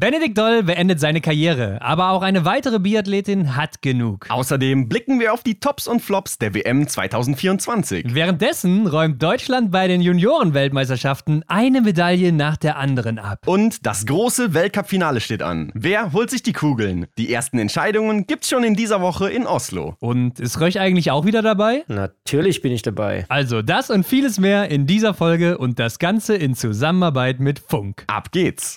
Benedikt Doll beendet seine Karriere, aber auch eine weitere Biathletin hat genug. Außerdem blicken wir auf die Tops und Flops der WM 2024. Währenddessen räumt Deutschland bei den Junioren-Weltmeisterschaften eine Medaille nach der anderen ab. Und das große Weltcup-Finale steht an. Wer holt sich die Kugeln? Die ersten Entscheidungen gibt's schon in dieser Woche in Oslo. Und ist Röch eigentlich auch wieder dabei? Natürlich bin ich dabei. Also das und vieles mehr in dieser Folge und das Ganze in Zusammenarbeit mit Funk. Ab geht's!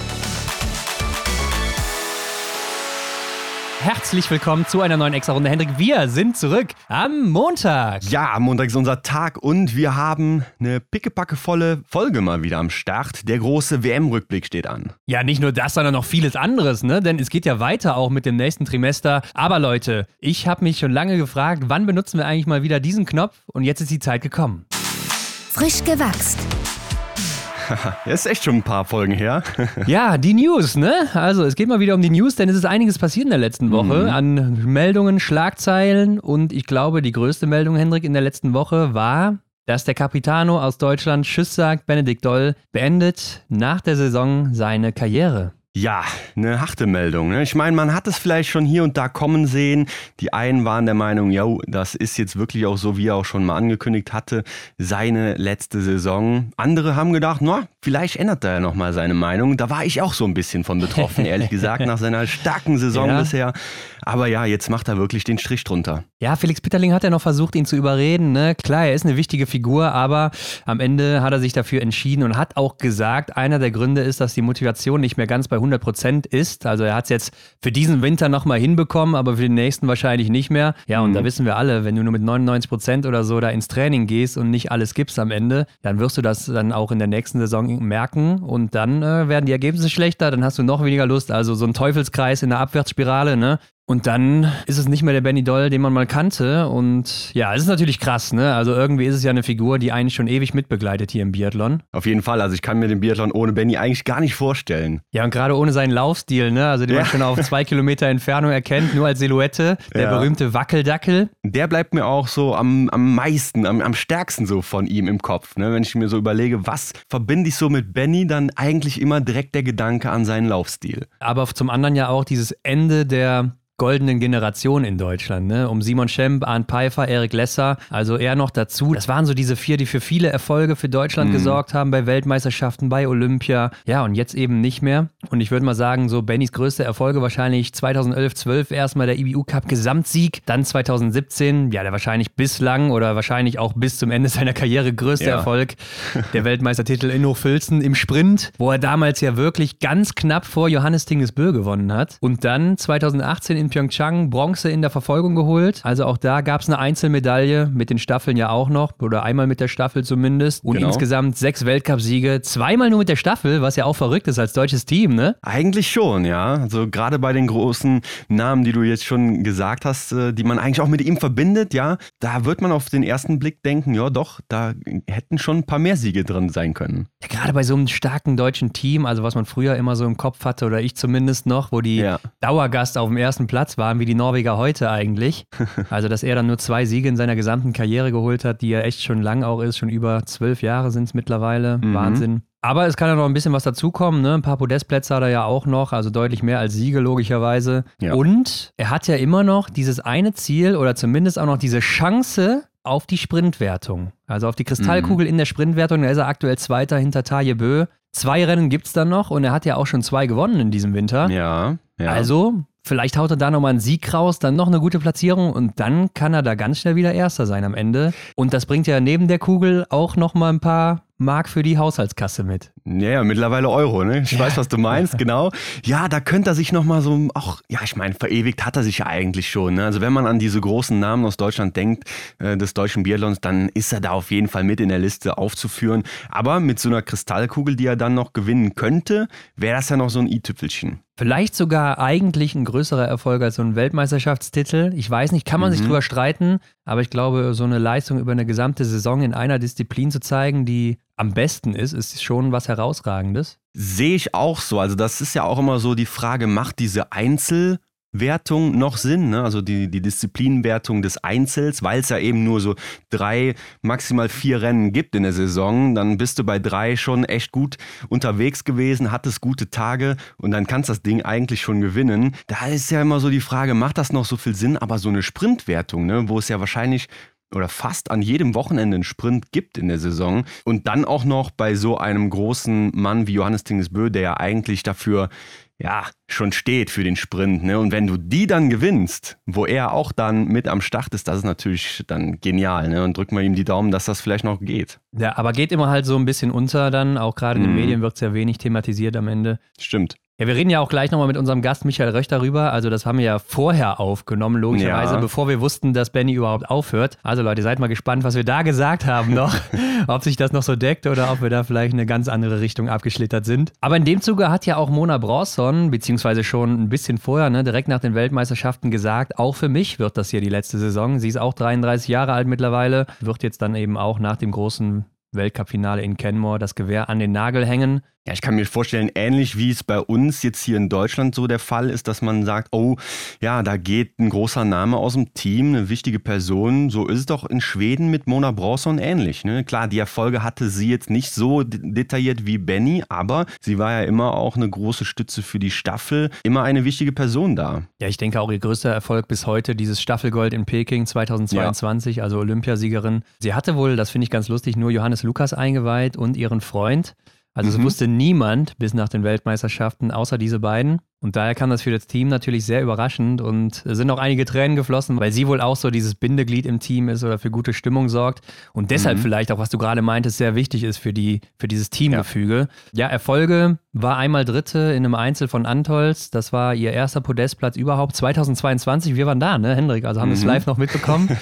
Herzlich willkommen zu einer neuen Extra-Runde. Hendrik, wir sind zurück am Montag. Ja, Montag ist unser Tag und wir haben eine pickepackevolle Folge mal wieder am Start. Der große WM-Rückblick steht an. Ja, nicht nur das, sondern noch vieles anderes, ne? Denn es geht ja weiter auch mit dem nächsten Trimester. Aber Leute, ich habe mich schon lange gefragt, wann benutzen wir eigentlich mal wieder diesen Knopf? Und jetzt ist die Zeit gekommen. Frisch gewachst. Ja, ist echt schon ein paar Folgen her. Ja, die News, ne? Also es geht mal wieder um die News, denn es ist einiges passiert in der letzten Woche an Meldungen, Schlagzeilen und ich glaube, die größte Meldung, Hendrik, in der letzten Woche war, dass der Capitano aus Deutschland Tschüss sagt, Benedikt Doll beendet nach der Saison seine Karriere. Ja, eine harte Meldung. Ne? Ich meine, man hat es vielleicht schon hier und da kommen sehen. Die einen waren der Meinung, yo, das ist jetzt wirklich auch so, wie er auch schon mal angekündigt hatte, seine letzte Saison. Andere haben gedacht, na, vielleicht ändert er ja nochmal seine Meinung. Da war ich auch so ein bisschen von betroffen, ehrlich gesagt, nach seiner starken Saison Ja. bisher. Aber ja, jetzt macht er wirklich den Strich drunter. Ja, Felix Pitterling hat ja noch versucht, ihn zu überreden. Ne? Klar, er ist eine wichtige Figur, aber am Ende hat er sich dafür entschieden und hat auch gesagt, einer der Gründe ist, dass die Motivation nicht mehr ganz bei 100 Prozent ist. Also er hat es jetzt für diesen Winter nochmal hinbekommen, aber für den nächsten wahrscheinlich nicht mehr. Ja, und da wissen wir alle, wenn du nur mit 99 Prozent oder so da ins Training gehst und nicht alles gibst am Ende, dann wirst du das dann auch in der nächsten Saison merken und dann äh, werden die Ergebnisse schlechter, dann hast du noch weniger Lust. Also so ein Teufelskreis in der Abwärtsspirale, ne? Und dann ist es nicht mehr der Benny Doll, den man mal kannte. Und ja, es ist natürlich krass, ne? Also irgendwie ist es ja eine Figur, die eigentlich schon ewig mitbegleitet hier im Biathlon. Auf jeden Fall. Also ich kann mir den Biathlon ohne Benny eigentlich gar nicht vorstellen. Ja, und gerade ohne seinen Laufstil, ne? Also den man Ja. schon auf zwei Kilometer Entfernung erkennt, nur als Silhouette. Der Ja. berühmte Wackeldackel. Der bleibt mir auch so am, am meisten, am, am stärksten so von ihm im Kopf. Ne? Wenn ich mir so überlege, was verbinde ich so mit Benny, dann eigentlich immer direkt der Gedanke an seinen Laufstil. Aber zum anderen ja auch dieses Ende der goldenen Generation in Deutschland, ne? Um Simon Schemp, Arndt Pfeiffer, Erik Lesser, also er noch dazu. Das waren so diese vier, die für viele Erfolge für Deutschland gesorgt haben, bei Weltmeisterschaften, bei Olympia. Ja, und jetzt eben nicht mehr. Und ich würde mal sagen, so Bennys größte Erfolge wahrscheinlich 2011, 12 erstmal der IBU Cup Gesamtsieg, dann 2017, ja, der wahrscheinlich bislang oder wahrscheinlich auch bis zum Ende seiner Karriere größte Ja. Erfolg, der Weltmeistertitel in Hochfilzen im Sprint, wo er damals ja wirklich ganz knapp vor Johannes Tingesbö gewonnen hat. Und dann 2018 in Pyeongchang Bronze in der Verfolgung geholt. Also auch da gab es eine Einzelmedaille, mit den Staffeln ja auch noch, oder einmal mit der Staffel zumindest. Und Genau. insgesamt sechs Weltcupsiege, zweimal nur mit der Staffel, was ja auch verrückt ist als deutsches Team, ne? Eigentlich schon, ja. Also gerade bei den großen Namen, die du jetzt schon gesagt hast, äh, die man eigentlich auch mit ihm verbindet, ja, da wird man auf den ersten Blick denken, ja doch, da hätten schon ein paar mehr Siege drin sein können. Ja, gerade bei so einem starken deutschen Team, also was man früher immer so im Kopf hatte, oder ich zumindest noch, wo die Ja. Dauergast auf dem ersten Platz waren, wie die Norweger heute eigentlich. Also, dass er dann nur zwei Siege in seiner gesamten Karriere geholt hat, die ja echt schon lang auch ist, schon über zwölf Jahre sind es mittlerweile. Mhm. Wahnsinn. Aber es kann ja noch ein bisschen was dazukommen, ne? Ein paar Podestplätze hat er ja auch noch, also deutlich mehr als Siege logischerweise. Ja. Und er hat ja immer noch dieses eine Ziel oder zumindest auch noch diese Chance auf die Sprintwertung. Also auf die Kristallkugel in der Sprintwertung. Da ist er aktuell Zweiter hinter Taje Bö. Zwei Rennen gibt es dann noch und er hat ja auch schon zwei gewonnen in diesem Winter. Ja, ja. Also, vielleicht haut er da nochmal einen Sieg raus, dann noch eine gute Platzierung und dann kann er da ganz schnell wieder Erster sein am Ende. Und das bringt ja neben der Kugel auch nochmal ein paar Mark für die Haushaltskasse mit. Ja, ja, mittlerweile Euro, ne? Ich weiß, was du meinst, genau. Ja, da könnte er sich nochmal so auch, ja, ich meine, verewigt hat er sich ja eigentlich schon. Ne? Also wenn man an diese großen Namen aus Deutschland denkt, äh, des deutschen Biathlons, dann ist er da auf jeden Fall mit in der Liste aufzuführen. Aber mit so einer Kristallkugel, die er dann noch gewinnen könnte, wäre das ja noch so ein i-Tüpfelchen. Vielleicht sogar eigentlich ein größerer Erfolg als so ein Weltmeisterschaftstitel. Ich weiß nicht, kann man sich drüber streiten, aber ich glaube, so eine Leistung über eine gesamte Saison in einer Disziplin zu zeigen, die am besten ist, ist schon was Herausragendes. Sehe ich auch so. Also das ist ja auch immer so die Frage, macht diese Einzel Wertung noch Sinn, ne? also die, die Disziplinwertung des Einzels, weil es ja eben nur so drei, maximal vier Rennen gibt in der Saison, dann bist du bei drei schon echt gut unterwegs gewesen, hattest gute Tage und dann kannst das Ding eigentlich schon gewinnen. Da ist ja immer so die Frage, macht das noch so viel Sinn? Aber so eine Sprintwertung, ne? wo es ja wahrscheinlich oder fast an jedem Wochenende einen Sprint gibt in der Saison und dann auch noch bei so einem großen Mann wie Johannes Tingesbö, der ja eigentlich dafür ja, schon steht für den Sprint. Ne? Und wenn du die dann gewinnst, wo er auch dann mit am Start ist, das ist natürlich dann genial. Ne? Und drücken wir ihm die Daumen, dass das vielleicht noch geht. Ja, aber geht immer halt so ein bisschen unter dann. Auch gerade in den mhm. Medien wird es ja wenig thematisiert am Ende. Stimmt. Ja, wir reden ja auch gleich nochmal mit unserem Gast Michael Röch darüber. Also, das haben wir ja vorher aufgenommen, logischerweise, ja. bevor wir wussten, dass Benny überhaupt aufhört. Also, Leute, seid mal gespannt, was wir da gesagt haben noch. ob sich das noch so deckt oder ob wir da vielleicht in eine ganz andere Richtung abgeschlittert sind. Aber in dem Zuge hat ja auch Mona Bronson, beziehungsweise schon ein bisschen vorher, ne, direkt nach den Weltmeisterschaften gesagt, auch für mich wird das hier die letzte Saison. Sie ist auch 33 Jahre alt mittlerweile, wird jetzt dann eben auch nach dem großen Weltcup-Finale in Kenmore das Gewehr an den Nagel hängen. Ja, ich kann mir vorstellen, ähnlich wie es bei uns jetzt hier in Deutschland so der Fall ist, dass man sagt, oh, ja, da geht ein großer Name aus dem Team, eine wichtige Person. So ist es doch in Schweden mit Mona Bronson ähnlich. Ne? Klar, die Erfolge hatte sie jetzt nicht so detailliert wie Benny, aber sie war ja immer auch eine große Stütze für die Staffel, immer eine wichtige Person da. Ja, ich denke auch ihr größter Erfolg bis heute, dieses Staffelgold in Peking 2022, ja. also Olympiasiegerin. Sie hatte wohl, das finde ich ganz lustig, nur Johannes Lukas eingeweiht und ihren Freund. Also mhm. es wusste niemand bis nach den Weltmeisterschaften, außer diese beiden. Und daher kam das für das Team natürlich sehr überraschend und es sind auch einige Tränen geflossen, weil sie wohl auch so dieses Bindeglied im Team ist oder für gute Stimmung sorgt und deshalb mhm. vielleicht auch, was du gerade meintest, sehr wichtig ist für, die, für dieses Teamgefüge. Ja. ja, Erfolge war einmal Dritte in einem Einzel von Antolz. Das war ihr erster Podestplatz überhaupt 2022. Wir waren da, ne, Hendrik? Also haben mhm. es live noch mitbekommen.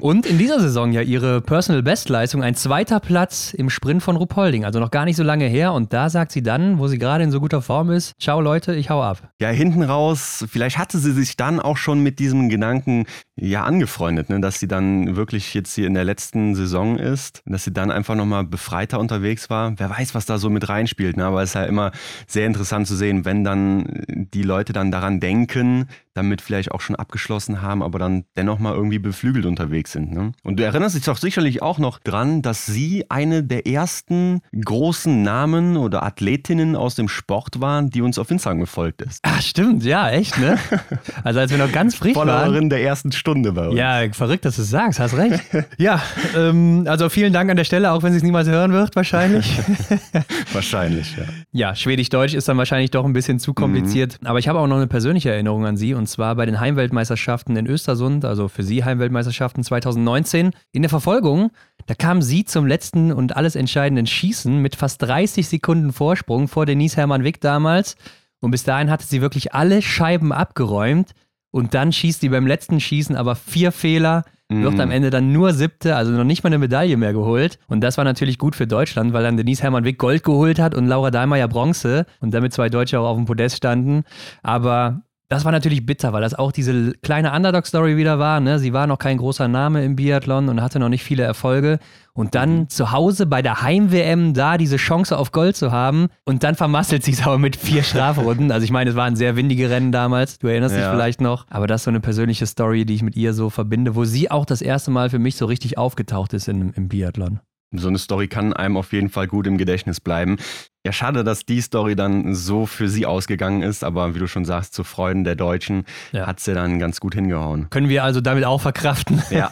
Und in dieser Saison ja ihre Personal Bestleistung, ein zweiter Platz im Sprint von Rupolding, also noch gar nicht so lange her. Und da sagt sie dann, wo sie gerade in so guter Form ist, ciao Leute, ich hau ab. Ja, hinten raus, vielleicht hatte sie sich dann auch schon mit diesem Gedanken ja angefreundet, ne? dass sie dann wirklich jetzt hier in der letzten Saison ist, dass sie dann einfach nochmal befreiter unterwegs war. Wer weiß, was da so mit reinspielt, ne? aber es ist ja immer sehr interessant zu sehen, wenn dann die Leute dann daran denken, damit vielleicht auch schon abgeschlossen haben, aber dann dennoch mal irgendwie beflügelt unterwegs sind. Ne? Und du erinnerst dich doch sicherlich auch noch dran, dass sie eine der ersten großen Namen oder Athletinnen aus dem Sport waren, die uns auf Instagram gefolgt ist. Ah, stimmt, ja, echt, ne? Also als wir noch ganz frisch Followerin waren. Followerin der ersten Stunde bei uns. Ja, verrückt, dass du es sagst, hast recht. ja, ähm, also vielen Dank an der Stelle, auch wenn sie es niemals hören wird, wahrscheinlich. wahrscheinlich, ja. Ja, Schwedisch-Deutsch ist dann wahrscheinlich doch ein bisschen zu kompliziert, mhm. aber ich habe auch noch eine persönliche Erinnerung an sie und zwar bei den Heimweltmeisterschaften in Östersund, also für sie Heimweltmeisterschaften 2019. In der Verfolgung, da kam sie zum letzten und alles entscheidenden Schießen mit fast 30 Sekunden Vorsprung vor Denise Hermann Wick damals. Und bis dahin hatte sie wirklich alle Scheiben abgeräumt. Und dann schießt sie beim letzten Schießen aber vier Fehler, wird mhm. am Ende dann nur siebte, also noch nicht mal eine Medaille mehr geholt. Und das war natürlich gut für Deutschland, weil dann Denise Hermann Wick Gold geholt hat und Laura Dahlmeier Bronze und damit zwei Deutsche auch auf dem Podest standen. Aber das war natürlich bitter, weil das auch diese kleine Underdog-Story wieder war. Ne? Sie war noch kein großer Name im Biathlon und hatte noch nicht viele Erfolge. Und dann mhm. zu Hause bei der Heim-WM da diese Chance auf Gold zu haben und dann vermasselt sie es aber mit vier Strafrunden. Also ich meine, es waren sehr windige Rennen damals, du erinnerst ja. dich vielleicht noch. Aber das ist so eine persönliche Story, die ich mit ihr so verbinde, wo sie auch das erste Mal für mich so richtig aufgetaucht ist in, im Biathlon. So eine Story kann einem auf jeden Fall gut im Gedächtnis bleiben. Ja, schade, dass die Story dann so für sie ausgegangen ist, aber wie du schon sagst, zu Freuden der Deutschen ja. hat sie dann ganz gut hingehauen. Können wir also damit auch verkraften. Ja.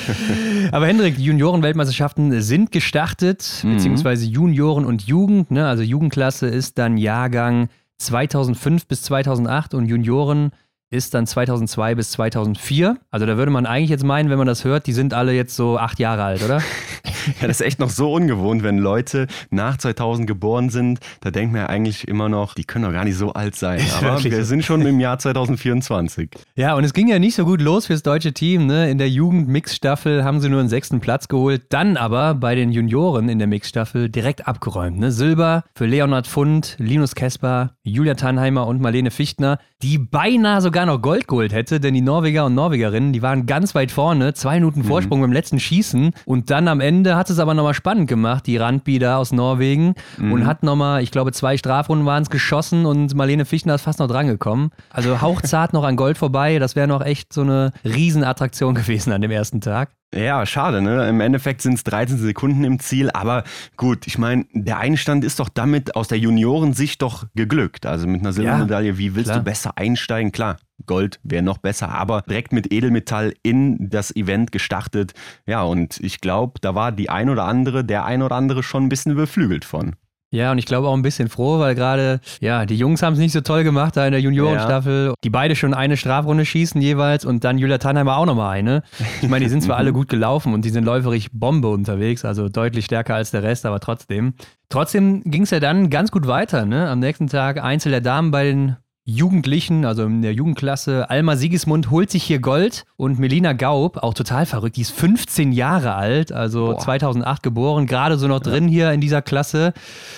aber Hendrik, die Junioren-Weltmeisterschaften sind gestartet, mhm. beziehungsweise Junioren und Jugend. Ne? Also Jugendklasse ist dann Jahrgang 2005 bis 2008 und Junioren ist dann 2002 bis 2004. Also da würde man eigentlich jetzt meinen, wenn man das hört, die sind alle jetzt so acht Jahre alt, oder? ja, das ist echt noch so ungewohnt, wenn Leute nach 2000 geboren sind. Da denkt man ja eigentlich immer noch, die können doch gar nicht so alt sein. Aber wir sind schon im Jahr 2024. Ja, und es ging ja nicht so gut los fürs deutsche Team. Ne? In der Jugend-Mix-Staffel haben sie nur einen sechsten Platz geholt. Dann aber bei den Junioren in der Mix-Staffel direkt abgeräumt. Ne? Silber für Leonhard Fund, Linus Kesper, Julia Tannheimer und Marlene Fichtner. Die beinahe sogar noch Gold geholt hätte, denn die Norweger und Norwegerinnen, die waren ganz weit vorne, zwei Minuten Vorsprung mhm. beim letzten Schießen und dann am Ende hat es aber nochmal spannend gemacht, die Randbieder aus Norwegen mhm. und hat nochmal, ich glaube zwei Strafrunden waren es geschossen und Marlene Fichtner ist fast noch drangekommen. Also hauchzart noch an Gold vorbei, das wäre noch echt so eine Riesenattraktion gewesen an dem ersten Tag. Ja, schade, ne? Im Endeffekt sind es 13 Sekunden im Ziel, aber gut, ich meine, der Einstand ist doch damit aus der Juniorensicht doch geglückt. Also mit einer Silbermedaille, ja, wie willst klar. du besser einsteigen? Klar, Gold wäre noch besser, aber direkt mit Edelmetall in das Event gestartet. Ja, und ich glaube, da war die ein oder andere, der ein oder andere schon ein bisschen überflügelt von. Ja, und ich glaube auch ein bisschen froh, weil gerade, ja, die Jungs haben es nicht so toll gemacht da in der Juniorenstaffel. Ja. Die beide schon eine Strafrunde schießen jeweils und dann Julia Tannheimer auch nochmal eine. Ich meine, die sind zwar alle gut gelaufen und die sind läuferig Bombe unterwegs, also deutlich stärker als der Rest, aber trotzdem. Trotzdem ging es ja dann ganz gut weiter, ne? Am nächsten Tag Einzel der Damen bei den Jugendlichen, also in der Jugendklasse. Alma Sigismund holt sich hier Gold und Melina Gaub, auch total verrückt, die ist 15 Jahre alt, also Boah. 2008 geboren, gerade so noch drin hier in dieser Klasse.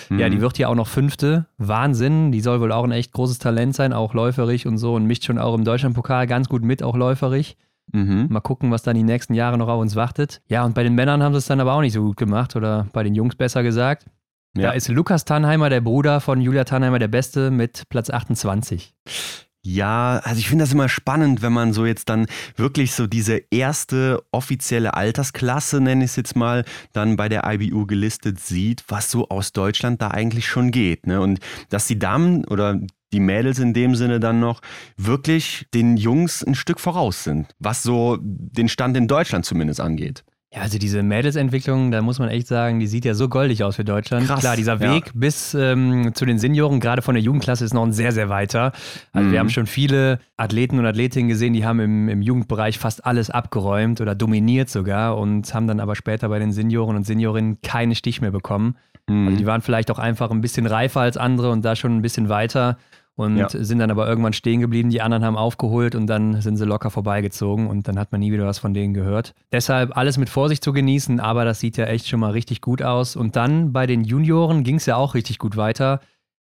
Mhm. Ja, die wird ja auch noch Fünfte. Wahnsinn, die soll wohl auch ein echt großes Talent sein, auch läuferig und so und mischt schon auch im Deutschlandpokal ganz gut mit, auch läuferig. Mhm. Mal gucken, was dann die nächsten Jahre noch auf uns wartet. Ja, und bei den Männern haben sie es dann aber auch nicht so gut gemacht oder bei den Jungs besser gesagt. Ja. Da ist Lukas Tannheimer, der Bruder von Julia Tannheimer, der Beste mit Platz 28. Ja, also ich finde das immer spannend, wenn man so jetzt dann wirklich so diese erste offizielle Altersklasse, nenne ich es jetzt mal, dann bei der IBU gelistet sieht, was so aus Deutschland da eigentlich schon geht. Ne? Und dass die Damen oder die Mädels in dem Sinne dann noch wirklich den Jungs ein Stück voraus sind, was so den Stand in Deutschland zumindest angeht. Ja, also diese Mädelsentwicklung, da muss man echt sagen, die sieht ja so goldig aus für Deutschland. Krass, Klar, dieser Weg ja. bis ähm, zu den Senioren, gerade von der Jugendklasse, ist noch ein sehr, sehr weiter. Also mhm. wir haben schon viele Athleten und Athletinnen gesehen, die haben im, im Jugendbereich fast alles abgeräumt oder dominiert sogar und haben dann aber später bei den Senioren und Seniorinnen keinen Stich mehr bekommen. Mhm. Also die waren vielleicht auch einfach ein bisschen reifer als andere und da schon ein bisschen weiter und ja. sind dann aber irgendwann stehen geblieben. Die anderen haben aufgeholt und dann sind sie locker vorbeigezogen und dann hat man nie wieder was von denen gehört. Deshalb alles mit Vorsicht zu genießen, aber das sieht ja echt schon mal richtig gut aus. Und dann bei den Junioren ging es ja auch richtig gut weiter.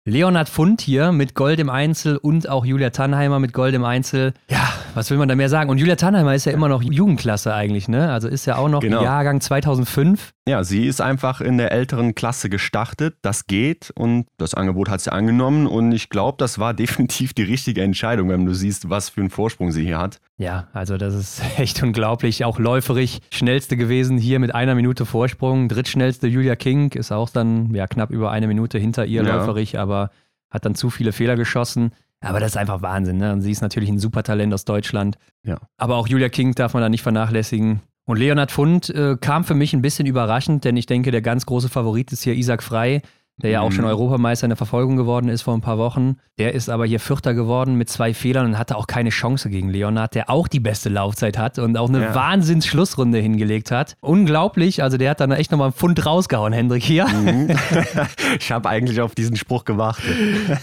Leonhard Fund hier mit Gold im Einzel und auch Julia Tannheimer mit Gold im Einzel. Ja, was will man da mehr sagen? Und Julia Tannheimer ist ja immer noch Jugendklasse eigentlich, ne? Also ist ja auch noch genau. Jahrgang 2005. Ja, sie ist einfach in der älteren Klasse gestartet. Das geht und das Angebot hat sie angenommen. Und ich glaube, das war definitiv die richtige Entscheidung, wenn du siehst, was für einen Vorsprung sie hier hat. Ja, also das ist echt unglaublich. Auch läuferig. Schnellste gewesen hier mit einer Minute Vorsprung. Drittschnellste Julia King ist auch dann ja knapp über eine Minute hinter ihr ja. läuferig, aber hat dann zu viele Fehler geschossen. Aber das ist einfach Wahnsinn. Ne? Und sie ist natürlich ein super Talent aus Deutschland. Ja. Aber auch Julia King darf man da nicht vernachlässigen. Und Leonhard Fund äh, kam für mich ein bisschen überraschend, denn ich denke, der ganz große Favorit ist hier Isaac Frei, der ja auch schon mhm. Europameister in der Verfolgung geworden ist vor ein paar Wochen. Der ist aber hier Vierter geworden mit zwei Fehlern und hatte auch keine Chance gegen Leonard, der auch die beste Laufzeit hat und auch eine ja. Wahnsinns-Schlussrunde hingelegt hat. Unglaublich, also der hat dann echt nochmal einen Pfund rausgehauen, Hendrik hier. Mhm. ich habe eigentlich auf diesen Spruch gewartet.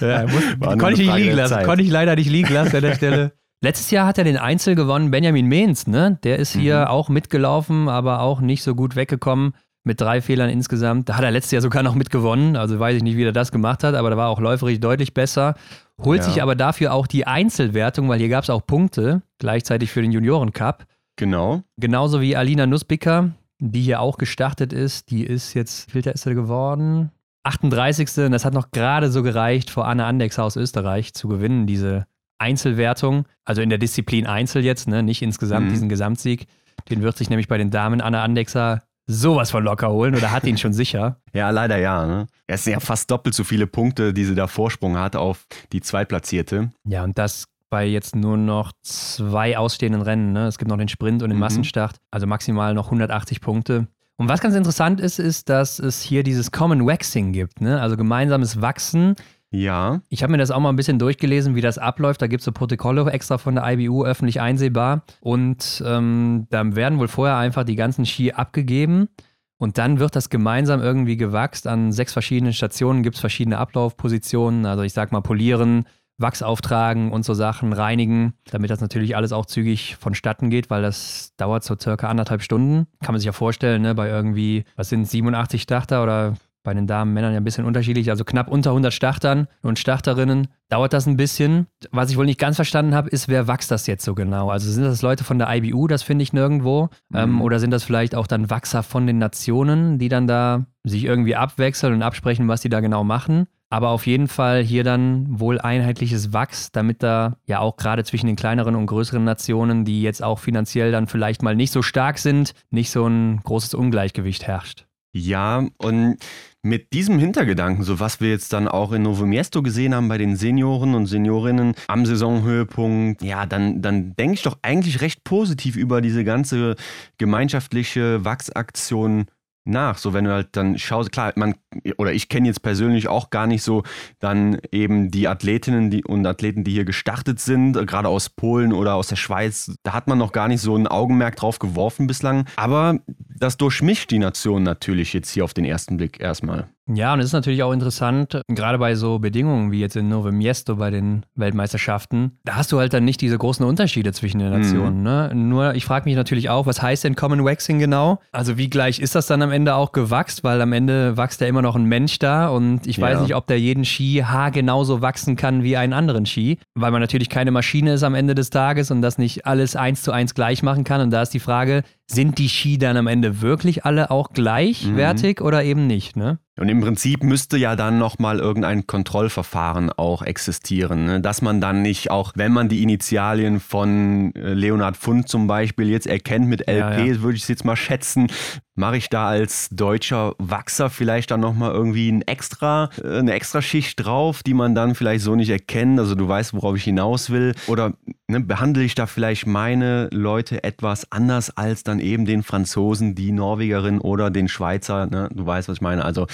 Ja, konnte ich nicht liegen lassen, konnte ich leider nicht liegen lassen an der Stelle. Letztes Jahr hat er den Einzel gewonnen, Benjamin Mehns, ne? Der ist hier mhm. auch mitgelaufen, aber auch nicht so gut weggekommen mit drei Fehlern insgesamt. Da hat er letztes Jahr sogar noch mitgewonnen. Also weiß ich nicht, wie er das gemacht hat, aber da war auch läuferig deutlich besser. Holt ja. sich aber dafür auch die Einzelwertung, weil hier gab es auch Punkte, gleichzeitig für den Junioren Cup. Genau. Genauso wie Alina Nussbicker, die hier auch gestartet ist. Die ist jetzt, wie viel ist er geworden? 38. Und das hat noch gerade so gereicht, vor Anne Andex aus Österreich zu gewinnen, diese Einzelwertung. Also in der Disziplin Einzel jetzt, ne? nicht insgesamt mhm. diesen Gesamtsieg. Den wird sich nämlich bei den Damen Anne Andexer sowas von locker holen oder hat ihn schon sicher? Ja, leider ja. Ne? Es sind ja fast doppelt so viele Punkte, die sie da Vorsprung hat auf die Zweitplatzierte. Ja, und das bei jetzt nur noch zwei ausstehenden Rennen. Ne? Es gibt noch den Sprint und den mhm. Massenstart, also maximal noch 180 Punkte. Und was ganz interessant ist, ist, dass es hier dieses Common Waxing gibt, ne? also gemeinsames Wachsen. Ja. Ich habe mir das auch mal ein bisschen durchgelesen, wie das abläuft. Da gibt es so Protokolle extra von der IBU öffentlich einsehbar. Und ähm, da werden wohl vorher einfach die ganzen Ski abgegeben. Und dann wird das gemeinsam irgendwie gewachst. An sechs verschiedenen Stationen gibt es verschiedene Ablaufpositionen. Also ich sag mal polieren, Wachs auftragen und so Sachen, reinigen, damit das natürlich alles auch zügig vonstatten geht, weil das dauert so circa anderthalb Stunden. Kann man sich ja vorstellen, ne, bei irgendwie, was sind 87 Starter oder bei den Damen, Männern ja ein bisschen unterschiedlich, also knapp unter 100 Startern und Starterinnen. Dauert das ein bisschen. Was ich wohl nicht ganz verstanden habe, ist, wer wächst das jetzt so genau? Also sind das Leute von der IBU, das finde ich nirgendwo? Ähm, mhm. Ähm, oder sind das vielleicht auch dann Wachser von den Nationen, die dann da sich irgendwie abwechseln und absprechen, was die da genau machen? Aber auf jeden Fall hier dann wohl einheitliches Wachs, damit da ja auch gerade zwischen den kleineren und größeren Nationen, die jetzt auch finanziell dann vielleicht mal nicht so stark sind, nicht so ein großes Ungleichgewicht herrscht. Ja, und mit diesem Hintergedanken, so was wir jetzt dann auch in Novo Miesto gesehen haben bei den Senioren und Seniorinnen am Saisonhöhepunkt, ja, dann, dann denke ich doch eigentlich recht positiv über diese ganze gemeinschaftliche Wachsaktion nach. So, wenn du halt dann schaust, klar, man, oder ich kenne jetzt persönlich auch gar nicht so dann eben die Athletinnen die, und Athleten, die hier gestartet sind, gerade aus Polen oder aus der Schweiz, da hat man noch gar nicht so ein Augenmerk drauf geworfen bislang. Aber das durchmischt die Nation natürlich jetzt hier auf den ersten Blick erstmal. Ja, und es ist natürlich auch interessant, gerade bei so Bedingungen wie jetzt in Nove Miesto bei den Weltmeisterschaften, da hast du halt dann nicht diese großen Unterschiede zwischen den Nationen. Mhm. Ne? Nur, ich frage mich natürlich auch, was heißt denn Common Waxing genau? Also wie gleich ist das dann am Ende auch gewachst? Weil am Ende wächst ja immer noch ein Mensch da und ich weiß ja. nicht, ob der jeden Ski Haar genauso wachsen kann wie einen anderen Ski, weil man natürlich keine Maschine ist am Ende des Tages und das nicht alles eins zu eins gleich machen kann. Und da ist die Frage, sind die Ski dann am Ende wirklich alle auch gleichwertig mhm. oder eben nicht, ne? Und im Prinzip müsste ja dann nochmal irgendein Kontrollverfahren auch existieren, ne? dass man dann nicht, auch wenn man die Initialien von äh, Leonhard Fund zum Beispiel jetzt erkennt mit LP, ja, ja. würde ich es jetzt mal schätzen, mache ich da als deutscher Wachser vielleicht dann nochmal irgendwie ein extra, äh, eine extra Schicht drauf, die man dann vielleicht so nicht erkennt. Also du weißt, worauf ich hinaus will. Oder ne, behandle ich da vielleicht meine Leute etwas anders als dann eben den Franzosen, die Norwegerin oder den Schweizer. Ne? Du weißt, was ich meine. Also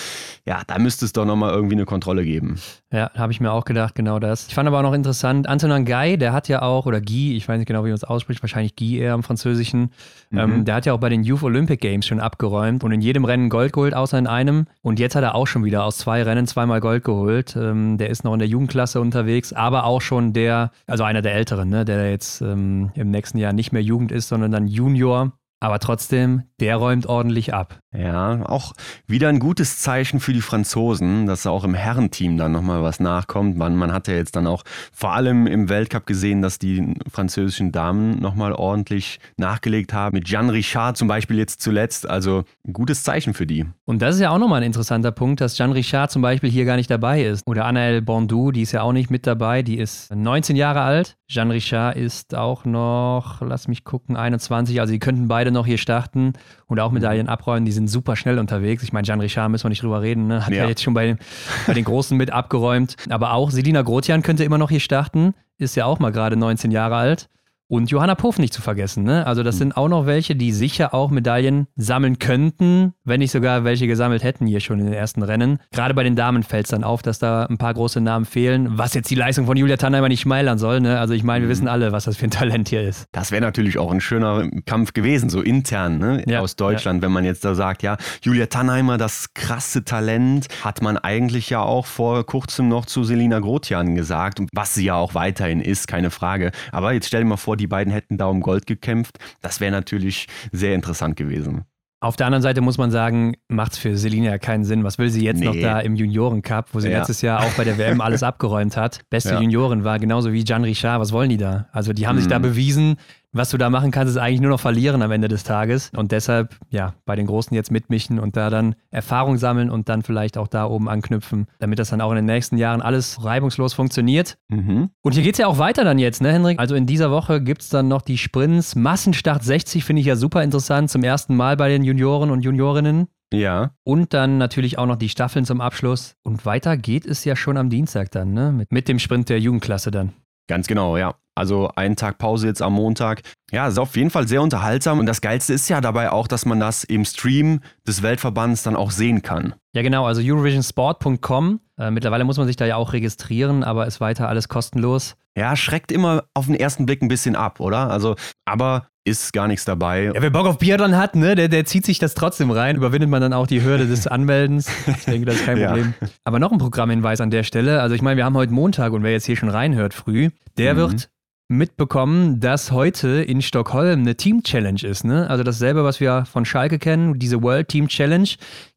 ja, da müsste es doch nochmal irgendwie eine Kontrolle geben. Ja, habe ich mir auch gedacht, genau das. Ich fand aber auch noch interessant, Antonin Guy, der hat ja auch, oder Guy, ich weiß nicht genau, wie man es ausspricht, wahrscheinlich Guy eher im Französischen, mhm. ähm, der hat ja auch bei den Youth Olympic Games schon abgeräumt und in jedem Rennen Gold geholt, außer in einem. Und jetzt hat er auch schon wieder aus zwei Rennen zweimal Gold geholt. Ähm, der ist noch in der Jugendklasse unterwegs, aber auch schon der, also einer der Älteren, ne, der jetzt ähm, im nächsten Jahr nicht mehr Jugend ist, sondern dann Junior. Aber trotzdem, der räumt ordentlich ab. Ja, auch wieder ein gutes Zeichen für die Franzosen, dass auch im Herrenteam dann nochmal was nachkommt. Man, man hat ja jetzt dann auch vor allem im Weltcup gesehen, dass die französischen Damen nochmal ordentlich nachgelegt haben. Mit Jean Richard zum Beispiel jetzt zuletzt. Also ein gutes Zeichen für die. Und das ist ja auch nochmal ein interessanter Punkt, dass Jean Richard zum Beispiel hier gar nicht dabei ist. Oder Anaëlle Bondou, die ist ja auch nicht mit dabei. Die ist 19 Jahre alt. Jean Richard ist auch noch, lass mich gucken, 21. Also die könnten beide noch hier starten und auch Medaillen abräumen. Die sind super schnell unterwegs. Ich meine, Jean Richard müssen wir nicht drüber reden. Ne? Hat ja. ja, jetzt schon bei, bei den Großen mit abgeräumt. Aber auch Selina Grotian könnte immer noch hier starten. Ist ja auch mal gerade 19 Jahre alt. Und Johanna Puff nicht zu vergessen. Ne? Also das hm. sind auch noch welche, die sicher auch Medaillen sammeln könnten, wenn nicht sogar welche gesammelt hätten hier schon in den ersten Rennen. Gerade bei den Damen fällt es dann auf, dass da ein paar große Namen fehlen, was jetzt die Leistung von Julia Tannheimer nicht schmälern soll. Ne? Also ich meine, wir mhm. wissen alle, was das für ein Talent hier ist. Das wäre natürlich auch ein schöner Kampf gewesen, so intern ne? ja, aus Deutschland, ja. wenn man jetzt da sagt, ja, Julia Tannheimer, das krasse Talent, hat man eigentlich ja auch vor kurzem noch zu Selina Grotian gesagt, was sie ja auch weiterhin ist, keine Frage. Aber jetzt stell dir mal vor, die die beiden hätten da um Gold gekämpft. Das wäre natürlich sehr interessant gewesen. Auf der anderen Seite muss man sagen, macht es für Selina ja keinen Sinn. Was will sie jetzt nee. noch da im Junioren-Cup, wo sie ja. letztes Jahr auch bei der WM alles abgeräumt hat? Beste ja. Juniorin war, genauso wie Gian Richard. Was wollen die da? Also die haben mhm. sich da mhm. bewiesen, was du da machen kannst, ist eigentlich nur noch verlieren am Ende des Tages. Und deshalb, ja, bei den Großen jetzt mitmischen und da dann Erfahrung sammeln und dann vielleicht auch da oben anknüpfen, damit das dann auch in den nächsten Jahren alles reibungslos funktioniert. Mhm. Und hier geht es ja auch weiter dann jetzt, ne, Henrik? Also in dieser Woche gibt es dann noch die Sprints. Massenstart 60 finde ich ja super interessant. Zum ersten Mal bei den Junioren und Juniorinnen. Ja. Und dann natürlich auch noch die Staffeln zum Abschluss. Und weiter geht es ja schon am Dienstag dann, ne? Mit, mit dem Sprint der Jugendklasse dann. Ganz genau, ja. Also einen Tag Pause jetzt am Montag. Ja, ist auf jeden Fall sehr unterhaltsam. Und das Geilste ist ja dabei auch, dass man das im Stream des Weltverbands dann auch sehen kann. Ja, genau. Also Eurovisionsport.com. Äh, mittlerweile muss man sich da ja auch registrieren, aber ist weiter alles kostenlos. Ja, schreckt immer auf den ersten Blick ein bisschen ab, oder? Also, aber ist gar nichts dabei. Ja, wer Bock auf Biathlon hat, ne, der, der zieht sich das trotzdem rein. Überwindet man dann auch die Hürde des Anmeldens. Ich denke, das ist kein Problem. Ja. Aber noch ein Programmhinweis an der Stelle. Also ich meine, wir haben heute Montag und wer jetzt hier schon reinhört früh, der mhm. wird mitbekommen, dass heute in Stockholm eine Team-Challenge ist. Ne? Also dasselbe, was wir von Schalke kennen, diese World Team Challenge,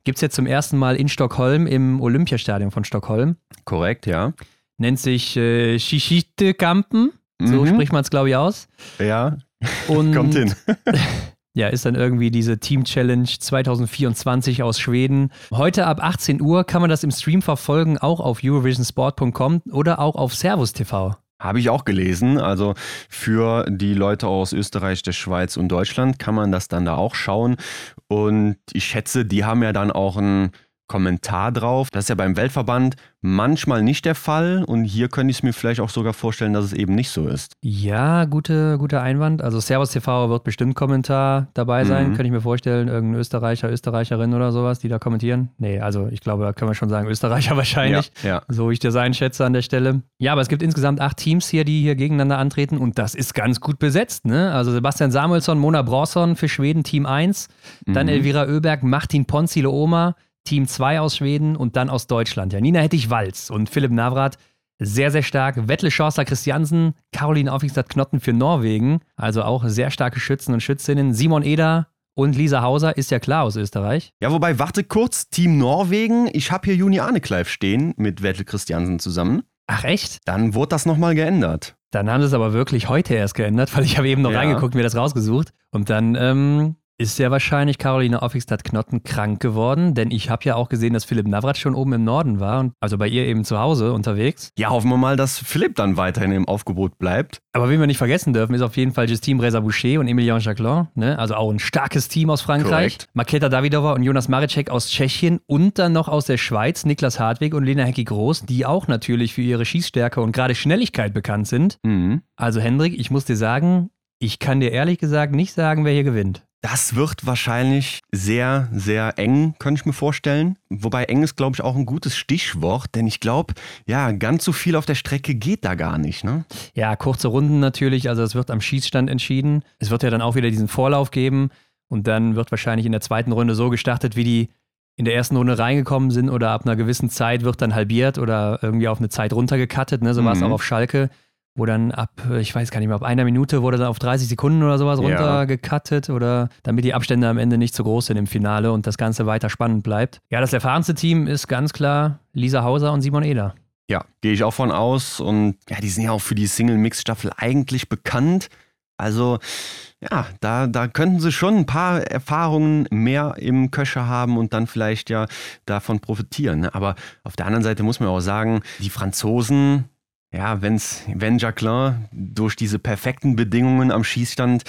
gibt es jetzt zum ersten Mal in Stockholm im Olympiastadion von Stockholm. Korrekt, ja. Nennt sich äh, Kampen. So mhm. spricht man es, glaube ich, aus. Ja, und kommt hin. ja, ist dann irgendwie diese Team Challenge 2024 aus Schweden. Heute ab 18 Uhr kann man das im Stream verfolgen, auch auf eurovisionsport.com oder auch auf Servus TV. Habe ich auch gelesen. Also für die Leute aus Österreich, der Schweiz und Deutschland kann man das dann da auch schauen. Und ich schätze, die haben ja dann auch ein Kommentar drauf. Das ist ja beim Weltverband manchmal nicht der Fall und hier könnte ich es mir vielleicht auch sogar vorstellen, dass es eben nicht so ist. Ja, gute, guter Einwand. Also Servus TV wird bestimmt Kommentar dabei sein, mhm. könnte ich mir vorstellen. Irgendein Österreicher, Österreicherin oder sowas, die da kommentieren. Nee, also ich glaube, da können wir schon sagen, Österreicher wahrscheinlich. Ja, ja. So wie ich das einschätze an der Stelle. Ja, aber es gibt insgesamt acht Teams hier, die hier gegeneinander antreten und das ist ganz gut besetzt. Ne? Also Sebastian Samuelsson, Mona Brosson für Schweden Team 1, dann mhm. Elvira Oeberg, Martin Ponzile Oma, Team 2 aus Schweden und dann aus Deutschland. Janina Hettich-Walz und Philipp Navrat sehr, sehr stark. Wettle Schorster Christiansen, Caroline Aufwigstadt-Knotten für Norwegen, also auch sehr starke Schützen und Schützinnen. Simon Eder und Lisa Hauser ist ja klar aus Österreich. Ja, wobei, warte kurz, Team Norwegen, ich habe hier Juni Arnekleif stehen mit Wettle Christiansen zusammen. Ach echt? Dann wurde das nochmal geändert. Dann haben sie es aber wirklich heute erst geändert, weil ich habe eben noch ja. reingeguckt, mir das rausgesucht. Und dann ähm, ist ja wahrscheinlich Caroline Offigstadt-Knotten krank geworden, denn ich habe ja auch gesehen, dass Philipp Navrat schon oben im Norden war, und also bei ihr eben zu Hause unterwegs. Ja, hoffen wir mal, dass Philipp dann weiterhin im Aufgebot bleibt. Aber wen wir nicht vergessen dürfen, ist auf jeden Fall Justine Reza-Boucher und Emilien Jacquelin, ne? also auch ein starkes Team aus Frankreich. Korrekt. Maketa Davidova und Jonas Maricek aus Tschechien und dann noch aus der Schweiz Niklas Hartwig und Lena Hecki-Groß, die auch natürlich für ihre Schießstärke und gerade Schnelligkeit bekannt sind. Mhm. Also Hendrik, ich muss dir sagen, ich kann dir ehrlich gesagt nicht sagen, wer hier gewinnt. Das wird wahrscheinlich sehr, sehr eng, könnte ich mir vorstellen. Wobei eng ist, glaube ich, auch ein gutes Stichwort, denn ich glaube, ja, ganz so viel auf der Strecke geht da gar nicht. Ne? Ja, kurze Runden natürlich, also es wird am Schießstand entschieden. Es wird ja dann auch wieder diesen Vorlauf geben und dann wird wahrscheinlich in der zweiten Runde so gestartet, wie die in der ersten Runde reingekommen sind oder ab einer gewissen Zeit wird dann halbiert oder irgendwie auf eine Zeit runtergekattet. Ne? So war es mhm. auch auf Schalke wo dann ab, ich weiß gar nicht mehr, ab einer Minute wurde dann auf 30 Sekunden oder sowas ja. runtergekattet oder damit die Abstände am Ende nicht zu groß sind im Finale und das Ganze weiter spannend bleibt. Ja, das erfahrenste Team ist ganz klar Lisa Hauser und Simon Eder. Ja, gehe ich auch von aus und ja, die sind ja auch für die Single-Mix-Staffel eigentlich bekannt. Also ja, da, da könnten sie schon ein paar Erfahrungen mehr im Köcher haben und dann vielleicht ja davon profitieren. Ne? Aber auf der anderen Seite muss man auch sagen, die Franzosen, ja, wenn's, wenn Jacqueline durch diese perfekten Bedingungen am Schießstand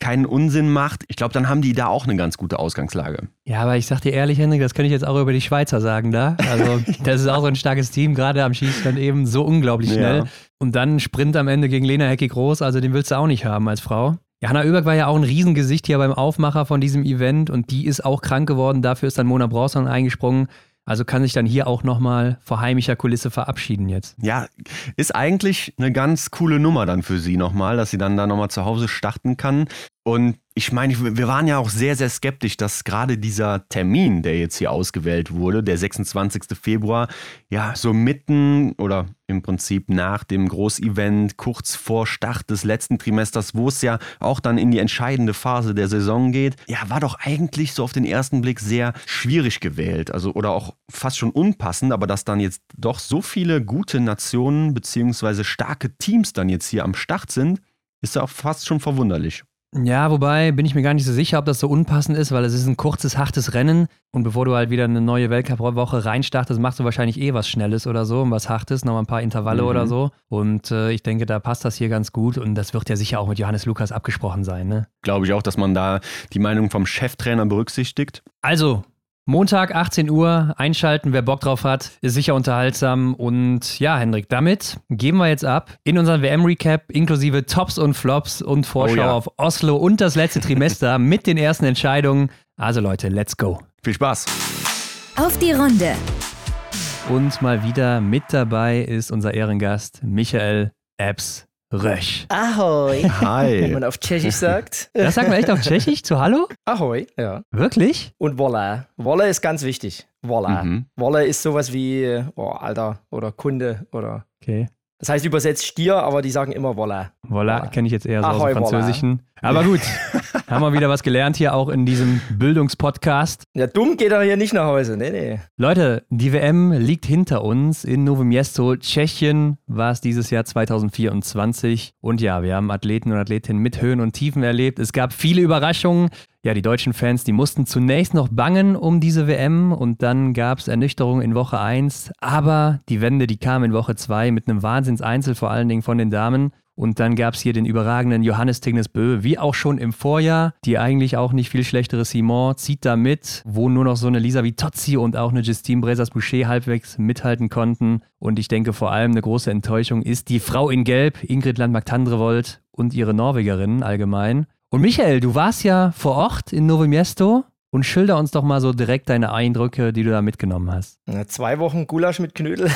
keinen Unsinn macht, ich glaube, dann haben die da auch eine ganz gute Ausgangslage. Ja, aber ich sag dir ehrlich, Henrik, das könnte ich jetzt auch über die Schweizer sagen da. Also, das ist auch so ein starkes Team, gerade am Schießstand eben so unglaublich schnell. Ja. Und dann Sprint am Ende gegen Lena Hecki groß, also den willst du auch nicht haben als Frau. Ja, Hanna Oeberg war ja auch ein Riesengesicht hier beim Aufmacher von diesem Event und die ist auch krank geworden. Dafür ist dann Mona Bronson eingesprungen. Also kann sich dann hier auch nochmal vor heimischer Kulisse verabschieden jetzt. Ja, ist eigentlich eine ganz coole Nummer dann für sie nochmal, dass sie dann da nochmal zu Hause starten kann. Und ich meine, wir waren ja auch sehr, sehr skeptisch, dass gerade dieser Termin, der jetzt hier ausgewählt wurde, der 26. Februar, ja, so mitten oder im Prinzip nach dem Großevent, kurz vor Start des letzten Trimesters, wo es ja auch dann in die entscheidende Phase der Saison geht, ja, war doch eigentlich so auf den ersten Blick sehr schwierig gewählt. Also, oder auch fast schon unpassend, aber dass dann jetzt doch so viele gute Nationen beziehungsweise starke Teams dann jetzt hier am Start sind, ist ja auch fast schon verwunderlich. Ja, wobei bin ich mir gar nicht so sicher, ob das so unpassend ist, weil es ist ein kurzes, hartes Rennen und bevor du halt wieder eine neue Weltcup-Woche reinstartest, machst du wahrscheinlich eh was Schnelles oder so und was Hartes, nochmal ein paar Intervalle mhm. oder so. Und äh, ich denke, da passt das hier ganz gut und das wird ja sicher auch mit Johannes Lukas abgesprochen sein. Ne? Glaube ich auch, dass man da die Meinung vom Cheftrainer berücksichtigt. Also, Montag, 18 Uhr, einschalten, wer Bock drauf hat, ist sicher unterhaltsam. Und ja, Hendrik, damit geben wir jetzt ab in unseren WM-Recap inklusive Tops und Flops und Vorschau oh ja. auf Oslo und das letzte Trimester mit den ersten Entscheidungen. Also Leute, let's go. Viel Spaß. Auf die Runde. Und mal wieder mit dabei ist unser Ehrengast Michael Epps Rösch. Ahoi. Hi. Wie man auf Tschechisch sagt. Das sagt man echt auf Tschechisch zu Hallo? Ahoi, ja. Wirklich? Und Wolle. Wolle ist ganz wichtig. Wolle. Mhm. Wolle ist sowas wie, oh, Alter oder Kunde oder. Okay. Das heißt übersetzt Stier, aber die sagen immer Wolla. Voilà, kenne ich jetzt eher so aus Ahoi, dem voilà. Französischen. Aber gut, haben wir wieder was gelernt hier auch in diesem Bildungspodcast. Ja, dumm geht er hier nicht nach Hause. Nee, nee. Leute, die WM liegt hinter uns. In Miesto, Tschechien war es dieses Jahr 2024. Und ja, wir haben Athleten und Athletinnen mit Höhen und Tiefen erlebt. Es gab viele Überraschungen. Ja, die deutschen Fans, die mussten zunächst noch bangen um diese WM und dann gab es Ernüchterung in Woche 1. Aber die Wende, die kam in Woche 2 mit einem Wahnsinnseinzel, vor allen Dingen von den Damen. Und dann gab es hier den überragenden Johannes Tignes Bö, wie auch schon im Vorjahr. Die eigentlich auch nicht viel schlechtere Simon zieht da mit, wo nur noch so eine Lisa Vitozzi und auch eine Justine Brezas-Boucher halbwegs mithalten konnten. Und ich denke vor allem eine große Enttäuschung ist die Frau in Gelb, Ingrid Landmark-Tandrevold und ihre Norwegerinnen allgemein. Und Michael, du warst ja vor Ort in Novo Miesto und schilder uns doch mal so direkt deine Eindrücke, die du da mitgenommen hast. Zwei Wochen Gulasch mit Knödel.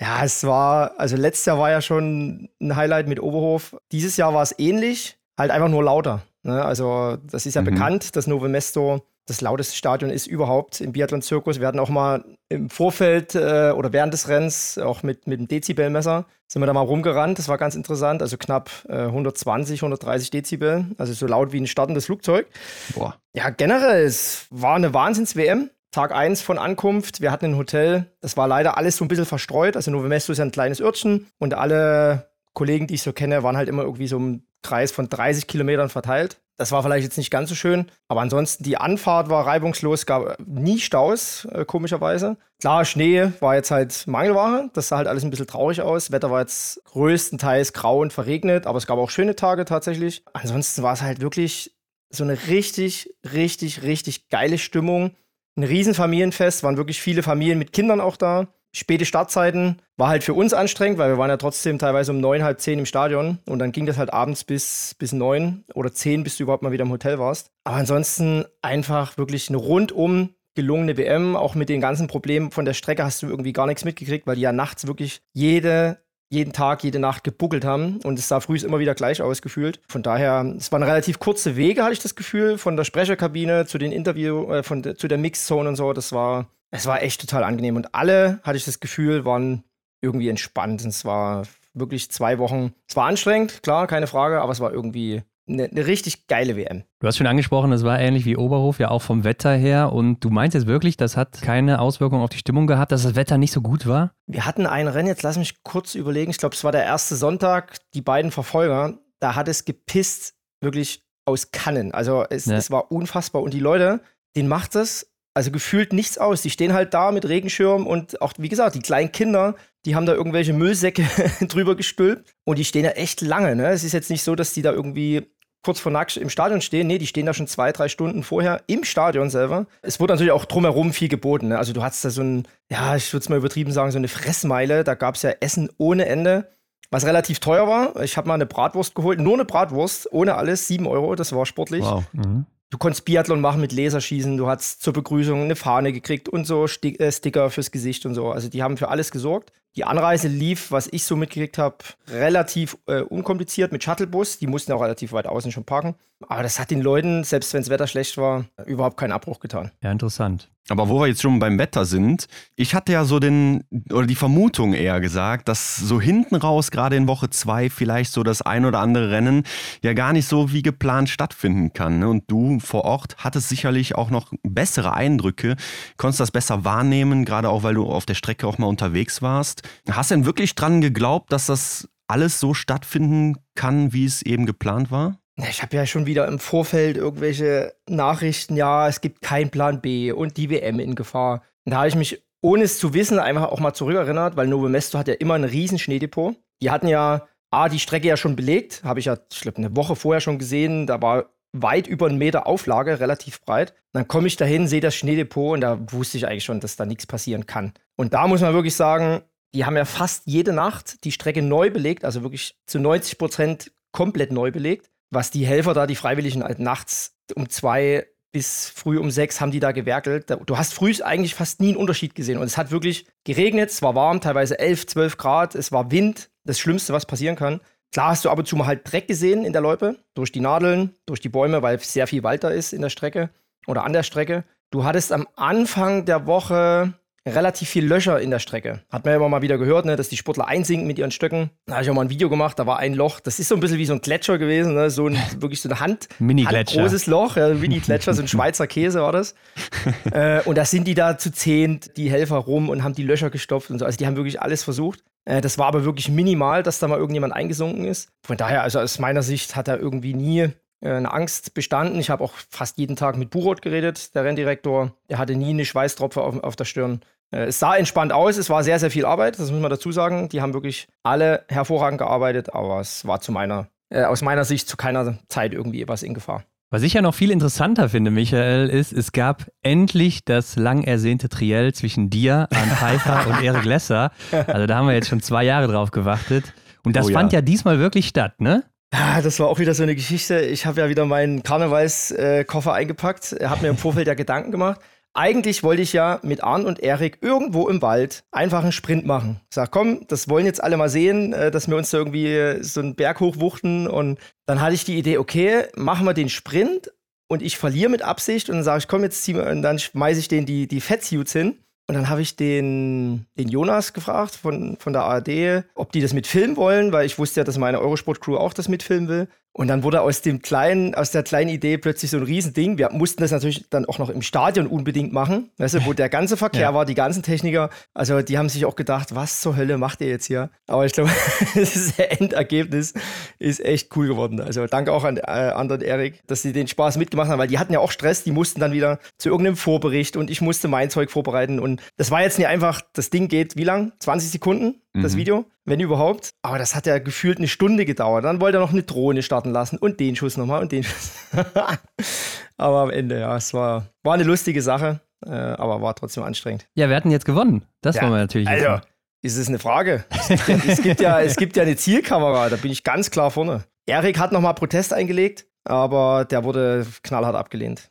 ja, es war, also letztes Jahr war ja schon ein Highlight mit Oberhof. Dieses Jahr war es ähnlich, halt einfach nur lauter. Ne? Also, das ist ja Mhm. bekannt, dass Novo Mesto das lauteste Stadion ist überhaupt im Biathlon-Zirkus. Wir hatten auch mal im Vorfeld äh, oder während des Rennens, auch mit, mit dem Dezibelmesser, sind wir da mal rumgerannt. Das war ganz interessant. Also knapp äh, 120, 130 Dezibel. Also so laut wie ein startendes Flugzeug. Boah. Ja, generell, es war eine Wahnsinns-WM. Tag 1 von Ankunft. Wir hatten ein Hotel. Das war leider alles so ein bisschen verstreut. Also Novo Mesto ist ja ein kleines Örtchen und alle Kollegen, die ich so kenne, waren halt immer irgendwie so im Kreis von 30 Kilometern verteilt. Das war vielleicht jetzt nicht ganz so schön, aber ansonsten die Anfahrt war reibungslos, gab nie Staus, äh, komischerweise. Klar, Schnee war jetzt halt Mangelware, das sah halt alles ein bisschen traurig aus. Wetter war jetzt größtenteils grau und verregnet, aber es gab auch schöne Tage tatsächlich. Ansonsten war es halt wirklich so eine richtig, richtig, richtig geile Stimmung. Ein Riesenfamilienfest, waren wirklich viele Familien mit Kindern auch da. Späte Startzeiten war halt für uns anstrengend, weil wir waren ja trotzdem teilweise um neun, halb zehn im Stadion und dann ging das halt abends bis, bis neun oder zehn, bis du überhaupt mal wieder im Hotel warst. Aber ansonsten einfach wirklich eine rundum gelungene WM, auch mit den ganzen Problemen von der Strecke hast du irgendwie gar nichts mitgekriegt, weil die ja nachts wirklich jede jeden Tag, jede Nacht gebuckelt haben und es sah früh immer wieder gleich ausgefühlt. Von daher, es waren relativ kurze Wege, hatte ich das Gefühl, von der Sprecherkabine zu den Interview, äh, von zu der Mixzone und so. Das war, es war echt total angenehm und alle, hatte ich das Gefühl, waren irgendwie entspannt. Und es war wirklich zwei Wochen. Es war anstrengend, klar, keine Frage, aber es war irgendwie eine, eine richtig geile WM. Du hast schon angesprochen, es war ähnlich wie Oberhof, ja auch vom Wetter her. Und du meinst jetzt wirklich, das hat keine Auswirkung auf die Stimmung gehabt, dass das Wetter nicht so gut war? Wir hatten ein Rennen, jetzt lass mich kurz überlegen. Ich glaube, es war der erste Sonntag, die beiden Verfolger, da hat es gepisst, wirklich aus Kannen. Also es, Ja. es war unfassbar. Und die Leute, denen macht das also gefühlt nichts aus. Die stehen halt da mit Regenschirm und auch, wie gesagt, die kleinen Kinder, die haben da irgendwelche Müllsäcke drüber gestülpt und die stehen da echt lange. Ne? Es ist jetzt nicht so, dass die da irgendwie kurz vor Nackt im Stadion stehen. Nee, die stehen da schon zwei, drei Stunden vorher im Stadion selber. Es wurde natürlich auch drumherum viel geboten. Ne? Also du hattest da so ein, ja, ich würde es mal übertrieben sagen, so eine Fressmeile. Da gab es ja Essen ohne Ende. Was relativ teuer war. Ich habe mal eine Bratwurst geholt. Nur eine Bratwurst, ohne alles, 7 Euro. Das war sportlich. Wow. Mhm. Du konntest Biathlon machen mit Laserschießen, du hast zur Begrüßung eine Fahne gekriegt und so äh, Sticker fürs Gesicht und so. Also die haben für alles gesorgt. Die Anreise lief, was ich so mitgekriegt habe, relativ äh, unkompliziert mit Shuttlebus. Die mussten auch relativ weit außen schon parken. Aber das hat den Leuten, selbst wenn das Wetter schlecht war, überhaupt keinen Abbruch getan. Ja, interessant. Aber wo wir jetzt schon beim Wetter sind, ich hatte ja so den, oder die Vermutung eher gesagt, dass so hinten raus, gerade in Woche zwei, vielleicht so das ein oder andere Rennen ja gar nicht so wie geplant stattfinden kann. Ne? Und du vor Ort hattest sicherlich auch noch bessere Eindrücke, konntest das besser wahrnehmen, gerade auch weil du auf der Strecke auch mal unterwegs warst. Hast du denn wirklich dran geglaubt, dass das alles so stattfinden kann, wie es eben geplant war? Ich habe ja schon wieder im Vorfeld irgendwelche Nachrichten, ja, es gibt keinen Plan B und die WM in Gefahr. Und da habe ich mich, ohne es zu wissen, einfach auch mal zurückerinnert, weil Novo Mesto hat ja immer ein riesen Schneedepot. Die hatten ja, A, die Strecke ja schon belegt, habe ich ja, ich glaube, eine Woche vorher schon gesehen, da war weit über einen Meter Auflage, relativ breit. Dann komme ich dahin, sehe das Schneedepot und da wusste ich eigentlich schon, dass da nichts passieren kann. Und da muss man wirklich sagen, die haben ja fast jede Nacht die Strecke neu belegt, also wirklich zu 90 Prozent komplett neu belegt. Was die Helfer da, die Freiwilligen, halt nachts um zwei bis früh um sechs haben die da gewerkelt. Du hast früh eigentlich fast nie einen Unterschied gesehen. Und es hat wirklich geregnet, es war warm, teilweise 11, 12 Grad, es war Wind, das Schlimmste, was passieren kann. Klar hast du ab und zu mal halt Dreck gesehen in der Loipe, durch die Nadeln, durch die Bäume, weil sehr viel Wald da ist in der Strecke oder an der Strecke. Du hattest am Anfang der Woche relativ viel Löcher in der Strecke. Hat man ja immer mal wieder gehört, ne, dass die Sportler einsinken mit ihren Stöcken. Da habe ich auch mal ein Video gemacht, da war ein Loch, das ist so ein bisschen wie so ein Gletscher gewesen, ne? so ein, wirklich so eine Hand, Mini-Gletscher. großes Loch, ja, Mini-Gletscher, so ein Schweizer Käse war das. äh, und da sind die da zu zehnt, die Helfer rum und haben die Löcher gestopft und so. Also die haben wirklich alles versucht. Äh, das war aber wirklich minimal, dass da mal irgendjemand eingesunken ist. Von daher, also aus meiner Sicht hat er irgendwie nie eine Angst bestanden. Ich habe auch fast jeden Tag mit Burot geredet, der Renndirektor. Er hatte nie eine Schweißtropfe auf, auf der Stirn. Äh, es sah entspannt aus, es war sehr, sehr viel Arbeit, das muss man dazu sagen. Die haben wirklich alle hervorragend gearbeitet, aber es war zu meiner, äh, aus meiner Sicht zu keiner Zeit irgendwie etwas in Gefahr. Was ich ja noch viel interessanter finde, Michael, ist, es gab endlich das lang ersehnte Triell zwischen dir, Arndt Pfeiffer und Erik Lesser. Also da haben wir jetzt schon zwei Jahre drauf gewartet. Und das Oh ja. fand ja diesmal wirklich statt, ne? Ja, das war auch wieder so eine Geschichte. Ich habe ja wieder meinen Karnevalskoffer eingepackt. Hat mir im Vorfeld ja Gedanken gemacht. Eigentlich wollte ich ja mit Arndt und Erik irgendwo im Wald einfach einen Sprint machen. Ich sag, komm, das wollen jetzt alle mal sehen, äh, dass wir uns da irgendwie äh, so einen Berg hochwuchten. Und dann hatte ich die Idee, okay, machen wir den Sprint und ich verliere mit Absicht und dann sage ich, komm, jetzt zieh, und dann schmeiße ich denen die, die Fettsuits hin. Und dann habe ich den, den Jonas gefragt von, von der ARD, ob die das mitfilmen wollen, weil ich wusste ja, dass meine Eurosport-Crew auch das mitfilmen will. Und dann wurde aus dem kleinen, aus der kleinen Idee plötzlich so ein Riesending. Wir mussten das natürlich dann auch noch im Stadion unbedingt machen, weißt du, wo der ganze Verkehr Ja. war, die ganzen Techniker. Also die haben sich auch gedacht, was zur Hölle macht ihr jetzt hier? Aber ich glaube, das Endergebnis ist echt cool geworden. Also danke auch an äh, Ander und Erik, dass sie den Spaß mitgemacht haben, weil die hatten ja auch Stress, die mussten dann wieder zu irgendeinem Vorbericht und ich musste mein Zeug vorbereiten. Und das war jetzt nicht einfach, das Ding geht wie lang? 20 Sekunden, das Mhm. Video, wenn überhaupt. Aber das hat ja gefühlt eine Stunde gedauert. Dann wollte er noch eine Drohne starten lassen und den Schuss nochmal und den Schuss. aber am Ende, ja, es war, war eine lustige Sache, äh, aber war trotzdem anstrengend. Ja, wir hatten jetzt gewonnen. Das Ja, wollen wir natürlich Also, wissen. ist es eine Frage? Es gibt, ja, es, gibt ja, ja eine Zielkamera, da bin ich ganz klar vorne. Erik hat nochmal Protest eingelegt, aber der wurde knallhart abgelehnt.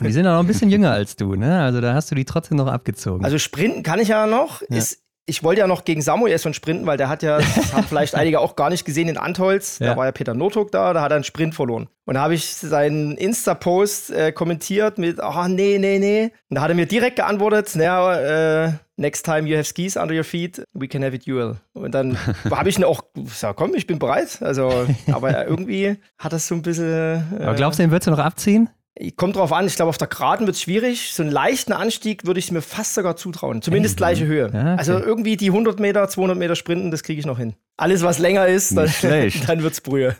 Die sind auch noch ein bisschen jünger als du, ne? Also da hast du die trotzdem noch abgezogen. Also sprinten kann ich ja noch. Ja. Ist, ich wollte ja noch gegen Samuel schon sprinten, weil der hat ja, das haben vielleicht einige auch gar nicht gesehen in Antholz. Ja. Da war ja Peter Notok da, da hat er einen Sprint verloren. Und da habe ich seinen Insta-Post äh, kommentiert mit, ah, nee, nee, nee. Und da hat er mir direkt geantwortet, naja, äh, next time you have skis under your feet, we can have a duel. Und dann habe ich ihn auch gesagt, komm, ich bin bereit. Also, aber irgendwie hat das so ein bisschen. Äh, Aber glaubst du, den würdest du noch abziehen? Kommt drauf an, ich glaube, auf der Geraden wird es schwierig. So einen leichten Anstieg würde ich mir fast sogar zutrauen. Zumindest gleiche Höhe. Ja, okay. Also irgendwie die 100 Meter, 200 Meter Sprinten, das kriege ich noch hin. Alles, was länger ist, dann, dann wird es Brühe.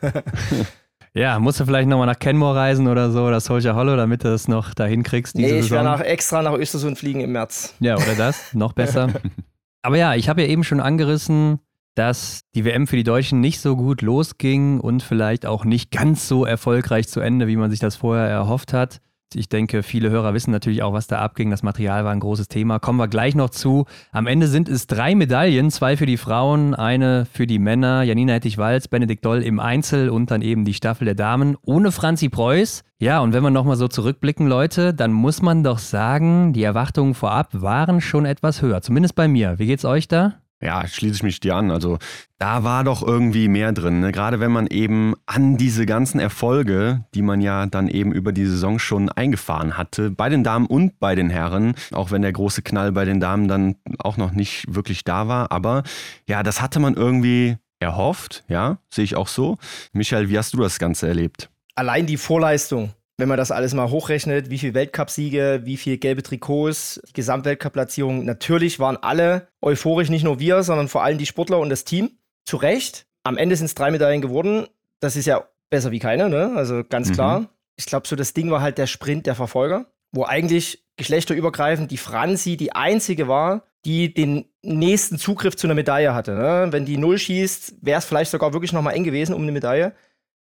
Ja, musst du vielleicht nochmal nach Kenmore reisen oder so oder Soldier Hollow, damit du das noch dahin kriegst. Diese nee, ich werde nach, extra nach Östersund fliegen im März. Ja, oder das? Noch besser. Aber ja, ich habe ja eben schon angerissen, dass die WM für die Deutschen nicht so gut losging und vielleicht auch nicht ganz so erfolgreich zu Ende, wie man sich das vorher erhofft hat. Ich denke, viele Hörer wissen natürlich auch, was da abging. Das Material war ein großes Thema. Kommen wir gleich noch zu. Am Ende sind es drei Medaillen, zwei für die Frauen, eine für die Männer. Janina Hettich-Walz, Benedikt Doll im Einzel und dann eben die Staffel der Damen ohne Franzi Preuß. Ja, und wenn wir nochmal so zurückblicken, Leute, dann muss man doch sagen, die Erwartungen vorab waren schon etwas höher. Zumindest bei mir. Wie geht's euch da? Ja, schließe ich mich dir an. Also da war doch irgendwie mehr drin. Ne? Gerade wenn man eben an diese ganzen Erfolge, die man ja dann eben über die Saison schon eingefahren hatte, bei den Damen und bei den Herren, auch wenn der große Knall bei den Damen dann auch noch nicht wirklich da war. Aber ja, das hatte man irgendwie erhofft. Ja, sehe ich auch so. Michael, wie hast du das Ganze erlebt? Allein die Vorleistung, wenn man das alles mal hochrechnet, wie viele Weltcupsiege, wie viele gelbe Trikots, die Gesamtweltcup-Platzierung, natürlich waren alle euphorisch, nicht nur wir, sondern vor allem die Sportler und das Team. Zu Recht. Am Ende sind es drei Medaillen geworden. Das ist ja besser wie keine, ne? Also ganz Mhm. klar. Ich glaube, so das Ding war halt der Sprint der Verfolger, wo eigentlich geschlechterübergreifend die Franzi die einzige war, die den nächsten Zugriff zu einer Medaille hatte. Ne? Wenn die Null schießt, wäre es vielleicht sogar wirklich nochmal eng gewesen um eine Medaille.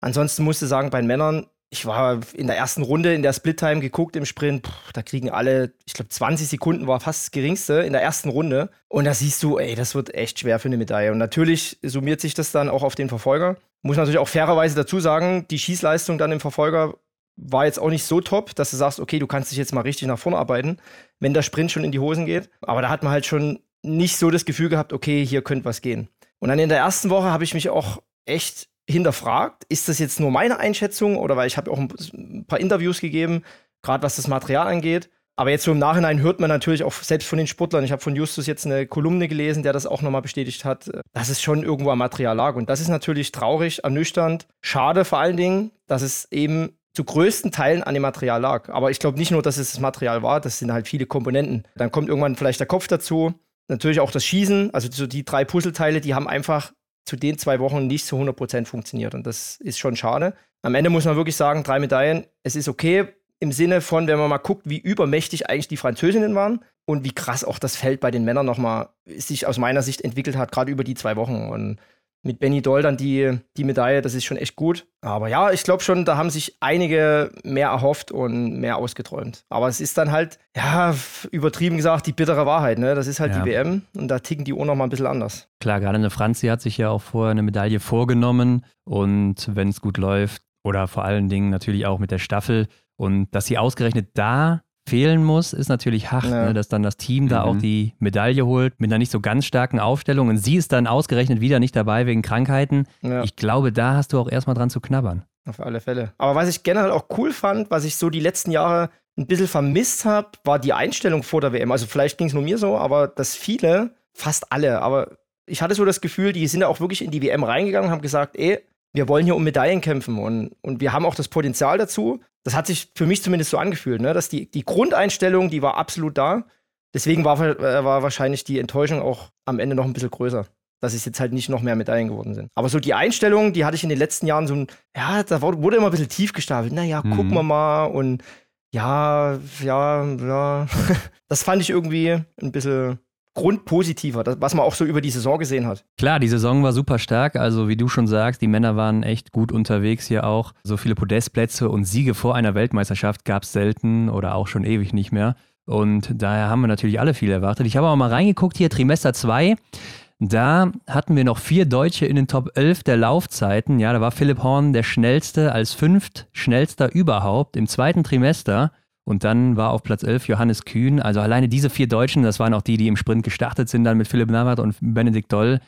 Ansonsten musste ich sagen, bei den Männern, ich war in der ersten Runde in der Split-Time geguckt im Sprint, puh, da kriegen alle, ich glaube 20 Sekunden war fast das geringste in der ersten Runde. Und da siehst du, ey, das wird echt schwer für eine Medaille. Und natürlich summiert sich das dann auch auf den Verfolger. Muss natürlich auch fairerweise dazu sagen, die Schießleistung dann im Verfolger war jetzt auch nicht so top, dass du sagst, okay, du kannst dich jetzt mal richtig nach vorne arbeiten, wenn der Sprint schon in die Hosen geht. Aber da hat man halt schon nicht so das Gefühl gehabt, okay, hier könnte was gehen. Und dann in der ersten Woche habe ich mich auch echt hinterfragt, ist das jetzt nur meine Einschätzung oder weil ich habe auch ein paar Interviews gegeben, gerade was das Material angeht. Aber jetzt so im Nachhinein hört man natürlich auch selbst von den Sportlern, ich habe von Justus jetzt eine Kolumne gelesen, der das auch nochmal bestätigt hat, dass es schon irgendwo am Material lag. Und das ist natürlich traurig, ernüchternd, schade vor allen Dingen, dass es eben zu größten Teilen an dem Material lag. Aber ich glaube nicht nur, dass es das Material war, das sind halt viele Komponenten. Dann kommt irgendwann vielleicht der Kopf dazu, natürlich auch das Schießen, also so die drei Puzzleteile, die haben einfach zu den zwei Wochen nicht zu 100% funktioniert. Und das ist schon schade. Am Ende muss man wirklich sagen, drei Medaillen, es ist okay, im Sinne von, wenn man mal guckt, wie übermächtig eigentlich die Französinnen waren und wie krass auch das Feld bei den Männern nochmal sich aus meiner Sicht entwickelt hat, gerade über die zwei Wochen. Und mit Benny Doll dann die, die Medaille, das ist schon echt gut. Aber ja, ich glaube schon, da haben sich einige mehr erhofft und mehr ausgeträumt. Aber es ist dann halt, ja, übertrieben gesagt, die bittere Wahrheit. Ne? Das ist halt ja. die WM und da ticken die Uhr nochmal ein bisschen anders. Klar, gerade eine Franzi hat sich ja auch vorher eine Medaille vorgenommen und wenn es gut läuft, oder vor allen Dingen natürlich auch mit der Staffel, und dass sie ausgerechnet da fehlen muss, ist natürlich hart, ja. ne? dass dann das Team da mhm. auch die Medaille holt mit einer nicht so ganz starken Aufstellung und sie ist dann ausgerechnet wieder nicht dabei wegen Krankheiten. Ja. Ich glaube, da hast du auch erstmal dran zu knabbern. Auf alle Fälle. Aber was ich generell auch cool fand, was ich so die letzten Jahre ein bisschen vermisst habe, war die Einstellung vor der WM. Also vielleicht ging es nur mir so, aber dass viele, fast alle, aber ich hatte so das Gefühl, die sind ja auch wirklich in die WM reingegangen und haben gesagt, ey, wir wollen hier um Medaillen kämpfen und, und wir haben auch das Potenzial dazu. Das hat sich für mich zumindest so angefühlt, ne? dass die, die Grundeinstellung, die war absolut da. Deswegen war, äh, war wahrscheinlich die Enttäuschung auch am Ende noch ein bisschen größer dass es jetzt halt nicht noch mehr Medaillen geworden sind. Aber so die Einstellung, die hatte ich in den letzten Jahren so ein, ja, da wurde immer ein bisschen tief gestapelt. Naja, mhm. gucken wir mal und ja, ja, ja. das fand ich irgendwie ein bisschen grundpositiver, was man auch so über die Saison gesehen hat. Klar, die Saison war super stark. Also, wie du schon sagst, die Männer waren echt gut unterwegs hier auch. So viele Podestplätze und Siege vor einer Weltmeisterschaft gab es selten oder auch schon ewig nicht mehr. Und daher haben wir natürlich alle viel erwartet. Ich habe auch mal reingeguckt hier, Trimester 2. Da hatten wir noch vier Deutsche in den Top 11 der Laufzeiten. Ja, da war Philipp Horn der schnellste als fünft schnellster überhaupt im zweiten Trimester. Und dann war auf Platz 11 Johannes Kühn. Also alleine diese vier Deutschen, das waren auch die, die im Sprint gestartet sind, dann mit Philipp Navrat und Benedikt Doll.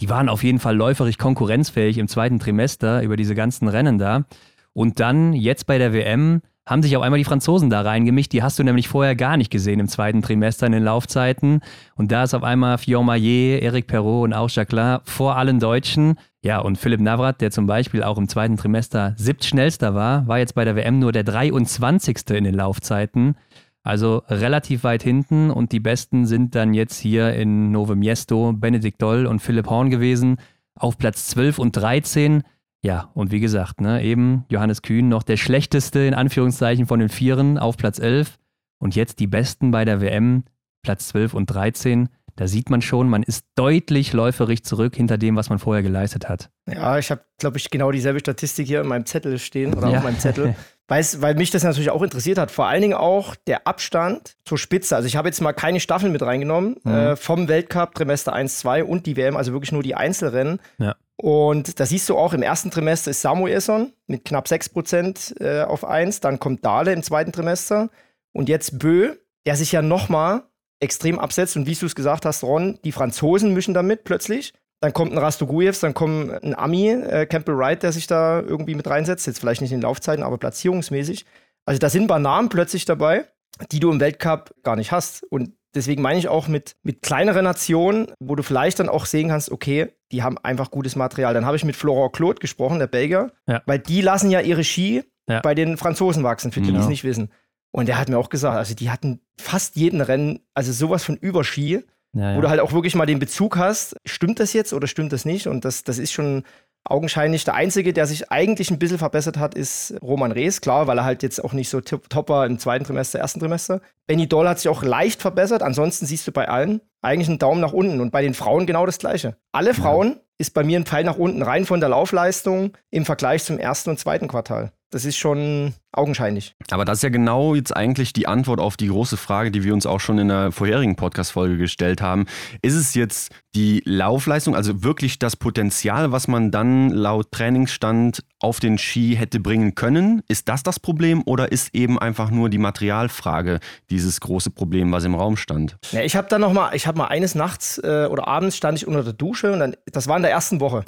Die waren auf jeden Fall läuferisch konkurrenzfähig im zweiten Trimester über diese ganzen Rennen da. Und dann jetzt bei der WM haben sich auch einmal die Franzosen da reingemischt. Die hast du nämlich vorher gar nicht gesehen im zweiten Trimester in den Laufzeiten. Und da ist auf einmal Fion Maillet, Eric Perrault und auch Jacquelin vor allen Deutschen. Ja, und Philipp Navrat, der zum Beispiel auch im zweiten Trimester siebtschnellster war, war jetzt bei der WM nur der 23. in den Laufzeiten. Also relativ weit hinten und die Besten sind dann jetzt hier in Nove Miesto, Benedikt Doll und Philipp Horn gewesen, auf Platz 12 und 13. Ja, und wie gesagt, ne, eben Johannes Kühn noch der schlechteste in Anführungszeichen von den Vieren auf Platz 11 und jetzt die Besten bei der WM, Platz 12 und 13. Da sieht man schon, man ist deutlich läuferig zurück hinter dem, was man vorher geleistet hat. Ja, ich habe, glaube ich, genau dieselbe Statistik hier in meinem Zettel stehen oder ja. auf meinem Zettel. Weiß, weil mich das natürlich auch interessiert hat. Vor allen Dingen auch der Abstand zur Spitze. Also ich habe jetzt mal keine Staffel mit reingenommen mhm. äh, vom Weltcup Trimester 1, 2 und die WM, also wirklich nur die Einzelrennen. Ja. Und da siehst du auch, im ersten Trimester ist Samuelson mit knapp 6% äh, auf 1. Dann kommt Dale im zweiten Trimester. Und jetzt Bö, der sich ja nochmal extrem absetzt. Und wie du es gesagt hast, Ron, die Franzosen mischen damit plötzlich. Dann kommt ein Rastogujevs, dann kommt ein Ami, äh, Campbell Wright, der sich da irgendwie mit reinsetzt. Jetzt vielleicht nicht in den Laufzeiten, aber platzierungsmäßig. Also da sind Bananen plötzlich dabei, die du im Weltcup gar nicht hast. Und deswegen meine ich auch mit, mit kleineren Nationen, wo du vielleicht dann auch sehen kannst, okay, die haben einfach gutes Material. Dann habe ich mit Florent Claude gesprochen, der Belgier, ja. weil die lassen ja ihre Ski ja. bei den Franzosen wachsen, für die, genau. die es nicht wissen. Und der hat mir auch gesagt, also die hatten fast jeden Rennen, also sowas von Überski, ja, ja. wo du halt auch wirklich mal den Bezug hast, stimmt das jetzt oder stimmt das nicht? Und das, das ist schon augenscheinlich der Einzige, der sich eigentlich ein bisschen verbessert hat, ist Roman Rees, klar, weil er halt jetzt auch nicht so top war im zweiten Trimester, ersten Trimester. Benny Doll hat sich auch leicht verbessert, ansonsten siehst du bei allen eigentlich einen Daumen nach unten und bei den Frauen genau das Gleiche. Alle Frauen ja. ist bei mir ein Pfeil nach unten, rein von der Laufleistung im Vergleich zum ersten und zweiten Quartal. Das ist schon augenscheinlich. Aber das ist ja genau jetzt eigentlich die Antwort auf die große Frage, die wir uns auch schon in der vorherigen Podcast-Folge gestellt haben. Ist es jetzt die Laufleistung, also wirklich das Potenzial, was man dann laut Trainingsstand auf den Ski hätte bringen können? Ist das das Problem oder ist eben einfach nur die Materialfrage dieses große Problem, was im Raum stand? Ja, ich habe dann noch mal, ich habe mal eines Nachts äh, oder abends stand ich unter der Dusche und dann, das war in der ersten Woche.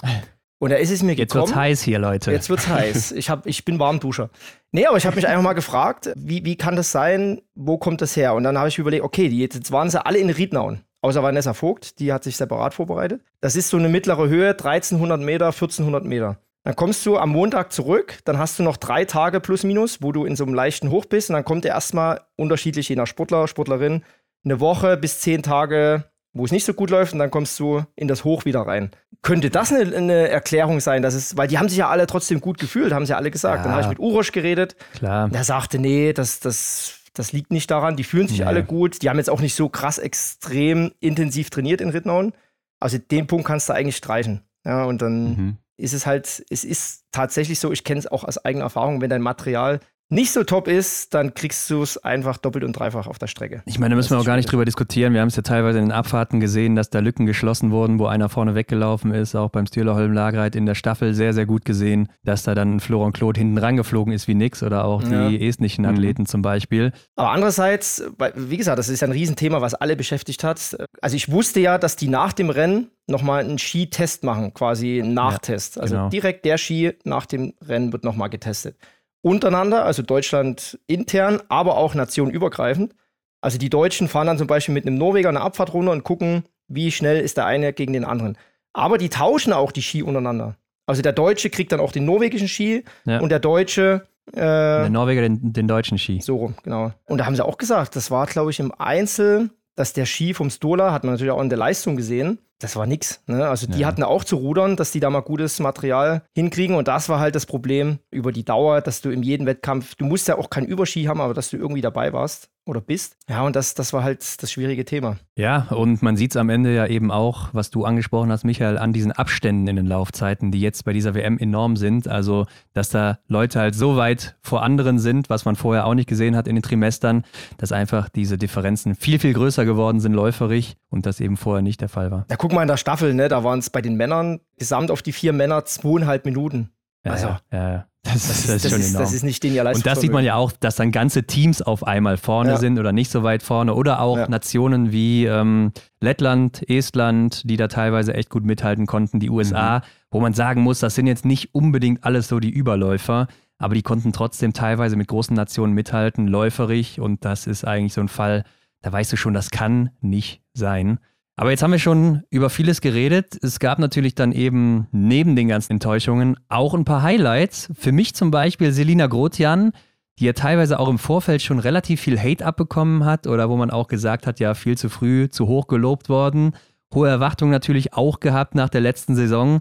Und da ist es mir Jetzt gekommen. wird's heiß hier, Leute. Jetzt wird's heiß. Ich, hab, ich bin Warmduscher. Nee, aber ich habe mich einfach mal gefragt, wie, wie kann das sein? Wo kommt das her? Und dann habe ich überlegt, okay, die, jetzt waren sie alle in Riednauen. Außer Vanessa Vogt, die hat sich separat vorbereitet. Das ist so eine mittlere Höhe, 1300 Meter, 1400 Meter. Dann kommst du am Montag zurück, dann hast du noch drei Tage plus minus, wo du in so einem leichten Hoch bist. Und dann kommt dir erstmal unterschiedlich, je nach Sportler, Sportlerin, eine Woche bis zehn Tage, wo es nicht so gut läuft. Und dann kommst du in das Hoch wieder rein. Könnte das eine, eine Erklärung sein, dass es, weil die haben sich ja alle trotzdem gut gefühlt, haben sie ja alle gesagt. Ja. Dann habe ich mit Urosch geredet. Klar. Der sagte, nee, das, das, das liegt nicht daran. Die fühlen sich Nee. alle gut. Die haben jetzt auch nicht so krass extrem intensiv trainiert in Rittnauen. Also den Punkt kannst du eigentlich streichen. Ja, und dann Mhm. ist es halt, es ist tatsächlich so, ich kenne es auch aus eigener Erfahrung, wenn dein Material nicht so top ist, dann kriegst du es einfach doppelt und dreifach auf der Strecke. Ich meine, da müssen wir auch gar nicht drüber diskutieren. Wir haben es ja teilweise in den Abfahrten gesehen, dass da Lücken geschlossen wurden, wo einer vorne weggelaufen ist. Auch beim Stühlerholm Lagereit in der Staffel sehr, sehr gut gesehen, dass da dann Florian Claude hinten rangeflogen ist wie nix oder auch Ja. die estnischen Mhm. Athleten zum Beispiel. Aber andererseits, wie gesagt, das ist ja ein Riesenthema, was alle beschäftigt hat. Also ich wusste ja, dass die nach dem Rennen nochmal einen Skitest machen, quasi einen Nachtest. Also genau. direkt der Ski nach dem Rennen wird nochmal getestet. Untereinander, also Deutschland intern, aber auch nationenübergreifend. Also die Deutschen fahren dann zum Beispiel mit einem Norweger eine Abfahrt runter und gucken, wie schnell ist der eine gegen den anderen. Aber die tauschen auch die Ski untereinander. Also der Deutsche kriegt dann auch den norwegischen Ski Ja. und der Deutsche äh, Der Norweger den, den deutschen Ski. so rum, genau. Und da haben sie auch gesagt, das war, glaube ich, im Einzel, dass der Ski vom Stola, hat man natürlich auch in der Leistung gesehen, das war nix. Ne? Also die Ja. hatten auch zu rudern, dass die da mal gutes Material hinkriegen. Und das war halt das Problem über die Dauer, dass du in jedem Wettkampf, du musst ja auch keinen Überski haben, aber dass du irgendwie dabei warst oder bist. Ja, und das, das war halt das schwierige Thema. Ja, und man sieht es am Ende ja eben auch, was du angesprochen hast, Michael, an diesen Abständen in den Laufzeiten, die jetzt bei dieser WM enorm sind. Also, dass da Leute halt so weit vor anderen sind, was man vorher auch nicht gesehen hat in den Trimestern, dass einfach diese Differenzen viel, viel größer geworden sind läuferig und das eben vorher nicht der Fall war. Da guck mal in der Staffel, ne? da waren es bei den Männern gesamt auf die vier Männer zweieinhalb Minuten. Ja, Also, ja, Das, Das das, ist, ist das, schon ist, enorm. das ist nicht den Und das sieht man ja auch, dass dann ganze Teams auf einmal vorne Ja. sind oder nicht so weit vorne. Oder auch Ja. Nationen wie ähm, Lettland, Estland, die da teilweise echt gut mithalten konnten, die Mhm. USA, wo man sagen muss, das sind jetzt nicht unbedingt alles so die Überläufer, aber die konnten trotzdem teilweise mit großen Nationen mithalten, läuferig. Und das ist eigentlich so ein Fall, da weißt du schon, das kann nicht sein. Aber jetzt haben wir schon über vieles geredet. Es gab natürlich dann eben neben den ganzen Enttäuschungen auch ein paar Highlights. Für mich zum Beispiel Selina Grotian, die ja teilweise auch im Vorfeld schon relativ viel Hate abbekommen hat oder wo man auch gesagt hat, ja, viel zu früh, zu hoch gelobt worden. Hohe Erwartungen natürlich auch gehabt nach der letzten Saison.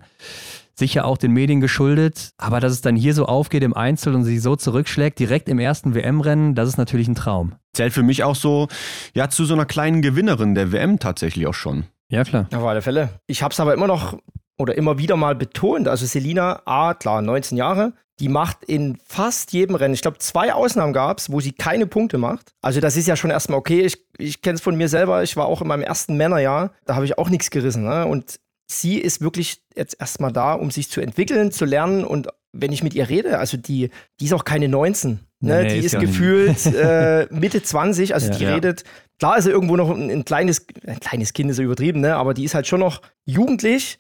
Sicher auch den Medien geschuldet. Aber dass es dann hier so aufgeht im Einzel und sie so zurückschlägt, direkt im ersten WM-Rennen, das ist natürlich ein Traum. Zählt für mich auch so, ja, zu so einer kleinen Gewinnerin der WM tatsächlich auch schon. Ja, klar. Auf alle Fälle. Ich habe es aber immer noch oder immer wieder mal betont. Also Selina, A, klar, 19 Jahre, die macht in fast jedem Rennen, ich glaube, zwei Ausnahmen gab es, wo sie keine Punkte macht. Also das ist ja schon erstmal okay. Ich, ich kenne es von mir selber. Ich war auch in meinem ersten Männerjahr. Da habe ich auch nichts gerissen. Ne? Und sie ist wirklich jetzt erstmal da, um sich zu entwickeln, zu lernen. Und wenn ich mit ihr rede, also die, die ist auch keine 19. Ne? Nee, die ist ist gefühlt äh, Mitte 20. Also Ja. die Ja. redet, klar ist sie irgendwo noch ein, ein kleines, ein kleines Kind ist so übertrieben, ne? aber die ist halt schon noch jugendlich.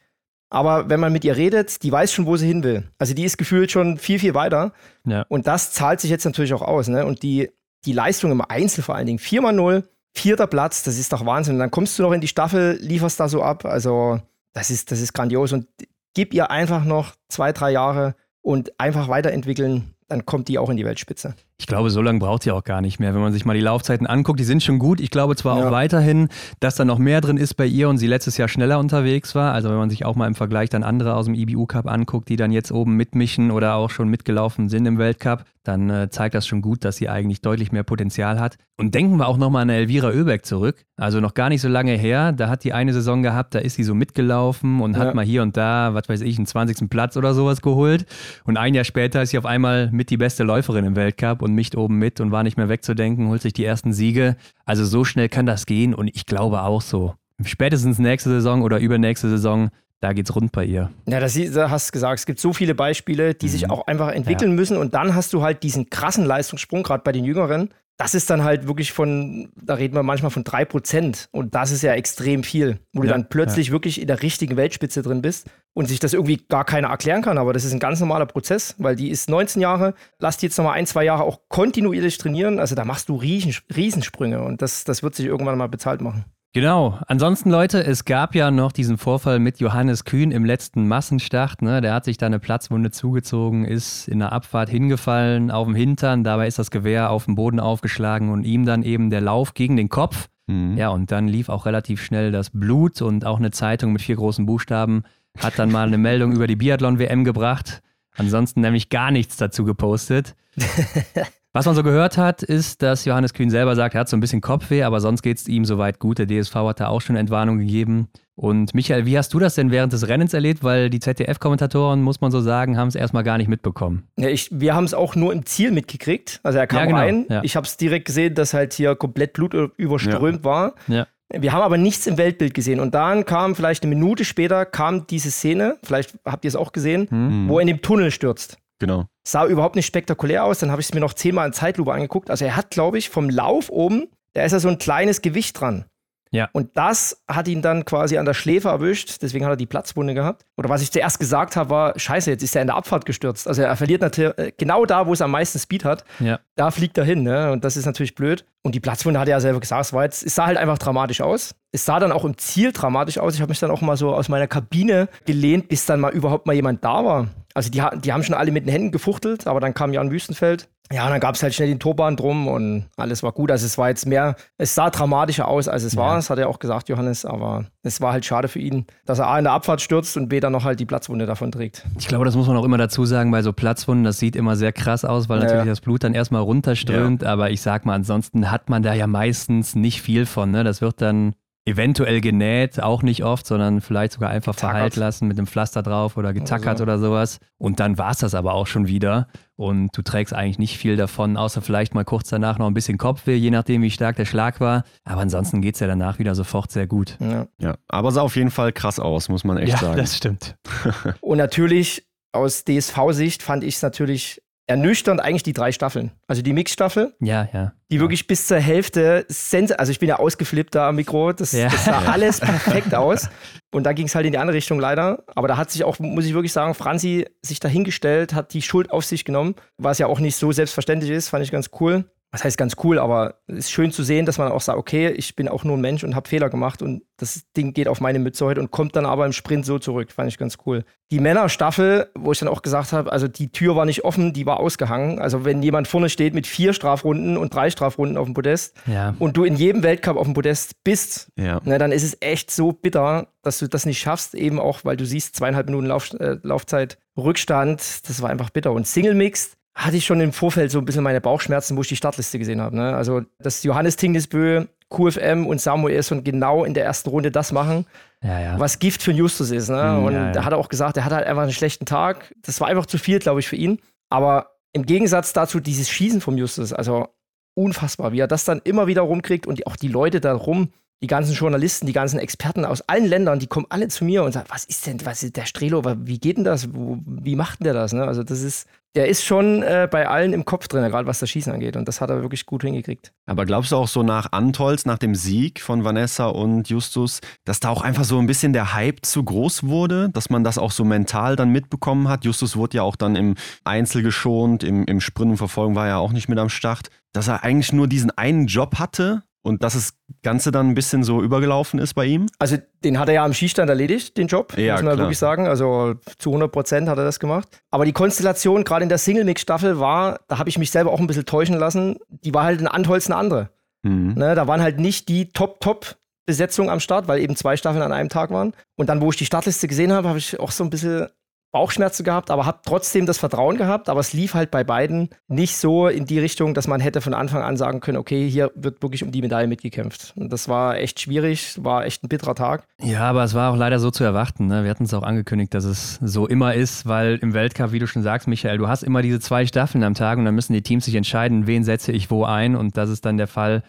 Aber wenn man mit ihr redet, die weiß schon, wo sie hin will. Also die ist gefühlt schon viel, viel weiter. Ja. Und das zahlt sich jetzt natürlich auch aus. Ne? Und die, die Leistung im Einzel vor allen Dingen, 4x0, vierter Platz, das ist doch Wahnsinn. Und dann kommst du noch in die Staffel, lieferst da so ab. Also das ist, das ist grandios. Und gib ihr einfach noch zwei, drei Jahre und einfach weiterentwickeln, dann kommt die auch in die Weltspitze. Ich glaube, so lange braucht sie auch gar nicht mehr. Wenn man sich mal die Laufzeiten anguckt, die sind schon gut. Ich glaube zwar Ja. auch weiterhin, dass da noch mehr drin ist bei ihr und sie letztes Jahr schneller unterwegs war. Also wenn man sich auch mal im Vergleich dann andere aus dem IBU Cup anguckt, die dann jetzt oben mitmischen oder auch schon mitgelaufen sind im Weltcup, dann äh, zeigt das schon gut, dass sie eigentlich deutlich mehr Potenzial hat. Und denken wir auch nochmal an Elvira Oebeck zurück. Also noch gar nicht so lange her. Da hat die eine Saison gehabt, da ist sie so mitgelaufen und Ja. hat mal hier und da, was weiß ich, einen 20. Platz oder sowas geholt. Und ein Jahr später ist sie auf einmal mit die beste Läuferin im Weltcup und mischt oben mit und war nicht mehr wegzudenken, holt sich die ersten Siege. Also so schnell kann das gehen und ich glaube auch so. Spätestens nächste Saison oder übernächste Saison, da geht's rund bei ihr. Ja, das hast du gesagt, es gibt so viele Beispiele, die sich auch einfach entwickeln müssen und dann hast du halt diesen krassen Leistungssprung, gerade bei den Jüngeren. Das ist dann halt wirklich von, da reden wir manchmal von drei Prozent. Und das ist ja extrem viel, wo du Ja, dann plötzlich wirklich in der richtigen Weltspitze drin bist und sich das irgendwie gar keiner erklären kann. Aber das ist ein ganz normaler Prozess, weil die ist 19 Jahre, lass die jetzt nochmal ein, zwei Jahre auch kontinuierlich trainieren. Also da machst du Riesen, Riesensprünge und das, das wird sich irgendwann mal bezahlt machen. Genau. Ansonsten, Leute, es gab ja noch diesen Vorfall mit Johannes Kühn im letzten Massenstart. Ne? Der hat sich da eine Platzwunde zugezogen, ist in der Abfahrt hingefallen auf dem Hintern. Dabei ist das Gewehr auf dem Boden aufgeschlagen und ihm dann eben der Lauf gegen den Kopf. Mhm. Ja, und dann lief auch relativ schnell das Blut und auch eine Zeitung mit vier großen Buchstaben hat dann mal eine Meldung über die Biathlon-WM gebracht. Ansonsten nämlich gar nichts dazu gepostet. Was man so gehört hat, ist, dass Johannes Kühn selber sagt, er hat so ein bisschen Kopfweh, aber sonst geht es ihm soweit gut. Der DSV hat da auch schon Entwarnung gegeben. Und Michael, wie hast du das denn während des Rennens erlebt? Weil die ZDF-Kommentatoren, muss man so sagen, haben es erstmal gar nicht mitbekommen. Ja, ich, wir haben es auch nur im Ziel mitgekriegt. Also er kam Ja, genau, rein. ja. Ich habe es direkt gesehen, dass halt hier komplett Blut überströmt war. Ja. Wir haben aber nichts im Weltbild gesehen. Und dann kam vielleicht eine Minute später kam diese Szene, vielleicht habt ihr es auch gesehen, Hm. wo er in den Tunnel stürzt. Genau. Sah überhaupt nicht spektakulär aus. Dann habe ich es mir noch zehnmal in Zeitlupe angeguckt. Also er hat, glaube ich, vom Lauf oben, da ist ja so ein kleines Gewicht dran. Ja. Und das hat ihn dann quasi an der Schläfe erwischt, deswegen hat er die Platzwunde gehabt. Oder was ich zuerst gesagt habe, war, scheiße, jetzt ist er in der Abfahrt gestürzt. Also er verliert natürlich äh, genau da, wo es am meisten Speed hat, Ja. da fliegt er hin, ne? Und das ist natürlich blöd. Und die Platzwunde hat er ja selber gesagt, es, war jetzt, es sah halt einfach dramatisch aus. Es sah dann auch im Ziel dramatisch aus. Ich habe mich dann auch mal so aus meiner Kabine gelehnt, bis dann mal überhaupt mal jemand da war. Also die, die haben schon alle mit den Händen gefuchtelt, aber dann kam Jan Wüstenfeld. Ja, und dann gab es halt schnell den Turban drum und alles war gut. Also es war jetzt mehr, es sah dramatischer aus, als es war. Das hat er auch gesagt, Johannes, aber es war halt schade für ihn, dass er A in der Abfahrt stürzt und B dann noch halt die Platzwunde davon trägt. Ich glaube, das muss man auch immer dazu sagen, bei so Platzwunden, das sieht immer sehr krass aus, weil Ja, natürlich ja. das Blut dann erstmal runterströmt. Aber ich sag mal, ansonsten hat man da ja meistens nicht viel von. Ne? Das wird dann eventuell genäht, auch nicht oft, sondern vielleicht sogar einfach Getackert. verheilt lassen mit einem Pflaster drauf oder getackert so. oder sowas. Und dann war es das aber auch schon wieder. Und du trägst eigentlich nicht viel davon, außer vielleicht mal kurz danach noch ein bisschen Kopfweh, je nachdem, wie stark der Schlag war. Aber ansonsten geht es ja danach wieder sofort sehr gut. Ja. Ja. Aber sah auf jeden Fall krass aus, muss man echt sagen. stimmt. Und natürlich aus DSV-Sicht fand ich es natürlich ernüchternd eigentlich die drei Staffeln. Also die Mixstaffel, Ja, ja. die wirklich bis zur Hälfte, sens also ich bin ja ausgeflippt da am Mikro, das, Ja. das sah alles perfekt aus. Und dann ging es halt in die andere Richtung leider. Aber da hat sich auch, muss ich wirklich sagen, Franzi sich dahingestellt, hat die Schuld auf sich genommen, was ja auch nicht so selbstverständlich ist, fand ich ganz cool. Was heißt ganz cool, aber es ist schön zu sehen, dass man auch sagt, okay, ich bin auch nur ein Mensch und habe Fehler gemacht und das Ding geht auf meine Mütze heute und kommt dann aber im Sprint so zurück. Fand ich ganz cool. Die Männerstaffel, wo ich dann auch gesagt habe, also die Tür war nicht offen, die war ausgehangen. Also wenn jemand vorne steht mit vier Strafrunden und drei Strafrunden auf dem Podest Ja. und du in jedem Weltcup auf dem Podest bist, Ja. ne, dann ist es echt so bitter, dass du das nicht schaffst, eben auch, weil du siehst, zweieinhalb Minuten Lauf, äh, Laufzeit, Rückstand, das war einfach bitter. Und Single Mixed hatte ich schon im Vorfeld so ein bisschen meine Bauchschmerzen, wo ich die Startliste gesehen habe. Ne? Also, dass Johannes Tingnesbö, QFM und Samuelson genau in der ersten Runde das machen, Ja, ja. was Gift für Justus ist. Ne? Mhm, und ja, da hat er auch gesagt, er hatte halt einfach einen schlechten Tag. Das war einfach zu viel, glaube ich, für ihn. Aber im Gegensatz dazu dieses Schießen vom Justus, also unfassbar, wie er das dann immer wieder rumkriegt und auch die Leute da rum, die ganzen Journalisten, die ganzen Experten aus allen Ländern, die kommen alle zu mir und sagen, was ist denn, was ist der Strelo, wie geht denn das, wie macht denn der das? Ne? Also das ist, der ist schon äh, bei allen im Kopf drin, gerade was das Schießen angeht und das hat er wirklich gut hingekriegt. Aber glaubst du auch so nach Antolz, nach dem Sieg von Vanessa und Justus, dass da auch einfach so ein bisschen der Hype zu groß wurde, dass man das auch so mental dann mitbekommen hat? Justus wurde ja auch dann im Einzel geschont, im, im Sprint und Verfolgung war er auch nicht mit am Start, dass er eigentlich nur diesen einen Job hatte und dass das Ganze dann ein bisschen so übergelaufen ist bei ihm? Also den hat er ja am Schießstand erledigt, den Job, Ja, muss man klar. wirklich sagen. Also zu 100 Prozent hat er das gemacht. Aber die Konstellation gerade in der Single-Mix-Staffel war, da habe ich mich selber auch ein bisschen täuschen lassen, die war halt in Antholz eine andere. Mhm. Ne, da waren halt nicht die Top-Top-Besetzungen am Start, weil eben zwei Staffeln an einem Tag waren. Und dann, wo ich die Startliste gesehen habe, habe ich auch so ein bisschen Bauchschmerzen gehabt, aber habe trotzdem das Vertrauen gehabt. Aber es lief halt bei beiden nicht so in die Richtung, dass man hätte von Anfang an sagen können, okay, hier wird wirklich um die Medaille mitgekämpft. Und das war echt schwierig, war echt ein bitterer Tag. Ja, aber es war auch leider so zu erwarten. Ne? Wir hatten es auch angekündigt, dass es so immer ist, weil im Weltcup, wie du schon sagst, Michael, du hast immer diese zwei Staffeln am Tag und dann müssen die Teams sich entscheiden, wen setze ich wo ein. Und das ist dann der Fall,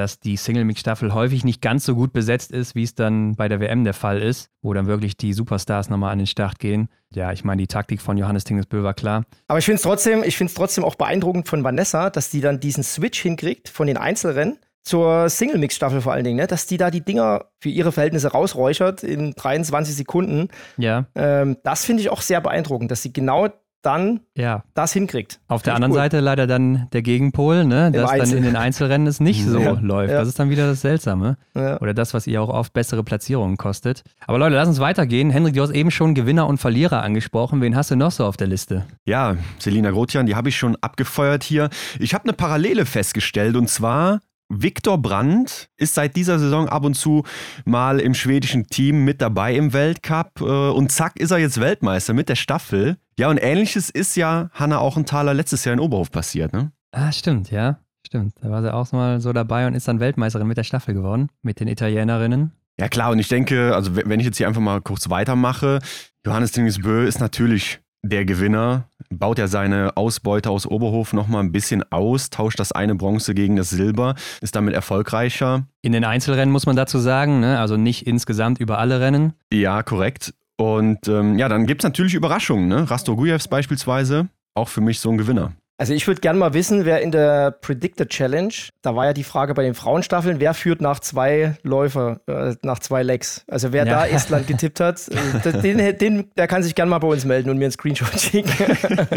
dass die Single-Mix-Staffel häufig nicht ganz so gut besetzt ist, wie es dann bei der WM der Fall ist, wo dann wirklich die Superstars nochmal an den Start gehen. Ja, ich meine, die Taktik von Johannes Tingesbö war klar. Aber ich finde es trotzdem, trotzdem auch beeindruckend von Vanessa, dass die dann diesen Switch hinkriegt von den Einzelrennen zur Single-Mix-Staffel vor allen Dingen, ne? dass die da die Dinger für ihre Verhältnisse rausräuchert in 23 Sekunden. Ja. Ähm, das finde ich auch sehr beeindruckend, dass sie genau dann ja. das hinkriegt. Auf der anderen cool. Seite leider dann der Gegenpol, ne? dass dann in den Einzelrennen es nicht so ja. läuft. Ja. Das ist dann wieder das Seltsame. Oder das, was ihr auch oft bessere Platzierungen kostet. Aber Leute, lass uns weitergehen. Henrik, du hast eben schon Gewinner und Verlierer angesprochen. Wen hast du noch so auf der Liste? Ja, Selina Grotjan, die habe ich schon abgefeuert hier. Ich habe eine Parallele festgestellt und zwar Viktor Brandt ist seit dieser Saison ab und zu mal im schwedischen Team mit dabei im Weltcup äh, und zack ist er jetzt Weltmeister mit der Staffel. Ja, und ähnliches ist ja Hanna Auchenthaler letztes Jahr in Oberhof passiert, ne? Ah, stimmt, ja. Stimmt. Da war sie auch mal so dabei und ist dann Weltmeisterin mit der Staffel geworden, mit den Italienerinnen. Ja, klar, und ich denke, also wenn ich jetzt hier einfach mal kurz weitermache, Johannes Dingesbö ist natürlich der Gewinner baut ja seine Ausbeute aus Oberhof nochmal ein bisschen aus, tauscht das eine Bronze gegen das Silber, ist damit erfolgreicher. In den Einzelrennen muss man dazu sagen, ne? also nicht insgesamt über alle Rennen. Ja, korrekt. Und ähm, ja, dann gibt es natürlich Überraschungen. Ne? Rasto Gujevs beispielsweise, auch für mich so ein Gewinner. Also ich würde gerne mal wissen, wer in der Predictor Challenge, da war ja die Frage bei den Frauenstaffeln, wer führt nach zwei Läufer, äh, nach zwei Legs. Also wer ja. da Estland getippt hat, äh, den, den, der kann sich gerne mal bei uns melden und mir einen Screenshot schicken.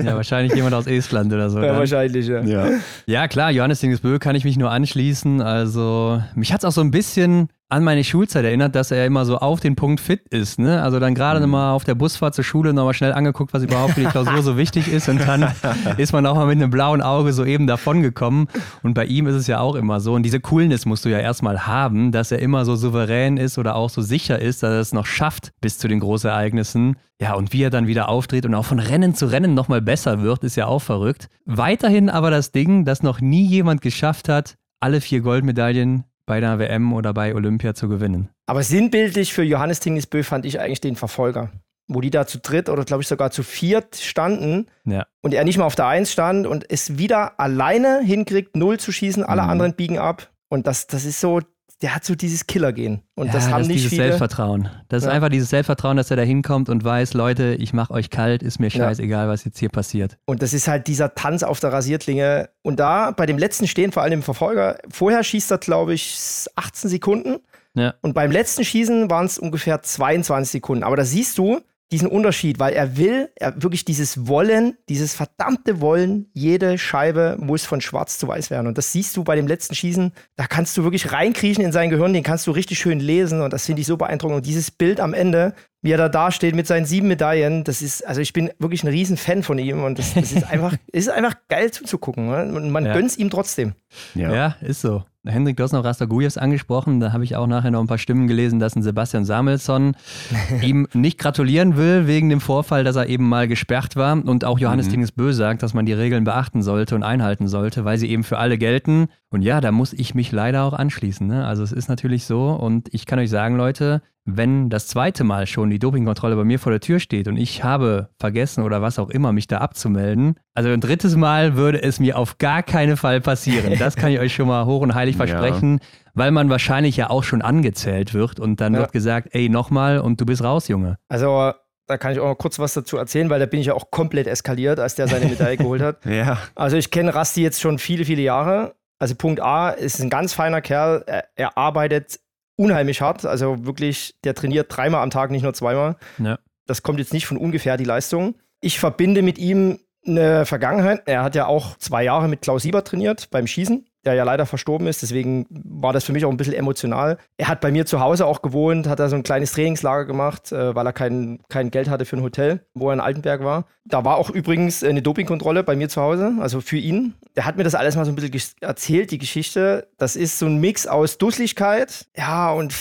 Ja, wahrscheinlich jemand aus Estland oder so. Ja, dann. wahrscheinlich, ja. ja. Ja, klar, Johannes Dingesbö kann ich mich nur anschließen. Also mich hat es auch so ein bisschen an meine Schulzeit erinnert, dass er immer so auf den Punkt fit ist. Ne? Also dann gerade mhm. nochmal auf der Busfahrt zur Schule nochmal schnell angeguckt, was überhaupt für die Klausur so wichtig ist. Und dann ist man auch mal mit einem blauen Auge so eben davon gekommen. Und bei ihm ist es ja auch immer so. Und diese Coolness musst du ja erstmal haben, dass er immer so souverän ist oder auch so sicher ist, dass er es noch schafft bis zu den Großereignissen. Ja, und wie er dann wieder auftritt und auch von Rennen zu Rennen nochmal besser wird, ist ja auch verrückt. Weiterhin aber das Ding, das noch nie jemand geschafft hat, alle vier Goldmedaillen bei der WM oder bei Olympia zu gewinnen. Aber sinnbildlich für Johannes Tingesbö fand ich eigentlich den Verfolger. Wo die da zu dritt oder glaube ich sogar zu viert standen ja. und er nicht mal auf der Eins stand und es wieder alleine hinkriegt, null zu schießen, alle mhm. anderen biegen ab. Und das, das ist so der hat so dieses Killergehen. Und ja, das haben das nicht dieses viele. Selbstvertrauen. Das ja. ist einfach dieses Selbstvertrauen, dass er da hinkommt und weiß, Leute, ich mache euch kalt, ist mir scheißegal, ja. was jetzt hier passiert. Und das ist halt dieser Tanz auf der Rasierklinge. Und da bei dem letzten Stehen, vor allem im Verfolger, vorher schießt er, glaube ich, 18 Sekunden. Ja. Und beim letzten Schießen waren es ungefähr 22 Sekunden. Aber da siehst du, diesen Unterschied, weil er will, er wirklich dieses Wollen, dieses verdammte Wollen, jede Scheibe muss von schwarz zu weiß werden. Und das siehst du bei dem letzten Schießen, da kannst du wirklich reinkriechen in sein Gehirn, den kannst du richtig schön lesen und das finde ich so beeindruckend. Und dieses Bild am Ende, wie er da dasteht mit seinen sieben Medaillen, das ist, also ich bin wirklich ein riesen Fan von ihm und das, das ist einfach, ist einfach geil zuzugucken. Ne? Und man ja. gönnt ihm trotzdem. Ja. ja, ist so. Hendrik, du hast noch Rastagujews angesprochen. Da habe ich auch nachher noch ein paar Stimmen gelesen, dass ein Sebastian Samuelsson ihm nicht gratulieren will wegen dem Vorfall, dass er eben mal gesperrt war. Und auch Johannes mhm. Tingesbö sagt, dass man die Regeln beachten sollte und einhalten sollte, weil sie eben für alle gelten. Und ja, da muss ich mich leider auch anschließen. Ne? Also es ist natürlich so. Und ich kann euch sagen, Leute, wenn das zweite Mal schon die Dopingkontrolle bei mir vor der Tür steht und ich habe vergessen oder was auch immer, mich da abzumelden, also ein drittes Mal würde es mir auf gar keinen Fall passieren. Das kann ich euch schon mal hoch und heilig versprechen, ja. weil man wahrscheinlich ja auch schon angezählt wird und dann ja. wird gesagt, ey, nochmal und du bist raus, Junge. Also da kann ich auch noch kurz was dazu erzählen, weil da bin ich ja auch komplett eskaliert, als der seine Medaille geholt hat. Ja. Also ich kenne Rasti jetzt schon viele, viele Jahre. Also Punkt A, ist ein ganz feiner Kerl. Er, er arbeitet unheimlich hart. Also wirklich, der trainiert dreimal am Tag, nicht nur zweimal. Ja. Das kommt jetzt nicht von ungefähr, die Leistung. Ich verbinde mit ihm eine Vergangenheit. Er hat ja auch zwei Jahre mit Klaus Sieber trainiert beim Schießen der ja leider verstorben ist. Deswegen war das für mich auch ein bisschen emotional. Er hat bei mir zu Hause auch gewohnt, hat da so ein kleines Trainingslager gemacht, äh, weil er kein, kein Geld hatte für ein Hotel, wo er in Altenberg war. Da war auch übrigens eine Dopingkontrolle bei mir zu Hause, also für ihn. Der hat mir das alles mal so ein bisschen erzählt, die Geschichte. Das ist so ein Mix aus Dusseligkeit, ja, und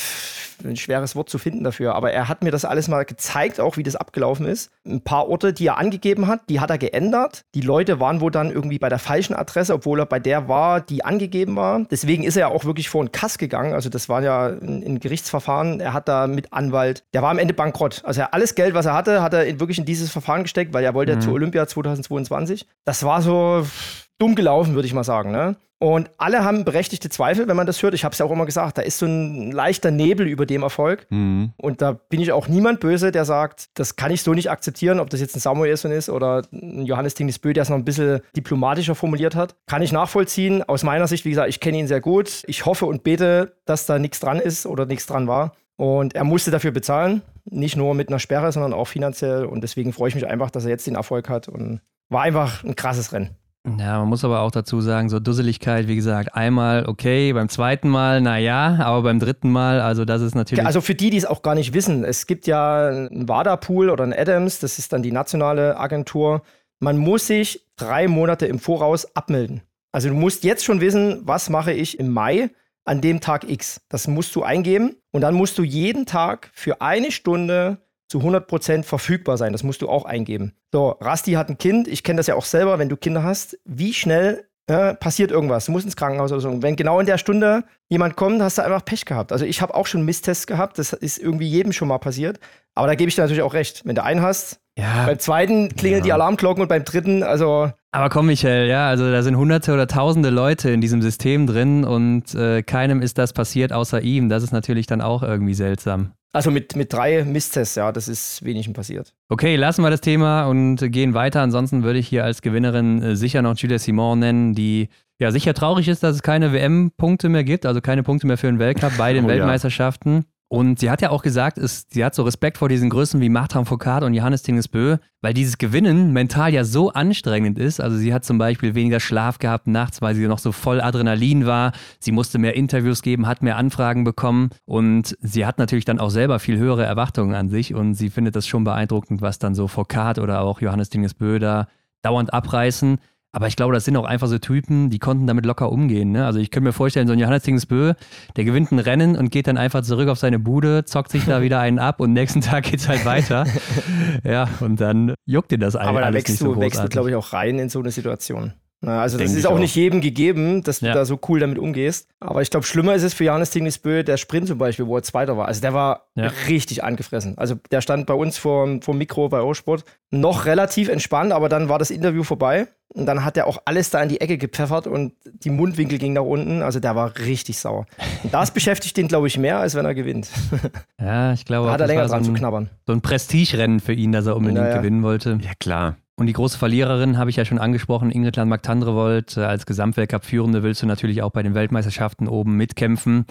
ein schweres Wort zu finden dafür, aber er hat mir das alles mal gezeigt, auch wie das abgelaufen ist. Ein paar Orte, die er angegeben hat, die hat er geändert. Die Leute waren wohl dann irgendwie bei der falschen Adresse, obwohl er bei der war, die angegeben war. Deswegen ist er ja auch wirklich vor einen Kass gegangen. Also das war ja ein, ein Gerichtsverfahren. Er hat da mit Anwalt, der war am Ende bankrott. Also alles Geld, was er hatte, hat er in, wirklich in dieses Verfahren gesteckt, weil er wollte mhm. zur Olympia 2022. Das war so, dumm gelaufen, würde ich mal sagen. Ne? Und alle haben berechtigte Zweifel, wenn man das hört. Ich habe es ja auch immer gesagt, da ist so ein leichter Nebel über dem Erfolg. Mhm. Und da bin ich auch niemand böse, der sagt, das kann ich so nicht akzeptieren, ob das jetzt ein Samuelson ist oder ein Johannes Tingesbö, der es noch ein bisschen diplomatischer formuliert hat. Kann ich nachvollziehen. Aus meiner Sicht, wie gesagt, ich kenne ihn sehr gut. Ich hoffe und bete, dass da nichts dran ist oder nichts dran war. Und er musste dafür bezahlen, nicht nur mit einer Sperre, sondern auch finanziell. Und deswegen freue ich mich einfach, dass er jetzt den Erfolg hat. Und war einfach ein krasses Rennen. Ja, man muss aber auch dazu sagen, so Dusseligkeit, wie gesagt, einmal okay, beim zweiten Mal, naja, aber beim dritten Mal, also das ist natürlich. Also für die, die es auch gar nicht wissen, es gibt ja einen WADA-Pool oder einen Adams, das ist dann die nationale Agentur. Man muss sich drei Monate im Voraus abmelden. Also du musst jetzt schon wissen, was mache ich im Mai an dem Tag X. Das musst du eingeben und dann musst du jeden Tag für eine Stunde zu 100% verfügbar sein. Das musst du auch eingeben. So, Rasti hat ein Kind. Ich kenne das ja auch selber, wenn du Kinder hast. Wie schnell äh, passiert irgendwas? Du musst ins Krankenhaus oder so. Wenn genau in der Stunde jemand kommt, hast du einfach Pech gehabt. Also ich habe auch schon Misstests gehabt. Das ist irgendwie jedem schon mal passiert. Aber da gebe ich dir natürlich auch recht. Wenn du einen hast, ja. beim zweiten klingeln ja. die Alarmglocken und beim dritten, also. Aber komm, Michael, ja, also da sind hunderte oder tausende Leute in diesem System drin und äh, keinem ist das passiert außer ihm. Das ist natürlich dann auch irgendwie seltsam. Also mit, mit drei Misstests, ja, das ist wenig passiert. Okay, lassen wir das Thema und gehen weiter. Ansonsten würde ich hier als Gewinnerin äh, sicher noch Julia Simon nennen, die ja sicher traurig ist, dass es keine WM-Punkte mehr gibt, also keine Punkte mehr für den Weltcup bei den oh, Weltmeisterschaften. Ja. Und sie hat ja auch gesagt, es, sie hat so Respekt vor diesen Größen wie Martin Foucault und Johannes Tingesbö, weil dieses Gewinnen mental ja so anstrengend ist. Also sie hat zum Beispiel weniger Schlaf gehabt nachts, weil sie noch so voll Adrenalin war. Sie musste mehr Interviews geben, hat mehr Anfragen bekommen und sie hat natürlich dann auch selber viel höhere Erwartungen an sich und sie findet das schon beeindruckend, was dann so Foucault oder auch Johannes Tingesbö da dauernd abreißen. Aber ich glaube, das sind auch einfach so Typen, die konnten damit locker umgehen. Ne? Also ich könnte mir vorstellen, so ein Johannes Tingsbö, der gewinnt ein Rennen und geht dann einfach zurück auf seine Bude, zockt sich da wieder einen ab und nächsten Tag geht es halt weiter. ja, und dann juckt dir das eigentlich. Aber da wächst so du, wächst du, glaube ich, auch rein in so eine Situation. Na, also Denk das ist auch, auch, nicht jedem gegeben, dass du ja. da so cool damit umgehst. Aber ich glaube, schlimmer ist es für Janis Tinglisbö, der Sprint zum Beispiel, wo er Zweiter war. Also der war ja. richtig angefressen. Also der stand bei uns vor, vor Mikro bei O-Sport noch relativ entspannt, aber dann war das Interview vorbei. Und dann hat er auch alles da in die Ecke gepfeffert und die Mundwinkel gingen nach unten. Also der war richtig sauer. Und das beschäftigt ihn, glaube ich, mehr, als wenn er gewinnt. Ja, ich glaube, da hat er länger dran so ein, zu knabbern. So ein Prestigerennen für ihn, dass er unbedingt naja. gewinnen wollte. Ja, klar. Und die große Verliererin habe ich ja schon angesprochen, Ingrid Landmark-Tandrevold. Als Gesamtweltcup-Führende willst du natürlich auch bei den Weltmeisterschaften oben mitkämpfen.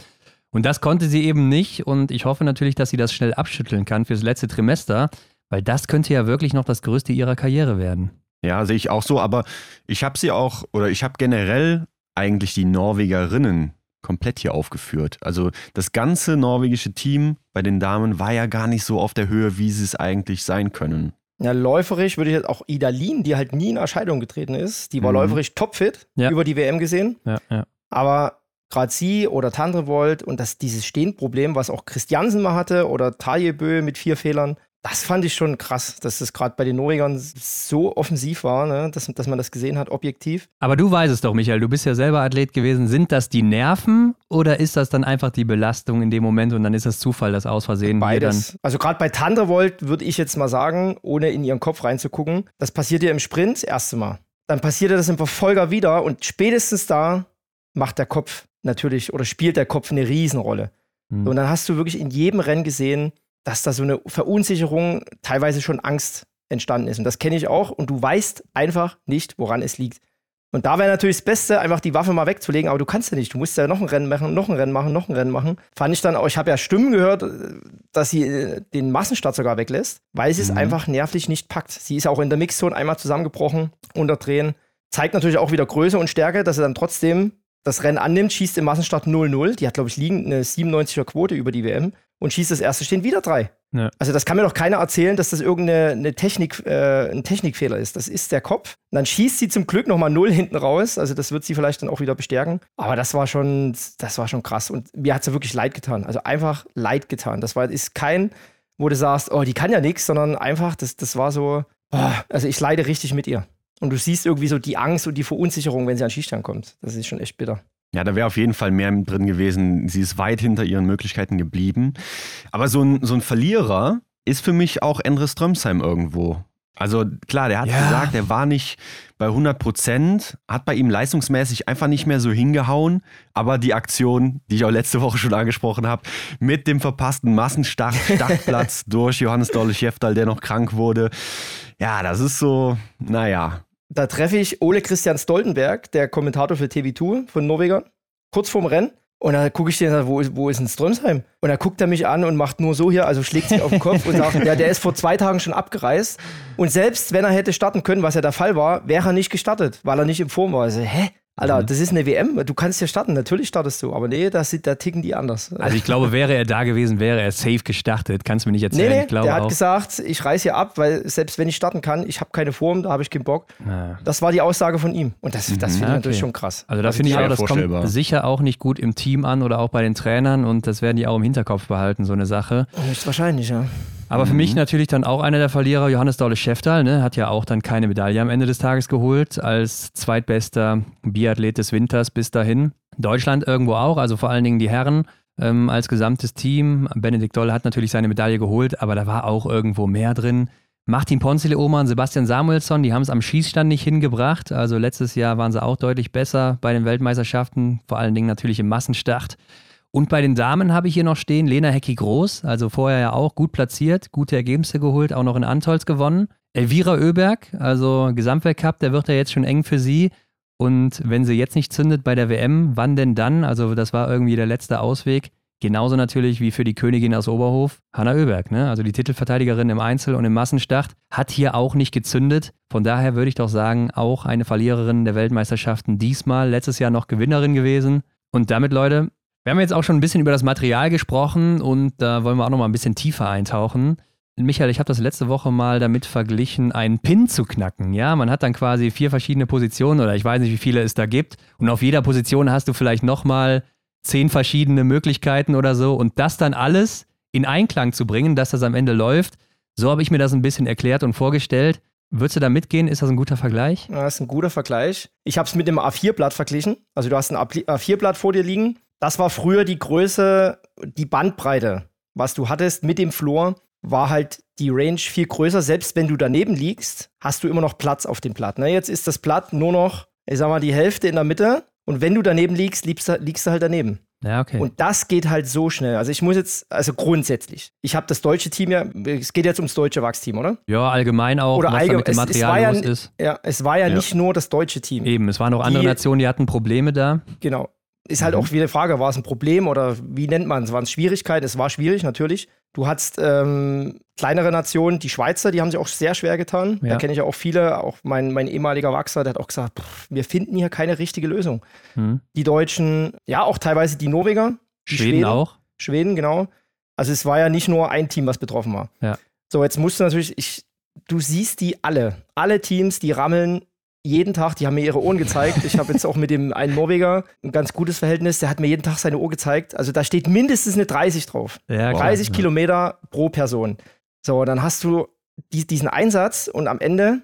Und das konnte sie eben nicht. Und ich hoffe natürlich, dass sie das schnell abschütteln kann fürs letzte Trimester, weil das könnte ja wirklich noch das Größte ihrer Karriere werden. Ja, sehe ich auch so. Aber ich habe sie auch, oder ich habe generell eigentlich die Norwegerinnen komplett hier aufgeführt. Also das ganze norwegische Team bei den Damen war ja gar nicht so auf der Höhe, wie sie es eigentlich sein können. Ja, läuferisch würde ich jetzt auch Idalin, die halt nie in Erscheinung getreten ist, die war mhm. läuferisch topfit, ja. über die WM gesehen. Ja, ja. Aber gerade sie oder Tandrevold und das, dieses Stehenproblem, was auch Christiansen mal hatte oder Taljebö mit vier Fehlern, das fand ich schon krass, dass das gerade bei den Norwegern so offensiv war, ne? dass, dass man das gesehen hat, objektiv. Aber du weißt es doch, Michael, du bist ja selber Athlet gewesen. Sind das die Nerven oder ist das dann einfach die Belastung in dem Moment und dann ist das Zufall, das aus Versehen Beides. Also gerade bei Thunderbolt würde ich jetzt mal sagen, ohne in ihren Kopf reinzugucken, das passiert ja im Sprint das erste Mal. Dann passiert das im Verfolger wieder und spätestens da macht der Kopf natürlich oder spielt der Kopf eine Riesenrolle. Mhm. Und dann hast du wirklich in jedem Rennen gesehen, dass da so eine Verunsicherung, teilweise schon Angst entstanden ist. Und das kenne ich auch. Und du weißt einfach nicht, woran es liegt. Und da wäre natürlich das Beste, einfach die Waffe mal wegzulegen, aber du kannst ja nicht. Du musst ja noch ein Rennen machen, noch ein Rennen machen, noch ein Rennen machen. Fand ich dann auch, ich habe ja Stimmen gehört, dass sie äh, den Massenstart sogar weglässt, weil sie mhm. es einfach nervlich nicht packt. Sie ist auch in der Mixzone einmal zusammengebrochen, unter Drehen. Zeigt natürlich auch wieder Größe und Stärke, dass sie dann trotzdem das Rennen annimmt, schießt im Massenstart 0-0. Die hat, glaube ich, liegend eine 97er Quote über die WM und schießt das erste stehen wieder drei. Ja. Also das kann mir doch keiner erzählen, dass das irgendeine Technik, äh, ein Technikfehler ist. Das ist der Kopf. Und dann schießt sie zum Glück nochmal null hinten raus. Also das wird sie vielleicht dann auch wieder bestärken. Aber das war schon, das war schon krass. Und mir hat es ja wirklich leid getan. Also einfach leid getan. Das war, ist kein, wo du sagst, oh, die kann ja nichts, sondern einfach, das, das war so, oh, also ich leide richtig mit ihr. Und du siehst irgendwie so die Angst und die Verunsicherung, wenn sie an Skistand kommt. Das ist schon echt bitter. Ja, da wäre auf jeden Fall mehr drin gewesen. Sie ist weit hinter ihren Möglichkeiten geblieben. Aber so ein, so ein Verlierer ist für mich auch Endre Strömsheim irgendwo. Also klar, der hat Ja. gesagt, er war nicht bei 100 Prozent, hat bei ihm leistungsmäßig einfach nicht mehr so hingehauen. Aber die Aktion, die ich auch letzte Woche schon angesprochen habe, mit dem verpassten Massenstart, Startplatz durch Johannes Dolle Schäftal, der noch krank wurde. Ja, das ist so, naja. Da treffe ich Ole Christian Stoltenberg, der Kommentator für TV2 von Norweger, kurz vorm Rennen. Und da gucke ich den, und sag, wo ist, wo ist denn Strömsheim? Und da guckt er mich an und macht nur so hier, also schlägt sich auf den Kopf und sagt, ja, der ist vor zwei Tagen schon abgereist. Und selbst wenn er hätte starten können, was ja der Fall war, wäre er nicht gestartet, weil er nicht in Form war. Also, hä? Alter, das ist eine WM, du kannst ja starten, natürlich startest du, aber nee, da, sieht- da ticken die anders. Also ich glaube, wäre er da gewesen, wäre er safe gestartet. Kannst du mir nicht erzählen. nee, ich glaube der hat auch. gesagt, ich reiß hier ab, weil selbst wenn ich starten kann, ich habe keine Form, da habe ich keinen Bock. Ja. Das war die Aussage von ihm. Und das, das finde ich Ah, natürlich okay. schon krass. Also da finde ich auch, das vorstellbar. kommt sicher auch nicht gut im Team an oder auch bei den Trainern und das werden die auch im Hinterkopf behalten, so eine Sache. Höchstwahrscheinlich, ja. Aber für mich natürlich dann auch einer der Verlierer, Johannes Daule Schäftal, ne, hat ja auch dann keine Medaille am Ende des Tages geholt, als zweitbester Biathlet des Winters bis dahin. Deutschland irgendwo auch, also vor allen Dingen die Herren ähm, als gesamtes Team. Benedikt Doll hat natürlich seine Medaille geholt, aber da war auch irgendwo mehr drin. Martin Ponzile Oman, Sebastian Samuelsson, die haben es am Schießstand nicht hingebracht. Also letztes Jahr waren sie auch deutlich besser bei den Weltmeisterschaften, vor allen Dingen natürlich im Massenstart. Und bei den Damen habe ich hier noch stehen Lena Hecki Groß, also vorher ja auch gut platziert, gute Ergebnisse geholt, auch noch in Antolz gewonnen. Elvira Oeberg, also Gesamtweltcup, der wird ja jetzt schon eng für sie. Und wenn sie jetzt nicht zündet bei der WM, wann denn dann? Also das war irgendwie der letzte Ausweg. Genauso natürlich wie für die Königin aus Oberhof, Hanna Oeberg, ne? also die Titelverteidigerin im Einzel und im Massenstart, hat hier auch nicht gezündet. Von daher würde ich doch sagen, auch eine Verliererin der Weltmeisterschaften diesmal, letztes Jahr noch Gewinnerin gewesen. Und damit, Leute, wir haben jetzt auch schon ein bisschen über das Material gesprochen und da wollen wir auch noch mal ein bisschen tiefer eintauchen. Michael, ich habe das letzte Woche mal damit verglichen, einen Pin zu knacken. Ja, man hat dann quasi vier verschiedene Positionen oder ich weiß nicht, wie viele es da gibt. Und auf jeder Position hast du vielleicht nochmal zehn verschiedene Möglichkeiten oder so. Und das dann alles in Einklang zu bringen, dass das am Ende läuft, so habe ich mir das ein bisschen erklärt und vorgestellt. Würdest du da mitgehen? Ist das ein guter Vergleich? Das ist ein guter Vergleich. Ich habe es mit dem A4-Blatt verglichen. Also du hast ein A4-Blatt vor dir liegen. Das war früher die Größe, die Bandbreite, was du hattest mit dem Floor, war halt die Range viel größer. Selbst wenn du daneben liegst, hast du immer noch Platz auf dem Blatt. Ne? Jetzt ist das Blatt nur noch, ich sag mal, die Hälfte in der Mitte. Und wenn du daneben liegst, liegst du, liegst du halt daneben. Ja, okay. Und das geht halt so schnell. Also ich muss jetzt, also grundsätzlich, ich habe das deutsche Team ja, es geht jetzt ums deutsche Wachsteam, oder? ja, allgemein auch, Oder was allgemein- mit dem es- es Material war ja- ist. Ja, es war ja, Ja. nicht nur das deutsche Team. Eben, es waren auch andere Die- Nationen, die hatten Probleme da. Genau. Ist halt auch wieder die Frage, war es ein Problem oder wie nennt man es? Waren es Schwierigkeiten? Es war schwierig, natürlich. Du hattest ähm, kleinere Nationen, die Schweizer, die haben sich auch sehr schwer getan. Ja. Da kenne ich ja auch viele, auch mein, mein ehemaliger Wachser, der hat auch gesagt, pff, wir finden hier keine richtige Lösung. Hm. Die Deutschen, ja, auch teilweise die Norweger, die Schweden, auch. Schweden, genau. Also es war ja nicht nur ein Team, was betroffen war. Ja. So, jetzt musst du natürlich, ich, du siehst die alle. Alle Teams, die rammeln jeden Tag, die haben mir ihre Ohren gezeigt. Ich habe jetzt auch mit dem einen Norweger ein ganz gutes Verhältnis, der hat mir jeden Tag seine Uhr gezeigt. Also da steht mindestens eine 30 drauf. Ja, klar. 30 Ja. Kilometer pro Person. So, dann hast du die, diesen Einsatz und am Ende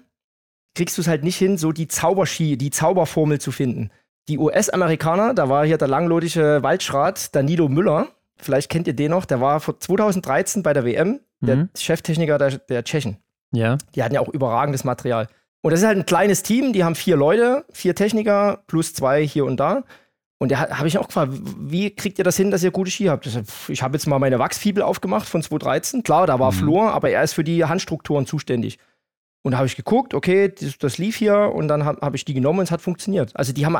kriegst du es halt nicht hin, so die Zauberski, die Zauberformel zu finden. Die US-Amerikaner, da war hier der langlodische Waldschrat Danilo Müller, vielleicht kennt ihr den noch, der war vor 2013 bei der WM, der Mhm. Cheftechniker der, der Tschechen. Ja, Die hatten ja auch überragendes Material. Und das ist halt ein kleines Team, die haben vier Leute, vier Techniker plus zwei hier und da. Und da habe ich auch gefragt, wie kriegt ihr das hin, dass ihr gute Ski habt? Ich, habe jetzt mal meine Wachsfibel aufgemacht von 2013. Klar, da war Mhm. Flor, aber er ist für die Handstrukturen zuständig. Und da habe ich geguckt, okay, das, das lief hier und dann habe hab ich die genommen und es hat funktioniert. Also die haben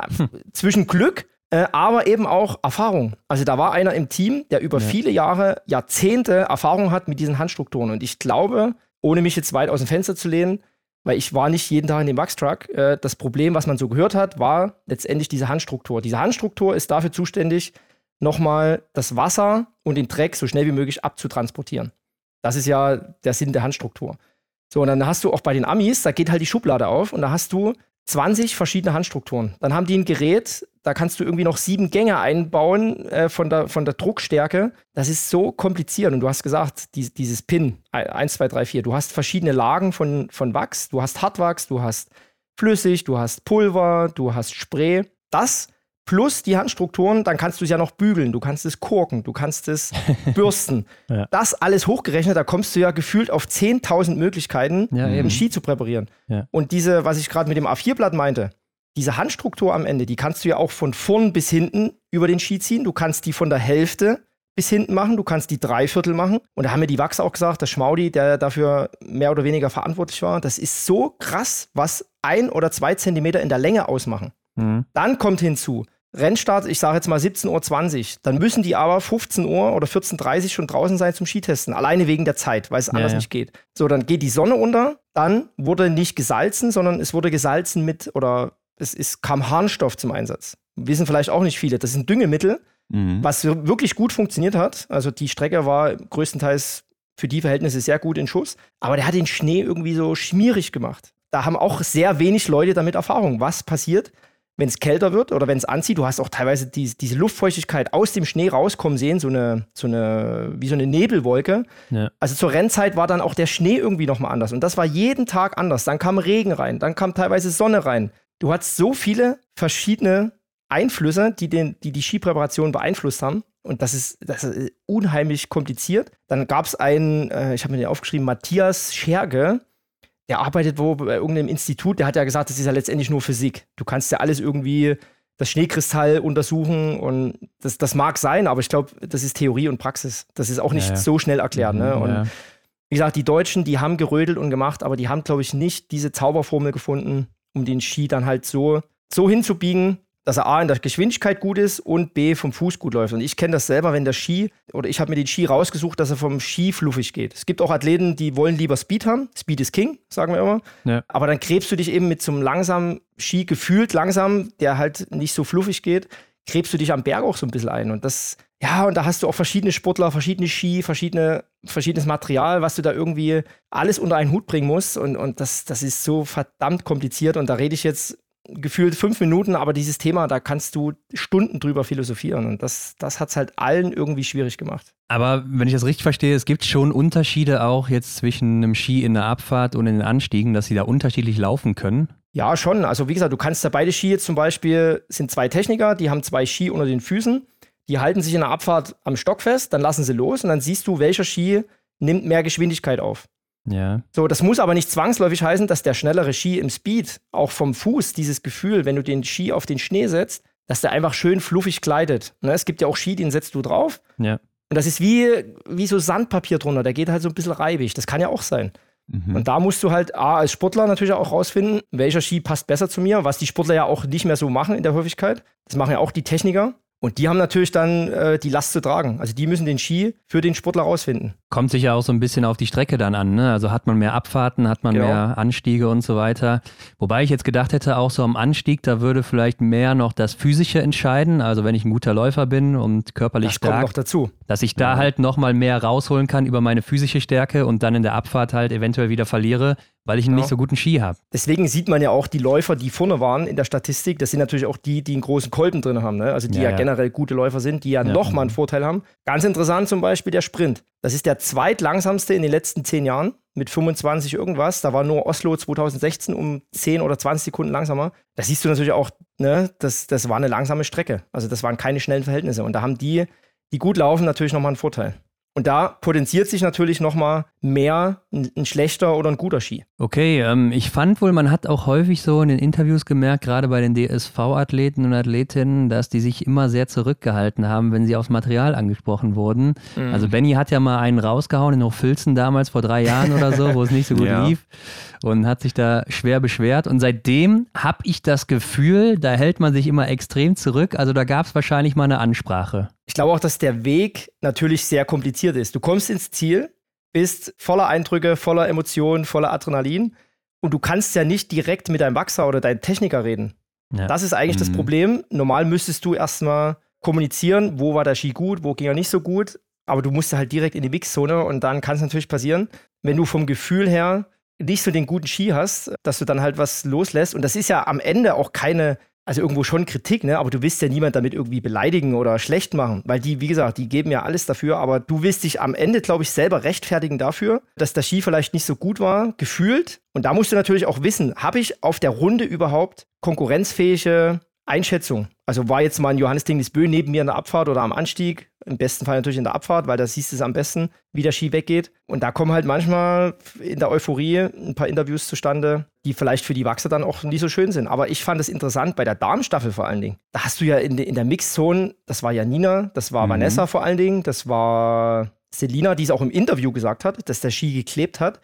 zwischen Glück, äh, aber eben auch Erfahrung. Also da war einer im Team, der über Ja. viele Jahre, Jahrzehnte Erfahrung hat mit diesen Handstrukturen. Und ich glaube, ohne mich jetzt weit aus dem Fenster zu lehnen, weil ich war nicht jeden Tag in dem Wachstruck. Äh, das Problem, was man so gehört hat, war letztendlich diese Handstruktur. Diese Handstruktur ist dafür zuständig, nochmal das Wasser und den Dreck so schnell wie möglich abzutransportieren. Das ist ja der Sinn der Handstruktur. So, und dann hast du auch bei den Amis, da geht halt die Schublade auf und da hast du 20 verschiedene Handstrukturen. Dann haben die ein Gerät, da kannst du irgendwie noch sieben Gänge einbauen äh, von, der, von der Druckstärke. Das ist so kompliziert. Und du hast gesagt, die, dieses Pin, 1, 2, 3, 4, du hast verschiedene Lagen von, von Wachs. Du hast Hartwachs, du hast flüssig, du hast Pulver, du hast Spray. Das plus die Handstrukturen, dann kannst du es ja noch bügeln, du kannst es korken, du kannst es bürsten. Ja. Das alles hochgerechnet, da kommst du ja gefühlt auf 10.000 Möglichkeiten, Ja, einen Ski zu präparieren. Ja. Und diese, was ich gerade mit dem A4-Blatt meinte, diese Handstruktur am Ende, die kannst du ja auch von vorn bis hinten über den Ski ziehen. Du kannst die von der Hälfte bis hinten machen, du kannst die Dreiviertel machen. Und da haben mir die Wachs auch gesagt, der Schmaudi, der dafür mehr oder weniger verantwortlich war, das ist so krass, was ein oder zwei Zentimeter in der Länge ausmachen. Mhm. Dann kommt hinzu, Rennstart, ich sage jetzt mal 17.20 Uhr, dann müssen die aber 15 Uhr oder 14.30 Uhr schon draußen sein zum Skitesten, alleine wegen der Zeit, weil es anders ja. nicht geht. So, dann geht die Sonne unter, dann wurde nicht gesalzen, sondern es wurde gesalzen mit, oder es ist, kam Harnstoff zum Einsatz. Wissen vielleicht auch nicht viele, das ist ein Düngemittel, Mhm. was wirklich gut funktioniert hat. Also die Strecke war größtenteils für die Verhältnisse sehr gut in Schuss, aber der hat den Schnee irgendwie so schmierig gemacht. Da haben auch sehr wenig Leute damit Erfahrung. Was passiert, wenn es kälter wird oder wenn es anzieht? Du hast auch teilweise die, diese Luftfeuchtigkeit aus dem Schnee rauskommen sehen, so eine, so eine, wie so eine Nebelwolke. Ja. Also zur Rennzeit war dann auch der Schnee irgendwie nochmal anders. Und das war jeden Tag anders. Dann kam Regen rein, dann kam teilweise Sonne rein. Du hattest so viele verschiedene Einflüsse, die den, die, die Skipräparation beeinflusst haben. Und das ist, das ist unheimlich kompliziert. Dann gab es einen, äh, ich habe mir den aufgeschrieben, Matthias Scherge, der arbeitet wo bei irgendeinem Institut, der hat ja gesagt, das ist ja letztendlich nur Physik. Du kannst ja alles irgendwie, das Schneekristall untersuchen und das, das mag sein, aber ich glaube, das ist Theorie und Praxis. Das ist auch nicht Ja, ja. so schnell erklärt. Ne? Und Ja. wie gesagt, die Deutschen, die haben gerödelt und gemacht, aber die haben, glaube ich, nicht diese Zauberformel gefunden, um den Ski dann halt so, so hinzubiegen, dass er A in der Geschwindigkeit gut ist und B vom Fuß gut läuft. Und ich kenne das selber, wenn der Ski, oder ich habe mir den Ski rausgesucht, dass er vom Ski fluffig geht. Es gibt auch Athleten, die wollen lieber Speed haben. Speed is King, sagen wir immer. Ja. Aber dann krebst du dich eben mit so einem langsamen Ski, gefühlt langsam, der halt nicht so fluffig geht, krebst du dich am Berg auch so ein bisschen ein. Und das, ja, und da hast du auch verschiedene Sportler, verschiedene Ski, verschiedene, verschiedenes Material, was du da irgendwie alles unter einen Hut bringen musst. Und, und das, das ist so verdammt kompliziert. Und da rede ich jetzt gefühlt fünf Minuten, aber dieses Thema, da kannst du Stunden drüber philosophieren. Und das, das hat es halt allen irgendwie schwierig gemacht. Aber wenn ich das richtig verstehe, es gibt schon Unterschiede auch jetzt zwischen einem Ski in der Abfahrt und in den Anstiegen, dass sie da unterschiedlich laufen können. Ja, schon. Also wie gesagt, du kannst da beide Ski jetzt zum Beispiel, sind zwei Techniker, die haben zwei Ski unter den Füßen, die halten sich in der Abfahrt am Stock fest, dann lassen sie los und dann siehst du, welcher Ski nimmt mehr Geschwindigkeit auf. Ja. So, das muss aber nicht zwangsläufig heißen, dass der schnellere Ski im Speed, auch vom Fuß, dieses Gefühl, wenn du den Ski auf den Schnee setzt, dass der einfach schön fluffig gleitet. Ne? Es gibt ja auch Ski, den setzt du drauf Ja. und das ist wie, wie so Sandpapier drunter, der geht halt so ein bisschen reibig. Das kann ja auch sein. Mhm. Und da musst du halt A, als Sportler natürlich auch rausfinden, welcher Ski passt besser zu mir, was die Sportler ja auch nicht mehr so machen in der Häufigkeit. Das machen ja auch die Techniker. Und die haben natürlich dann äh, die Last zu tragen. Also die müssen den Ski für den Sportler rausfinden. Kommt sicher auch so ein bisschen auf die Strecke dann an. Ne? Also hat man mehr Abfahrten, hat man Genau. mehr Anstiege und so weiter. Wobei ich jetzt gedacht hätte, auch so am Anstieg, da würde vielleicht mehr noch das Physische entscheiden. Also wenn ich ein guter Läufer bin und körperlich Das kommt stark, noch dazu. dass ich da halt nochmal mehr rausholen kann über meine physische Stärke und dann in der Abfahrt halt eventuell wieder verliere, weil ich einen Genau. nicht so guten Ski habe. Deswegen sieht man ja auch die Läufer, die vorne waren in der Statistik, das sind natürlich auch die, die einen großen Kolben drin haben. Ne? Also die Ja, ja, ja. generell gute Läufer sind, die ja, Ja. nochmal einen Vorteil haben. Ganz interessant zum Beispiel der Sprint. Das ist der zweitlangsamste in den letzten zehn Jahren mit 25 irgendwas. Da war nur Oslo 2016 um 10 oder 20 Sekunden langsamer. Da siehst du natürlich auch, ne, das, das war eine langsame Strecke. Also das waren keine schnellen Verhältnisse. Und da haben die, die gut laufen, natürlich nochmal einen Vorteil. Und da potenziert sich natürlich nochmal mehr ein, ein schlechter oder ein guter Ski. Okay, ähm, ich fand wohl, man hat auch häufig so in den Interviews gemerkt, gerade bei den DSV-Athleten und Athletinnen, dass die sich immer sehr zurückgehalten haben, wenn sie aufs Material angesprochen wurden. Mhm. Also Benny hat ja mal einen rausgehauen in Hochfilzen damals vor drei Jahren oder so, wo es nicht so gut Ja. lief und hat sich da schwer beschwert. Und seitdem habe ich das Gefühl, da hält man sich immer extrem zurück. Also da gab es wahrscheinlich mal eine Ansprache. Ich glaube auch, dass der Weg natürlich sehr kompliziert ist. Du kommst ins Ziel, bist voller Eindrücke, voller Emotionen, voller Adrenalin und du kannst ja nicht direkt mit deinem Wachser oder deinem Techniker reden. Ja. Das ist eigentlich das Mhm. Problem. Normal müsstest du erstmal kommunizieren, wo war der Ski gut, wo ging er nicht so gut, aber du musst halt direkt in die Mixzone und dann kann es natürlich passieren, wenn du vom Gefühl her nicht so den guten Ski hast, dass du dann halt was loslässt und das ist ja am Ende auch keine also irgendwo schon Kritik, ne? aber du willst ja niemand damit irgendwie beleidigen oder schlecht machen, weil die, wie gesagt, die geben ja alles dafür, aber du willst dich am Ende, glaube ich, selber rechtfertigen dafür, dass der Ski vielleicht nicht so gut war, gefühlt. Und da musst du natürlich auch wissen, habe ich auf der Runde überhaupt konkurrenzfähige Einschätzung. Also war jetzt mal ein Johannes Dingesbö neben mir in der Abfahrt oder am Anstieg, im besten Fall natürlich in der Abfahrt, weil da siehst du es am besten, wie der Ski weggeht. Und da kommen halt manchmal in der Euphorie ein paar Interviews zustande, die vielleicht für die Wachser dann auch nicht so schön sind. Aber ich fand es interessant bei der Damenstaffel vor allen Dingen. Da hast du ja in, in der Mixzone, das war ja Nina, das war mhm. Vanessa vor allen Dingen, das war Selina, die es auch im Interview gesagt hat, dass der Ski geklebt hat.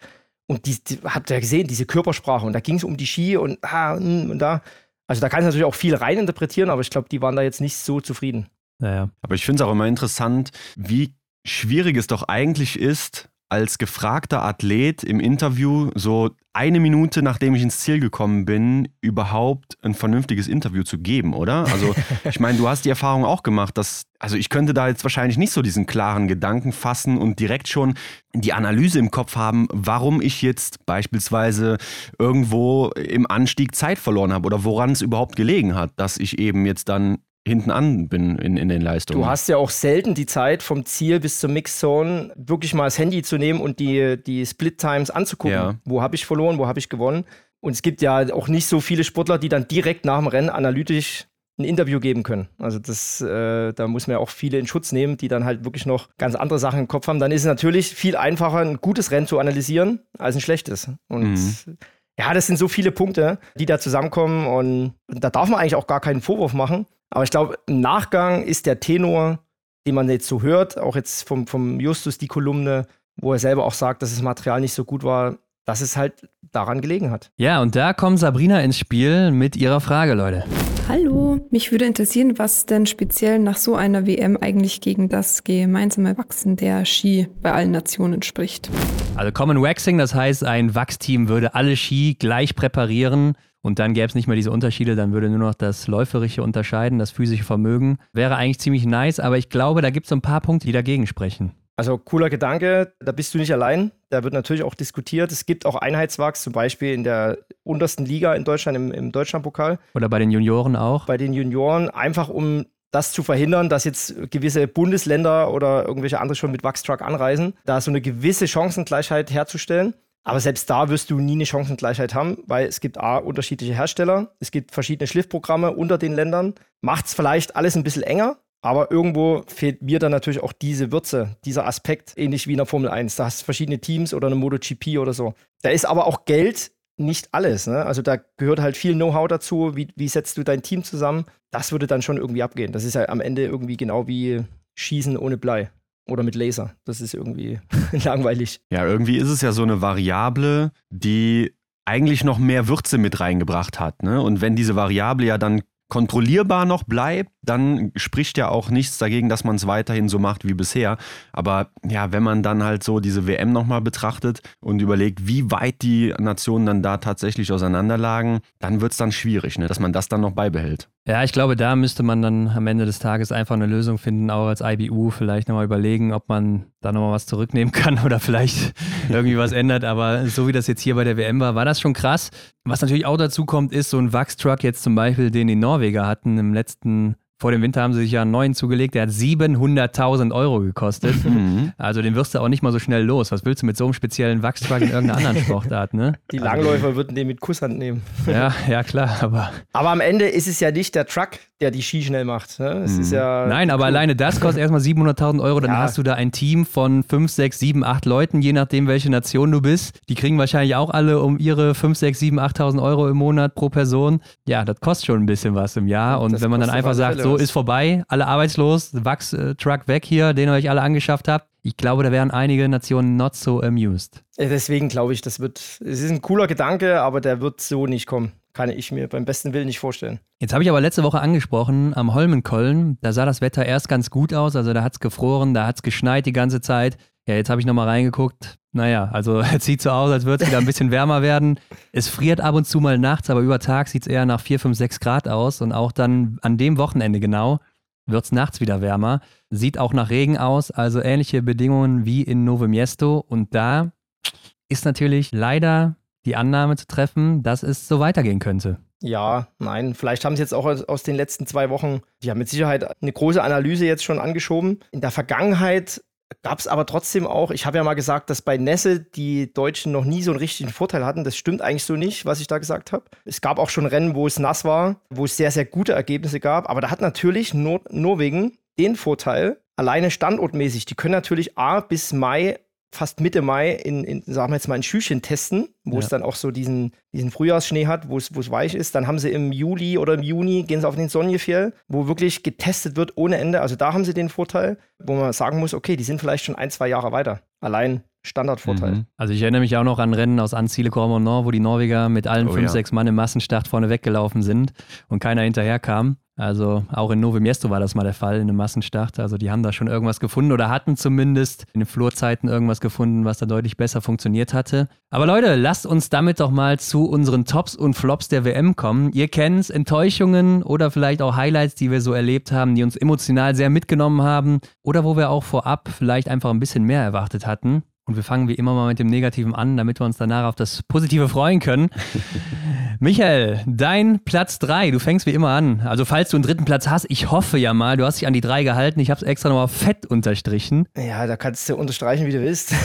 Und die, die habt ihr ja gesehen, diese Körpersprache. Und da ging es um die Ski und, ah, hm, und da. Also da kann es natürlich auch viel reininterpretieren, aber ich glaube, die waren da jetzt nicht so zufrieden. Naja. Aber ich finde es auch immer interessant, wie schwierig es doch eigentlich ist, als gefragter Athlet im Interview so eine Minute nachdem ich ins Ziel gekommen bin, überhaupt ein vernünftiges Interview zu geben, oder? Also, ich meine, du hast die Erfahrung auch gemacht, dass, also ich könnte da jetzt wahrscheinlich nicht so diesen klaren Gedanken fassen und direkt schon die Analyse im Kopf haben, warum ich jetzt beispielsweise irgendwo im Anstieg Zeit verloren habe oder woran es überhaupt gelegen hat, dass ich eben jetzt dann hinten an bin in, in den Leistungen. Du hast ja auch selten die Zeit vom Ziel bis zur Mixzone wirklich mal das Handy zu nehmen und die, die Split Times anzugucken. Ja. Wo habe ich verloren, wo habe ich gewonnen? Und es gibt ja auch nicht so viele Sportler, die dann direkt nach dem Rennen analytisch ein Interview geben können. Also das, äh, da muss man ja auch viele in Schutz nehmen, die dann halt wirklich noch ganz andere Sachen im Kopf haben. Dann ist es natürlich viel einfacher, ein gutes Rennen zu analysieren, als ein schlechtes. Und mhm. Ja, das sind so viele Punkte, die da zusammenkommen und da darf man eigentlich auch gar keinen Vorwurf machen. Aber ich glaube, im Nachgang ist der Tenor, den man jetzt so hört, auch jetzt vom, vom Justus die Kolumne, wo er selber auch sagt, dass das Material nicht so gut war, dass es halt daran gelegen hat. Ja, und da kommt Sabrina ins Spiel mit ihrer Frage, Leute. Hallo, mich würde interessieren, was denn speziell nach so einer WM eigentlich gegen das gemeinsame Wachsen der Ski bei allen Nationen spricht. Also Common Waxing, das heißt, ein Wachsteam würde alle Ski gleich präparieren und dann gäbe es nicht mehr diese Unterschiede, dann würde nur noch das Läuferische unterscheiden, das physische Vermögen. Wäre eigentlich ziemlich nice, aber ich glaube, da gibt es so ein paar Punkte, die dagegen sprechen. Also cooler Gedanke, da bist du nicht allein. Da wird natürlich auch diskutiert. Es gibt auch Einheitswachs, zum Beispiel in der untersten Liga in Deutschland, im, im Deutschlandpokal. Oder bei den Junioren auch. Bei den Junioren, einfach um das zu verhindern, dass jetzt gewisse Bundesländer oder irgendwelche andere schon mit Wachstruck anreisen, da so eine gewisse Chancengleichheit herzustellen. Aber selbst da wirst du nie eine Chancengleichheit haben, weil es gibt A, unterschiedliche Hersteller, es gibt verschiedene Schliffprogramme unter den Ländern. Macht es vielleicht alles ein bisschen enger, aber irgendwo fehlt mir dann natürlich auch diese Würze, dieser Aspekt, ähnlich wie in der Formel 1. Da hast du verschiedene Teams oder eine MotoGP oder so. Da ist aber auch Geld nicht alles. Ne? Also da gehört halt viel Know-how dazu. Wie, wie setzt du dein Team zusammen? Das würde dann schon irgendwie abgehen. Das ist ja am Ende irgendwie genau wie Schießen ohne Blei. Oder mit Laser. Das ist irgendwie langweilig. Ja, irgendwie ist es ja so eine Variable, die eigentlich noch mehr Würze mit reingebracht hat. Ne? Und wenn diese Variable ja dann kontrollierbar noch bleibt, dann spricht ja auch nichts dagegen, dass man es weiterhin so macht wie bisher. Aber ja, wenn man dann halt so diese WM nochmal betrachtet und überlegt, wie weit die Nationen dann da tatsächlich auseinanderlagen, dann wird es dann schwierig, ne? dass man das dann noch beibehält. Ja, ich glaube, da müsste man dann am Ende des Tages einfach eine Lösung finden, auch als IBU vielleicht nochmal überlegen, ob man da nochmal was zurücknehmen kann oder vielleicht irgendwie was ändert. Aber so wie das jetzt hier bei der WM war, war das schon krass. Was natürlich auch dazu kommt, ist so ein Wachstruck jetzt zum Beispiel, den die Norweger hatten im letzten vor dem Winter haben sie sich ja einen neuen zugelegt, der hat 700.000 Euro gekostet. Mhm. Also den wirst du auch nicht mal so schnell los. Was willst du mit so einem speziellen Wachstruck in irgendeiner anderen Sportart, ne? Die Langläufer also, würden den mit Kusshand nehmen. Ja, ja, klar, aber. Aber am Ende ist es ja nicht der Truck, der die Ski schnell macht. Ne? Es mhm. ist ja Nein, aber cool. alleine das kostet erstmal 700.000 Euro. Dann ja. hast du da ein Team von 5, 6, 7, 8 Leuten, je nachdem, welche Nation du bist. Die kriegen wahrscheinlich auch alle um ihre 5, 6, 7, 8.000 Euro im Monat pro Person. Ja, das kostet schon ein bisschen was im Jahr. Und das wenn man dann einfach sagt, so ist vorbei, alle arbeitslos, Wachs-Truck weg hier, den ihr euch alle angeschafft habt. Ich glaube, da wären einige Nationen not so amused. Deswegen glaube ich, das wird, es ist ein cooler Gedanke, aber der wird so nicht kommen. Kann ich mir beim besten Willen nicht vorstellen. Jetzt habe ich aber letzte Woche angesprochen, am Holmenkollen, da sah das Wetter erst ganz gut aus. Also da hat es gefroren, da hat es geschneit die ganze Zeit. Ja, jetzt habe ich nochmal reingeguckt. Naja, also es sieht so aus, als würde es wieder ein bisschen wärmer werden. Es friert ab und zu mal nachts, aber über Tag sieht es eher nach 4, 5, 6 Grad aus. Und auch dann an dem Wochenende genau wird es nachts wieder wärmer. Sieht auch nach Regen aus, also ähnliche Bedingungen wie in Novo Miesto. Und da ist natürlich leider die Annahme zu treffen, dass es so weitergehen könnte. Ja, nein, vielleicht haben sie jetzt auch aus den letzten zwei Wochen, die haben mit Sicherheit eine große Analyse jetzt schon angeschoben. In der Vergangenheit Gab es aber trotzdem auch, ich habe ja mal gesagt, dass bei Nässe die Deutschen noch nie so einen richtigen Vorteil hatten. Das stimmt eigentlich so nicht, was ich da gesagt habe. Es gab auch schon Rennen, wo es nass war, wo es sehr, sehr gute Ergebnisse gab. Aber da hat natürlich Nor Norwegen den Vorteil, alleine standortmäßig, die können natürlich A bis Mai fast Mitte Mai in, in sagen wir jetzt mal, ein Schüchchen testen, wo ja. es dann auch so diesen, diesen Frühjahrsschnee hat, wo es, wo es weich ist. Dann haben sie im Juli oder im Juni, gehen sie auf den Sonnefjell, wo wirklich getestet wird ohne Ende. Also da haben sie den Vorteil, wo man sagen muss, okay, die sind vielleicht schon ein, zwei Jahre weiter. Allein Standardvorteil. Mhm. Also ich erinnere mich auch noch an Rennen aus Anziele Cormonor, wo die Norweger mit allen oh, fünf, ja. sechs Mann im Massenstart vorne weggelaufen sind und keiner hinterher kam. Also auch in Novo Miesto war das mal der Fall, in einem Massenstart. Also die haben da schon irgendwas gefunden oder hatten zumindest in den Flurzeiten irgendwas gefunden, was da deutlich besser funktioniert hatte. Aber Leute, lasst uns damit doch mal zu unseren Tops und Flops der WM kommen. Ihr kennt Enttäuschungen oder vielleicht auch Highlights, die wir so erlebt haben, die uns emotional sehr mitgenommen haben oder wo wir auch vorab vielleicht einfach ein bisschen mehr erwartet hatten. Und wir fangen wie immer mal mit dem Negativen an, damit wir uns danach auf das Positive freuen können. Michael, dein Platz 3, du fängst wie immer an. Also falls du einen dritten Platz hast, ich hoffe ja mal, du hast dich an die 3 gehalten. Ich habe es extra nochmal fett unterstrichen. Ja, da kannst du unterstreichen, wie du willst.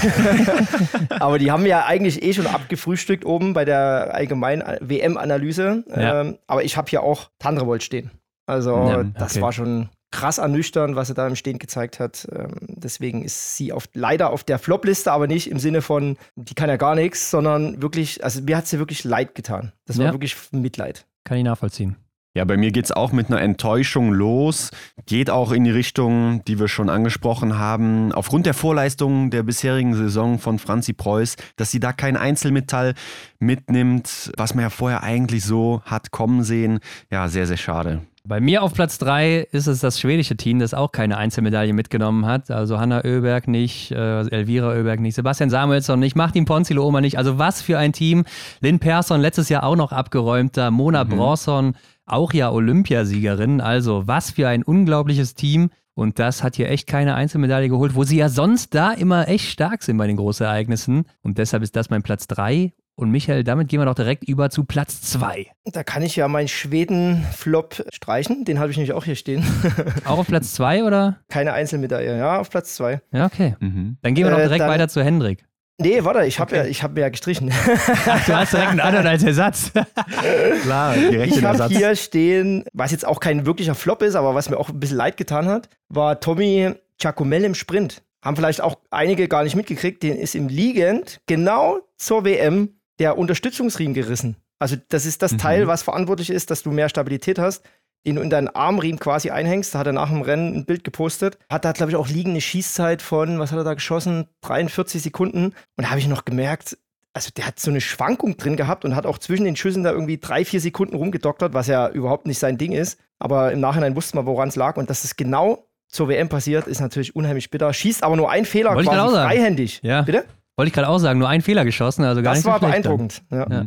Aber die haben ja eigentlich eh schon abgefrühstückt oben bei der allgemeinen WM-Analyse. Ja. Ähm, aber ich habe hier auch Tandrevolt stehen. Also ja, okay. das war schon krass ernüchternd, was er da im Stehen gezeigt hat. Ähm, deswegen ist sie auf, leider auf der Flop-Liste, aber nicht im Sinne von, die kann ja gar nichts, sondern wirklich, also mir hat sie wirklich leid getan. Das war ja. wirklich Mitleid. Kann ich nachvollziehen. Ja, bei mir geht es auch mit einer Enttäuschung los. Geht auch in die Richtung, die wir schon angesprochen haben. Aufgrund der Vorleistungen der bisherigen Saison von Franzi Preuß, dass sie da kein Einzelmetall mitnimmt, was man ja vorher eigentlich so hat kommen sehen. Ja, sehr, sehr schade. Bei mir auf Platz 3 ist es das schwedische Team, das auch keine Einzelmedaille mitgenommen hat. Also Hanna Oeberg nicht, äh, Elvira Oeberg nicht, Sebastian Samuelsson nicht, Martin Ponzilo Oma nicht. Also was für ein Team. Lynn Persson letztes Jahr auch noch abgeräumter, Mona mhm. Bronson auch ja Olympiasiegerin. Also was für ein unglaubliches Team. Und das hat hier echt keine Einzelmedaille geholt, wo sie ja sonst da immer echt stark sind bei den Großereignissen. Und deshalb ist das mein Platz 3. Und Michael, damit gehen wir doch direkt über zu Platz 2. Da kann ich ja meinen Schweden-Flop streichen. Den habe ich nämlich auch hier stehen. auch auf Platz 2 oder? Keine Einzelmedaille, ja, auf Platz 2. Ja, okay. Mhm. Dann gehen wir doch äh, direkt äh, weiter zu Hendrik. Nee, warte, ich habe okay. ja, hab ja gestrichen. Ach, du hast direkt einen anderen als Ersatz. Klar, direkt Ich habe hier stehen, was jetzt auch kein wirklicher Flop ist, aber was mir auch ein bisschen leid getan hat, war Tommy Giacomel im Sprint. Haben vielleicht auch einige gar nicht mitgekriegt, den ist im Liegend genau zur WM der Unterstützungsriemen gerissen. Also das ist das mhm. Teil, was verantwortlich ist, dass du mehr Stabilität hast, den du in deinen Armriemen quasi einhängst. Da hat er nach dem Rennen ein Bild gepostet. Hat da, glaube ich, auch liegende Schießzeit von, was hat er da geschossen? 43 Sekunden. Und da habe ich noch gemerkt, also der hat so eine Schwankung drin gehabt und hat auch zwischen den Schüssen da irgendwie drei, vier Sekunden rumgedoktert, was ja überhaupt nicht sein Ding ist. Aber im Nachhinein wusste man, woran es lag. Und dass es genau zur WM passiert, ist natürlich unheimlich bitter. Schießt aber nur ein Fehler Wollte quasi freihändig. Ja. Bitte? Wollte ich gerade auch sagen, nur ein Fehler geschossen, also gar das nicht so war beeindruckend. Ja. Ja.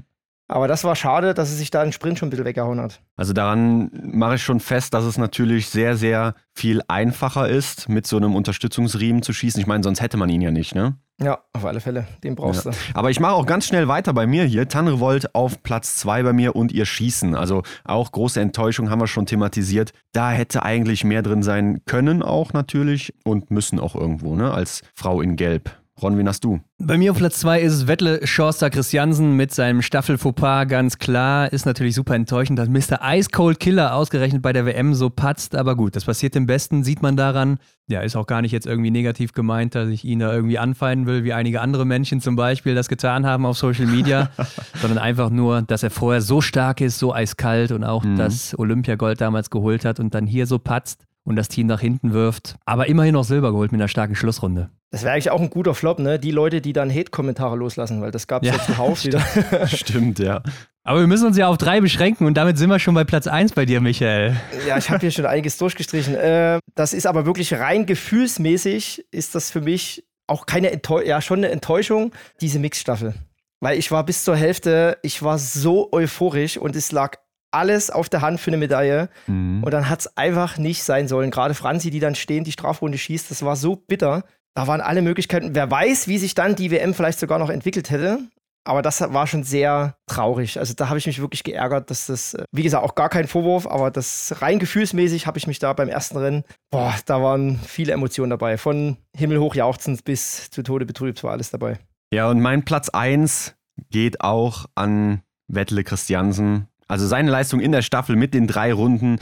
Aber das war schade, dass es sich da einen Sprint schon ein bisschen weggehauen hat. Also daran mache ich schon fest, dass es natürlich sehr, sehr viel einfacher ist, mit so einem Unterstützungsriemen zu schießen. Ich meine, sonst hätte man ihn ja nicht, ne? Ja, auf alle Fälle. Den brauchst ja. du. Aber ich mache auch ganz schnell weiter bei mir hier. Tanrevolt auf Platz 2 bei mir und ihr Schießen. Also auch große Enttäuschung haben wir schon thematisiert. Da hätte eigentlich mehr drin sein können, auch natürlich. Und müssen auch irgendwo, ne? Als Frau in Gelb. Ron, wen hast du? Bei mir auf Platz 2 ist es Wettle Schorster Christiansen mit seinem Staffel-Fauxpas, ganz klar. Ist natürlich super enttäuschend, dass Mr. Ice Cold Killer ausgerechnet bei der WM so patzt. Aber gut, das passiert dem Besten, sieht man daran. Ja, ist auch gar nicht jetzt irgendwie negativ gemeint, dass ich ihn da irgendwie anfeinden will, wie einige andere Menschen zum Beispiel das getan haben auf Social Media, sondern einfach nur, dass er vorher so stark ist, so eiskalt und auch mhm. das Olympiagold damals geholt hat und dann hier so patzt und das Team nach hinten wirft. Aber immerhin noch Silber geholt mit einer starken Schlussrunde. Das wäre eigentlich auch ein guter Flop, ne? Die Leute, die dann Hate-Kommentare loslassen, weil das gab es ja, jetzt zuhauf wieder. Stimmt, ja. Aber wir müssen uns ja auf drei beschränken und damit sind wir schon bei Platz 1 bei dir, Michael. Ja, ich habe hier schon einiges durchgestrichen. Äh, das ist aber wirklich rein gefühlsmäßig, ist das für mich auch keine Enttäuschung, ja, schon eine Enttäuschung, diese Mixstaffel. Weil ich war bis zur Hälfte, ich war so euphorisch und es lag alles auf der Hand für eine Medaille. Mhm. Und dann hat es einfach nicht sein sollen. Gerade Franzi, die dann stehend die Strafrunde schießt, das war so bitter. Da waren alle Möglichkeiten. Wer weiß, wie sich dann die WM vielleicht sogar noch entwickelt hätte. Aber das war schon sehr traurig. Also da habe ich mich wirklich geärgert, dass das, äh, wie gesagt, auch gar kein Vorwurf, aber das rein gefühlsmäßig habe ich mich da beim ersten Rennen, boah, da waren viele Emotionen dabei. Von himmelhoch jauchzend bis zu Tode betrübt war alles dabei. Ja, und mein Platz 1 geht auch an Wettle Christiansen. Also seine Leistung in der Staffel mit den drei Runden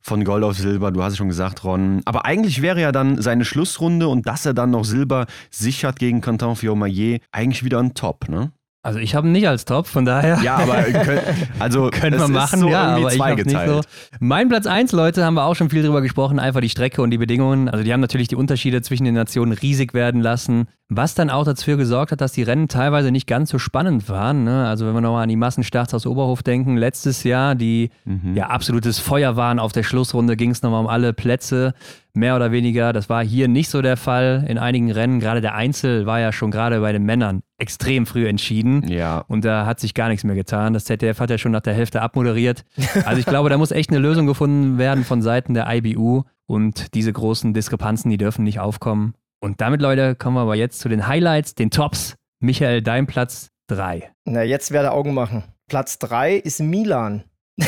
von Gold auf Silber, du hast es schon gesagt, Ron. Aber eigentlich wäre ja dann seine Schlussrunde und dass er dann noch Silber sichert gegen Quentin Fiormaillet eigentlich wieder ein Top, ne? Also ich habe ihn nicht als Top, von daher. Ja, aber können, also können wir machen, so ja, aber ich nicht so. Mein Platz 1, Leute, haben wir auch schon viel drüber gesprochen, einfach die Strecke und die Bedingungen. Also die haben natürlich die Unterschiede zwischen den Nationen riesig werden lassen, was dann auch dafür gesorgt hat, dass die Rennen teilweise nicht ganz so spannend waren. Ne? Also wenn wir nochmal an die Massenstarts aus Oberhof denken, letztes Jahr, die mhm. ja absolutes Feuer waren auf der Schlussrunde, ging es nochmal um alle Plätze mehr oder weniger. Das war hier nicht so der Fall. In einigen Rennen, gerade der Einzel, war ja schon gerade bei den Männern extrem früh entschieden. Ja. Und da hat sich gar nichts mehr getan. Das ZDF hat ja schon nach der Hälfte abmoderiert. Also ich glaube, da muss echt eine Lösung gefunden werden von Seiten der IBU. Und diese großen Diskrepanzen, die dürfen nicht aufkommen. Und damit, Leute, kommen wir aber jetzt zu den Highlights, den Tops. Michael, dein Platz 3. Na, jetzt werde Augen machen. Platz 3 ist Milan.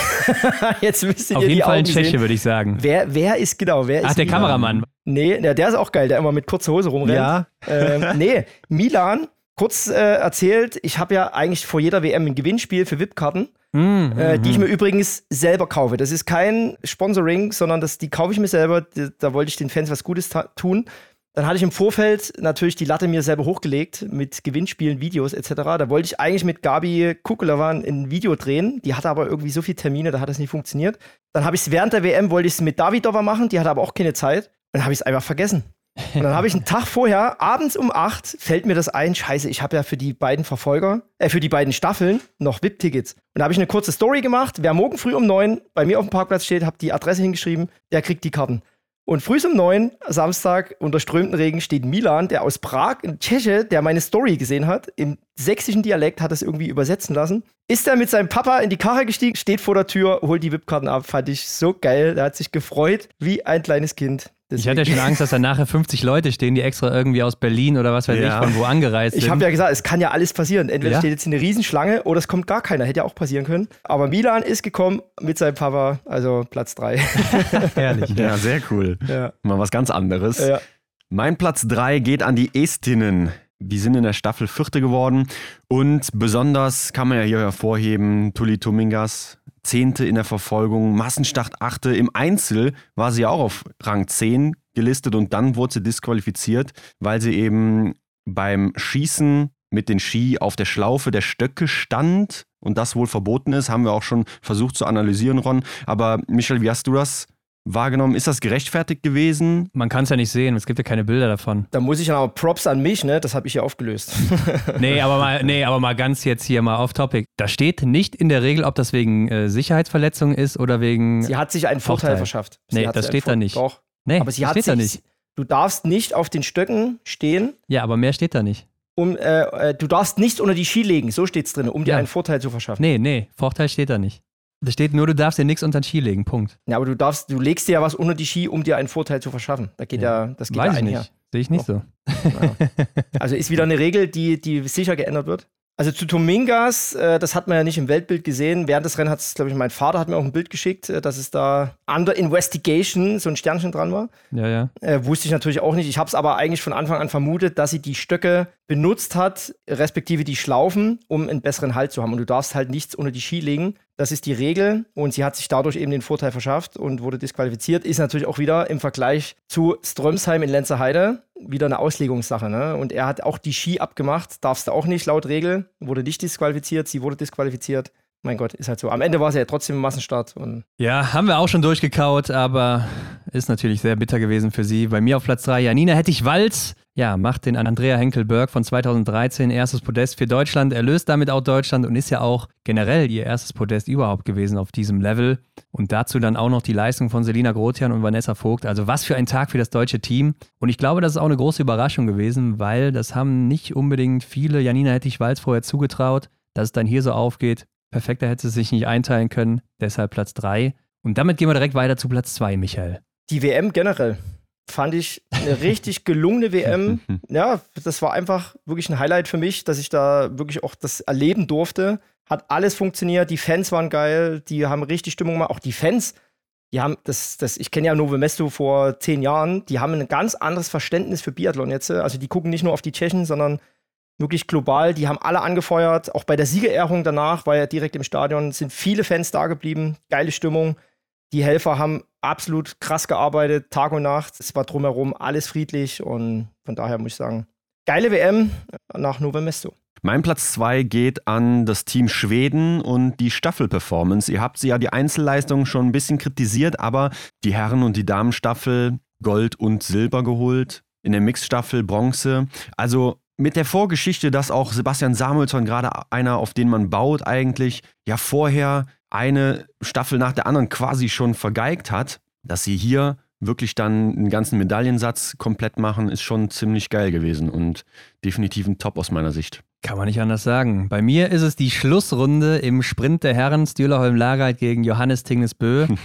Jetzt müsst ihr Auf jeden die Fall Augen ein Tscheche, sehen. würde ich sagen. Wer, wer ist genau? Wer Ach, ist der Milan? Kameramann. Nee, der, der ist auch geil, der immer mit kurzer Hose rumrennt. Ja. Ähm, nee, Milan, kurz äh, erzählt, ich habe ja eigentlich vor jeder WM ein Gewinnspiel für VIP-Karten, Mhm, äh, die ich mir übrigens selber kaufe. Das ist kein Sponsoring, sondern das, die kaufe ich mir selber. Da, da wollte ich den Fans was Gutes tun. Dann hatte ich im Vorfeld natürlich die Latte mir selber hochgelegt mit Gewinnspielen, Videos etc. Da wollte ich eigentlich mit Gabi Kukulova ein Video drehen. Die hatte aber irgendwie so viele Termine, da hat das nicht funktioniert. Dann habe ich es während der WM, wollte ich es mit Davidova machen, die hatte aber auch keine Zeit. Dann habe ich es einfach vergessen. Und dann habe ich einen Tag vorher, abends um 8, fällt mir das ein, scheiße, ich habe ja für die beiden Verfolger, äh, für die beiden Staffeln noch VIP-Tickets. Und da habe ich eine kurze Story gemacht. Wer morgen früh um 9 bei mir auf dem Parkplatz steht, habe die Adresse hingeschrieben, der kriegt die Karten. Und früh um 9, Samstag, unter strömenden Regen, steht Milan, der aus Prag, ein Tscheche, der meine Story gesehen hat, im sächsischen Dialekt, hat es irgendwie übersetzen lassen. Ist er mit seinem Papa in die Karre gestiegen, steht vor der Tür, holt die VIP-Karten ab. Fand ich so geil. Der hat sich gefreut, wie ein kleines Kind. Ich hatte ja schon Angst, dass da nachher 50 Leute stehen, die extra irgendwie aus Berlin oder was weiß Ja. ich von wo angereist sind. Ich habe ja gesagt, es kann ja alles passieren. Entweder Ja. steht jetzt eine Riesenschlange oder es kommt gar keiner. Hätte ja auch passieren können. Aber Milan ist gekommen mit seinem Papa, also Platz 3. Herrlich. Ja, sehr cool. ja. Mal was ganz anderes. ja. Mein Platz 3 geht an die Estinnen. Die sind in der Staffel Vierte geworden. Und besonders kann man ja hier hervorheben, Tuli Tumingas, Zehnte in der Verfolgung, Massenstart Achte. Im Einzel war sie auch auf Rang 10 gelistet und dann wurde sie disqualifiziert, weil sie eben beim Schießen mit den Ski auf der Schlaufe der Stöcke stand und das wohl verboten ist. Haben wir auch schon versucht zu analysieren, Ron. Aber Michel, wie hast du das wahrgenommen? Ist das gerechtfertigt gewesen? Man kann es ja nicht sehen, es gibt ja keine Bilder davon. Da muss ich ja aber Props an mich, ne? Das habe ich ja aufgelöst. Nee, aber mal, nee, aber mal ganz jetzt hier mal off topic. Da steht nicht in der Regel, ob das wegen äh, Sicherheitsverletzung ist oder wegen. sie hat sich einen Vorteil, Vorteil. verschafft. Sie Nee, das steht da nicht. Doch. nee, Aber sie das hat steht sich, da nicht. Du darfst nicht auf den Stöcken stehen, Ja, aber mehr steht da nicht. um, äh, äh, du darfst nicht unter die Ski legen, so steht's drin, um dir Ja. einen Vorteil zu verschaffen. Nee, nee, Vorteil steht da nicht. Da steht nur, du darfst dir nichts unter den Ski legen. Punkt. Ja, aber du darfst, du legst dir ja was unter die Ski, um dir einen Vorteil zu verschaffen. Da geht ja, das geht Weiß ja ich einher. nicht. Sehe ich nicht so. Also ist wieder eine Regel, die, die sicher geändert wird. Also zu Tomingas, äh, das hat man ja nicht im Weltbild gesehen. Während des Rennens hat es, glaube ich, mein Vater hat mir auch ein Bild geschickt, äh, dass es da Under Investigation so ein Sternchen dran war. Ja, ja. Äh, wusste ich natürlich auch nicht. Ich habe es aber eigentlich von Anfang an vermutet, dass sie die Stöcke benutzt hat, respektive die Schlaufen, um einen besseren Halt zu haben. Und du darfst halt nichts unter die Ski legen. Das ist die Regel. Und sie hat sich dadurch eben den Vorteil verschafft und wurde disqualifiziert. Ist natürlich auch wieder im Vergleich zu Strömsheim in Lenzerheide wieder eine Auslegungssache. Ne? Und er hat auch die Ski abgemacht. Darfst du auch nicht laut Regel. Wurde nicht disqualifiziert. Sie wurde disqualifiziert. Mein Gott, ist halt so. Am Ende war es ja trotzdem im Massenstart. Ja, haben wir auch schon durchgekaut, aber ist natürlich sehr bitter gewesen für sie. Bei mir auf Platz 3 Janina Hettich-Walz. Ja, macht den Andrea Henkel-Berg von 2013 erstes Podest für Deutschland. Er löst damit auch Deutschland und ist ja auch generell ihr erstes Podest überhaupt gewesen auf diesem Level. Und dazu dann auch noch die Leistung von Selina Grotian und Vanessa Vogt. Also was für ein Tag für das deutsche Team. Und ich glaube, das ist auch eine große Überraschung gewesen, weil das haben nicht unbedingt viele Janina Hettich-Walz vorher zugetraut, dass es dann hier so aufgeht. Perfekter hätte es sich nicht einteilen können, deshalb Platz 3. Und damit gehen wir direkt weiter zu Platz 2, Michael. die WM generell. Fand ich eine richtig gelungene WM. Ja, das war einfach wirklich ein Highlight für mich, dass ich da wirklich auch das erleben durfte. Hat alles funktioniert, die Fans waren geil, die haben richtig Stimmung gemacht. Auch die Fans, die haben das, das ich kenne ja Nove Mesto vor zehn Jahren, die haben ein ganz anderes Verständnis für Biathlon jetzt. Also die gucken nicht nur auf die Tschechen, sondern wirklich global. Die haben alle angefeuert. Auch bei der Siegerehrung danach, war ja direkt im Stadion, sind viele Fans da geblieben. Geile Stimmung. Die Helfer haben absolut krass gearbeitet, Tag und Nacht. Es war drumherum alles friedlich und von daher muss ich sagen, geile WM nach Nove Mesto. Mein Platz 2 geht an das Team Schweden und die Staffelperformance. Ihr habt sie ja die Einzelleistung schon ein bisschen kritisiert, aber die Herren- und die Damenstaffel Gold und Silber geholt. In der Mixstaffel Bronze. Also mit der Vorgeschichte, dass auch Sebastian Samuelsson gerade einer, auf den man baut, eigentlich ja vorher eine Staffel nach der anderen quasi schon vergeigt hat, dass sie hier wirklich dann einen ganzen Medaillensatz komplett machen, ist schon ziemlich geil gewesen und definitiv ein Top aus meiner Sicht. Kann man nicht anders sagen. Bei mir ist es die Schlussrunde im Sprint der Herren Stühlerholm Lagerheit gegen Johannes Tingnesbö.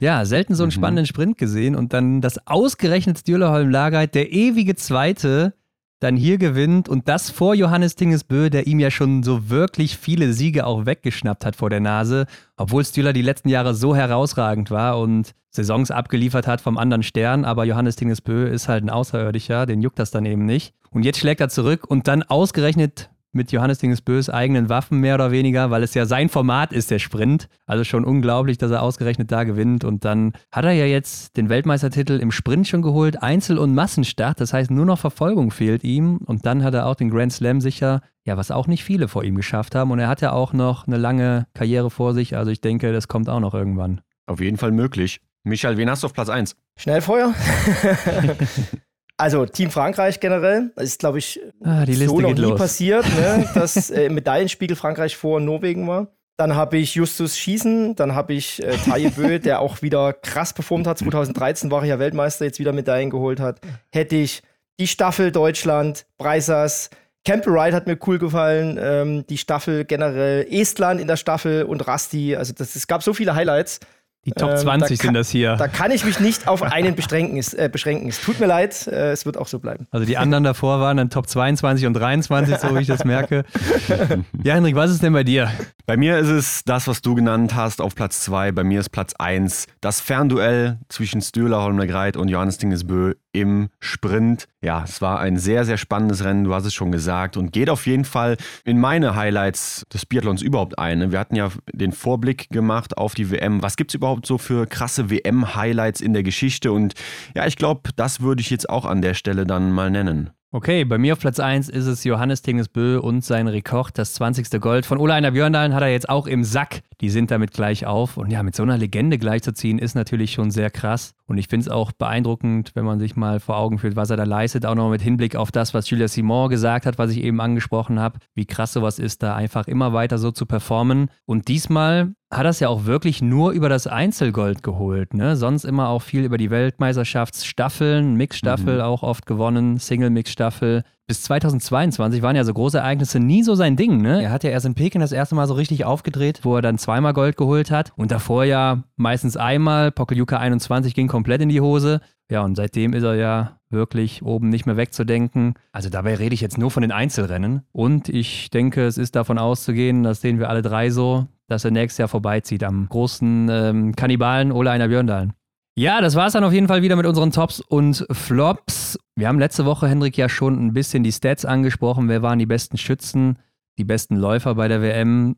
Ja, selten so einen mhm. spannenden Sprint gesehen und dann das ausgerechnet Stühlerholm Lagerheit, der ewige Zweite, dann hier gewinnt und das vor Johannes Tingesbö, der ihm ja schon so wirklich viele Siege auch weggeschnappt hat vor der Nase, obwohl Stühler die letzten Jahre so herausragend war und Saisons abgeliefert hat vom anderen Stern, aber Johannes Tingesbö ist halt ein Außerirdischer, den juckt das dann eben nicht. Und jetzt schlägt er zurück und dann ausgerechnet mit Johannes Dingesbös eigenen Waffen mehr oder weniger, weil es ja sein Format ist, der Sprint. Also schon unglaublich, dass er ausgerechnet da gewinnt. Und dann hat er ja jetzt den Weltmeistertitel im Sprint schon geholt, Einzel- und Massenstart. Das heißt, nur noch Verfolgung fehlt ihm. Und dann hat er auch den Grand Slam sicher, ja, was auch nicht viele vor ihm geschafft haben. Und er hat ja auch noch eine lange Karriere vor sich. Also ich denke, das kommt auch noch irgendwann. Auf jeden Fall möglich. Michael, wen hast du auf Platz 1? Schnellfeuer. Also Team Frankreich generell, das ist glaube ich ah, so noch nie los. passiert, ne, dass äh, im Medaillenspiegel Frankreich vor Norwegen war. Dann habe ich Justus Schießen, dann habe ich äh, Taye Bö, der auch wieder krass performt hat. 2013 war er ja Weltmeister, jetzt wieder Medaillen geholt hat. Hätte ich die Staffel Deutschland, Breisers, Campbell Wright hat mir cool gefallen, ähm, die Staffel generell, Estland in der Staffel und Rasti. Also das, es gab so viele Highlights. Die Top 20 ähm, da sind das hier. Da kann ich mich nicht auf einen beschränken. Es, äh, beschränken. Es tut mir leid, äh, es wird auch so bleiben. Also die anderen davor waren dann Top 22 und 23, so wie ich das merke. ja, Henrik, was ist denn bei dir? Bei mir ist es das, was du genannt hast, auf Platz 2. Bei mir ist Platz 1 das Fernduell zwischen Stühler Holmler-Greit und Johannes Dingesbö im Sprint. Ja, es war ein sehr, sehr spannendes Rennen, du hast es schon gesagt, und geht auf jeden Fall in meine Highlights des Biathlons überhaupt ein. Wir hatten ja den Vorblick gemacht auf die WM. Was gibt es überhaupt so für krasse WM-Highlights in der Geschichte? Und ja, ich glaube, das würde ich jetzt auch an der Stelle dann mal nennen. Okay, bei mir auf Platz 1 ist es Johannes Tingesbö und sein Rekord, das 20. Gold. Von Ola Einer Björndalen hat er jetzt auch im Sack. Die sind damit gleich auf. Und ja, mit so einer Legende gleichzuziehen, ist natürlich schon sehr krass. Und ich finde es auch beeindruckend, wenn man sich mal vor Augen führt, was er da leistet. Auch noch mit Hinblick auf das, was Julia Simon gesagt hat, was ich eben angesprochen habe. Wie krass sowas ist, da einfach immer weiter so zu performen. Und diesmal hat es ja auch wirklich nur über das Einzelgold geholt. Ne? Sonst immer auch viel über die Weltmeisterschaftsstaffeln, Mixstaffel mhm. auch oft gewonnen, Single-Mix-Staffel. Bis 2022 waren ja so große Ereignisse nie so sein Ding. Ne? Er hat ja erst in Peking das erste Mal so richtig aufgedreht, wo er dann zweimal Gold geholt hat. Und davor ja meistens einmal. Pokeljuka 21 ging komplett in die Hose. Ja, und seitdem ist er ja wirklich oben nicht mehr wegzudenken. Also dabei rede ich jetzt nur von den Einzelrennen. Und ich denke, es ist davon auszugehen, das sehen wir alle drei so, dass er nächstes Jahr vorbeizieht am großen ähm, Kannibalen Ole Einer Björndalen. Ja, das war es dann auf jeden Fall wieder mit unseren Tops und Flops. Wir haben letzte Woche, Hendrik, ja schon ein bisschen die Stats angesprochen. Wer waren die besten Schützen, die besten Läufer bei der WM?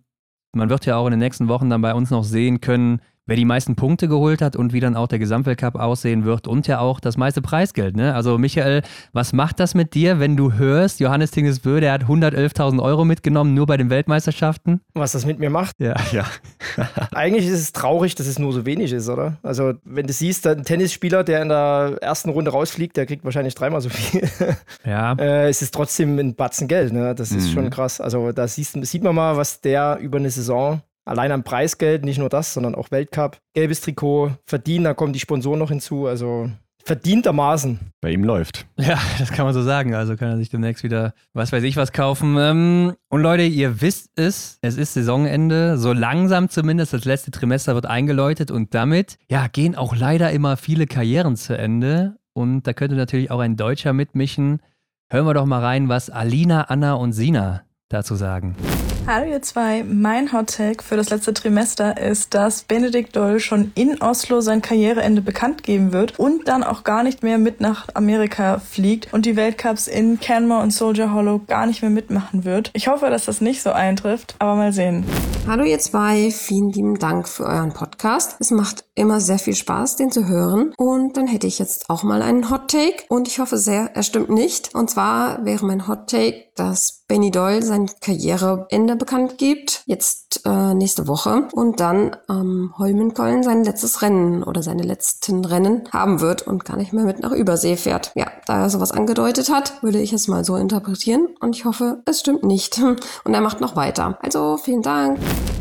Man wird ja auch in den nächsten Wochen dann bei uns noch sehen können, wer die meisten Punkte geholt hat und wie dann auch der Gesamtweltcup aussehen wird und ja auch das meiste Preisgeld. Ne? Also Michael, was macht das mit dir, wenn du hörst, Johannes Tingesbö, der hat 111.000 Euro mitgenommen, nur bei den Weltmeisterschaften? Was das mit mir macht? Ja. ja. Eigentlich ist es traurig, dass es nur so wenig ist, oder? Also wenn du siehst, ein Tennisspieler, der in der ersten Runde rausfliegt, der kriegt wahrscheinlich dreimal so viel. Ja. äh, es ist trotzdem ein Batzen Geld, ne? Das ist mhm. schon krass. Also da siehst, sieht man mal, was der über eine Saison allein am Preisgeld, nicht nur das, sondern auch Weltcup, gelbes Trikot, verdienen, da kommen die Sponsoren noch hinzu, also verdientermaßen. Bei ihm läuft. Ja, das kann man so sagen. Also kann er sich demnächst wieder, was weiß ich, was kaufen. Ähm, und Leute, ihr wisst es, es ist Saisonende. So langsam zumindest, das letzte Trimester wird eingeläutet und damit, ja, gehen auch leider immer viele Karrieren zu Ende. und da könnte natürlich auch ein Deutscher mitmischen. Hören wir doch mal rein, was Alina, Anna und Sina dazu sagen. Hallo ihr zwei, mein Hot Take für das letzte Trimester ist, dass Benedikt Doll schon in Oslo sein Karriereende bekannt geben wird und dann auch gar nicht mehr mit nach Amerika fliegt und die Weltcups in Canmore und Soldier Hollow gar nicht mehr mitmachen wird. Ich hoffe, dass das nicht so eintrifft, aber mal sehen. Hallo ihr zwei, vielen lieben Dank für euren Podcast. Es macht immer sehr viel Spaß, den zu hören. Und dann hätte ich jetzt auch mal einen Hot Take und ich hoffe sehr, er stimmt nicht. Und zwar wäre mein Hot Take, dass Benny Doyle sein Karriereende bekannt gibt, jetzt äh, nächste Woche, und dann am ähm, Holmenkollen sein letztes Rennen oder seine letzten Rennen haben wird und gar nicht mehr mit nach Übersee fährt. Ja, da er sowas angedeutet hat, würde ich es mal so interpretieren und ich hoffe, es stimmt nicht. Und er macht noch weiter. Also vielen Dank.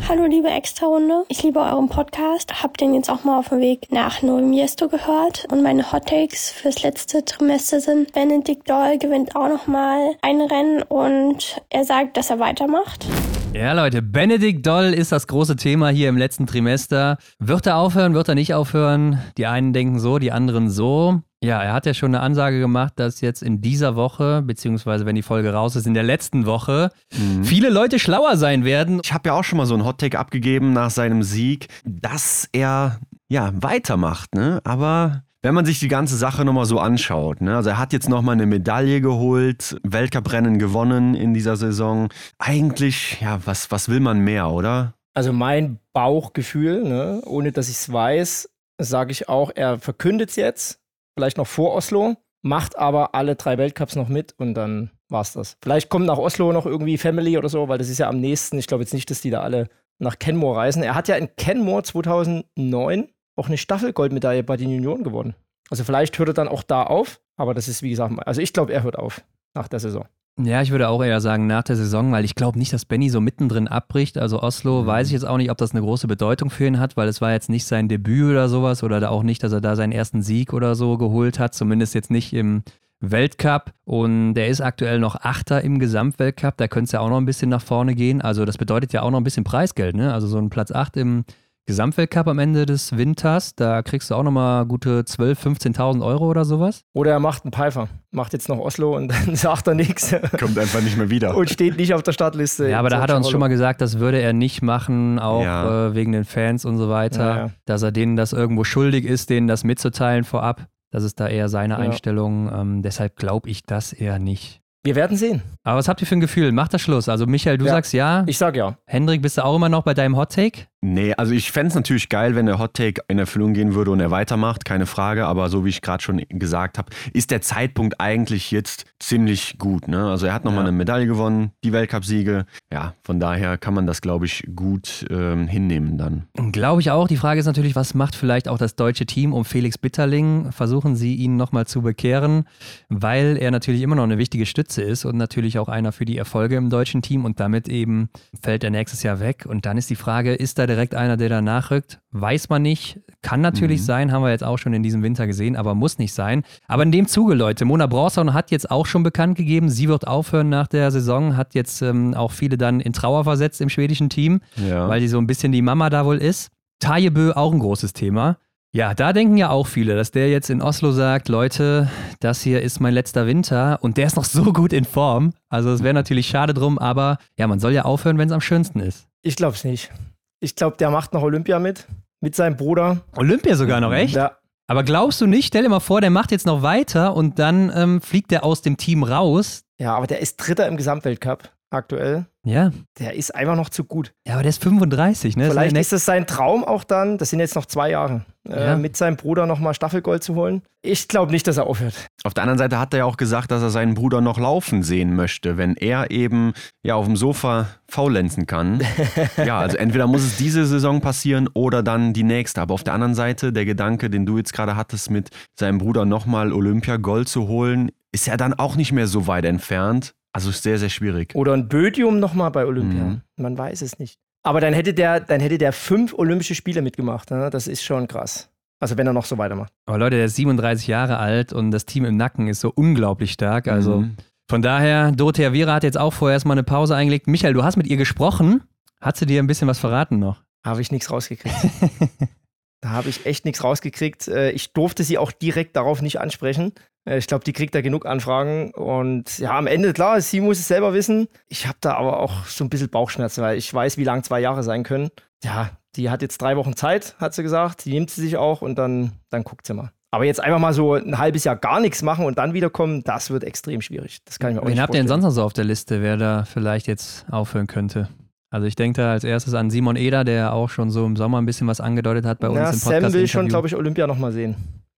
Hallo liebe Extra-Runde, ich liebe euren Podcast, hab den jetzt auch mal auf dem Weg nach Novi Miesto gehört und meine Hot Takes fürs letzte Trimester sind, Benedikt Doll gewinnt auch nochmal ein Rennen und er sagt, dass er weitermacht. Ja, Leute, Benedikt Doll ist das große Thema hier im letzten Trimester. Wird er aufhören, wird er nicht aufhören? Die einen denken so, die anderen so. Ja, er hat ja schon eine Ansage gemacht, dass jetzt in dieser Woche, beziehungsweise wenn die Folge raus ist, in der letzten Woche, mhm. viele Leute schlauer sein werden. Ich habe ja auch schon mal so einen Hottake abgegeben nach seinem Sieg, dass er ja weitermacht, ne? Aber wenn man sich die ganze Sache nochmal so anschaut, ne? also er hat jetzt nochmal eine Medaille geholt, Weltcuprennen gewonnen in dieser Saison. Eigentlich, ja, was, was will man mehr, oder? Also mein Bauchgefühl, ne? ohne dass ich es weiß, sage ich auch, er verkündet es jetzt, vielleicht noch vor Oslo, macht aber alle drei Weltcups noch mit und dann war's das. Vielleicht kommt nach Oslo noch irgendwie Family oder so, weil das ist ja am nächsten. Ich glaube jetzt nicht, dass die da alle nach Kenmore reisen. Er hat ja in Kenmore 2009 auch eine Staffelgoldmedaille bei den Junioren gewonnen. Also vielleicht hört er dann auch da auf, aber das ist wie gesagt, also ich glaube, er hört auf nach der Saison. Ja, ich würde auch eher sagen nach der Saison, weil ich glaube nicht, dass Benny so mittendrin abbricht. Also Oslo mhm. weiß ich jetzt auch nicht, ob das eine große Bedeutung für ihn hat, weil es war jetzt nicht sein Debüt oder sowas oder auch nicht, dass er da seinen ersten Sieg oder so geholt hat, zumindest jetzt nicht im Weltcup und der ist aktuell noch Achter im Gesamtweltcup. Da könnte es ja auch noch ein bisschen nach vorne gehen. Also das bedeutet ja auch noch ein bisschen Preisgeld. Ne? Also so ein Platz 8 im Gesamtweltcup am Ende des Winters, da kriegst du auch nochmal gute 12.000, 15.000 Euro oder sowas. Oder er macht einen Pfeifer, macht jetzt noch Oslo und dann sagt er nichts. Kommt einfach nicht mehr wieder. Und steht nicht auf der Startliste. Ja, aber da hat er uns schon mal gesagt, das würde er nicht machen, auch ja. äh, wegen den Fans und so weiter, ja, ja. dass er denen das irgendwo schuldig ist, denen das mitzuteilen vorab. Das ist da eher seine Einstellung. Ähm, deshalb glaube ich das eher nicht. Wir werden sehen. Aber was habt ihr für ein Gefühl? Macht das Schluss? Also Michael, du sagst ja. Ich sag ja. Hendrik, bist du auch immer noch bei deinem Hot Take? Nee, also ich fände es natürlich geil, wenn der Hot Take in Erfüllung gehen würde und er weitermacht, keine Frage. Aber so wie ich gerade schon gesagt habe, ist der Zeitpunkt eigentlich jetzt ziemlich gut. Ne? Also er hat nochmal ja. eine Medaille gewonnen, die Weltcupsiege. Ja, von daher kann man das, glaube ich, gut ähm, hinnehmen dann. Glaube ich auch. Die Frage ist natürlich, was macht vielleicht auch das deutsche Team um Felix Bitterling? Versuchen sie ihn nochmal zu bekehren, weil er natürlich immer noch eine wichtige Stütze ist und natürlich auch einer für die Erfolge im deutschen Team und damit eben fällt er nächstes Jahr weg. Und dann ist die Frage, ist da direkt einer, der da nachrückt. Weiß man nicht. Kann natürlich mhm. sein, haben wir jetzt auch schon in diesem Winter gesehen, aber muss nicht sein. Aber in dem Zuge, Leute, Mona Bronson hat jetzt auch schon bekannt gegeben, sie wird aufhören nach der Saison, hat jetzt ähm, auch viele dann in Trauer versetzt im schwedischen Team, ja. weil die so ein bisschen die Mama da wohl ist. Tajebö auch ein großes Thema. Ja, da denken ja auch viele, dass der jetzt in Oslo sagt, Leute, das hier ist mein letzter Winter und der ist noch so gut in Form. Also es wäre natürlich schade drum, aber ja, man soll ja aufhören, wenn es am schönsten ist. Ich glaube es nicht. Ich glaube, der macht noch Olympia mit. Mit seinem Bruder. Olympia sogar noch, echt? Ja. Aber glaubst du nicht, stell dir mal vor, der macht jetzt noch weiter und dann ähm, fliegt der aus dem Team raus. Ja, aber der ist Dritter im Gesamtweltcup aktuell. Ja. Der ist einfach noch zu gut. Ja, aber der ist 35, ne? Vielleicht ist es sein Traum auch dann, das sind jetzt noch zwei Jahre, äh, ja. äh, mit seinem Bruder nochmal Staffelgold zu holen. Ich glaube nicht, dass er aufhört. Auf der anderen Seite hat er ja auch gesagt, dass er seinen Bruder noch laufen sehen möchte, wenn er eben ja auf dem Sofa faulenzen kann. ja, also entweder muss es diese Saison passieren oder dann die nächste. Aber auf der anderen Seite, der Gedanke, den du jetzt gerade hattest, mit seinem Bruder nochmal Olympia-Gold zu holen, ist ja dann auch nicht mehr so weit entfernt. Also sehr, sehr schwierig. Oder ein Bödium nochmal bei Olympia. Mhm. Man weiß es nicht. Aber dann hätte der, dann hätte der fünf Olympische Spiele mitgemacht. Ne? Das ist schon krass. Also wenn er noch so weitermacht. Aber Leute, der ist 37 Jahre alt und das Team im Nacken ist so unglaublich stark. Also mhm. von daher, Dorothea Viera hat jetzt auch vorher erstmal eine Pause eingelegt. Michael, du hast mit ihr gesprochen. Hat sie dir ein bisschen was verraten noch? Habe ich nichts rausgekriegt. Da habe ich echt nichts rausgekriegt. Äh, ich durfte sie auch direkt darauf nicht ansprechen. Äh, ich glaube, die kriegt da genug Anfragen. Und ja, am Ende, klar, sie muss es selber wissen. Ich habe da aber auch so ein bisschen Bauchschmerzen, weil ich weiß, wie lang zwei Jahre sein können. Ja, die hat jetzt drei Wochen Zeit, hat sie gesagt. Die nimmt sie sich auch und dann, dann guckt sie mal. Aber jetzt einfach mal so ein halbes Jahr gar nichts machen und dann wiederkommen, das wird extrem schwierig. Das kann ich mir auch Wen nicht habt ihr denn sonst noch so auf der Liste, wer da vielleicht jetzt aufhören könnte? Also ich denke da als erstes an Simon Eder, der auch schon so im Sommer ein bisschen was angedeutet hat bei uns Ja, im Podcast. Sam will schon, glaube ich, Olympia nochmal sehen.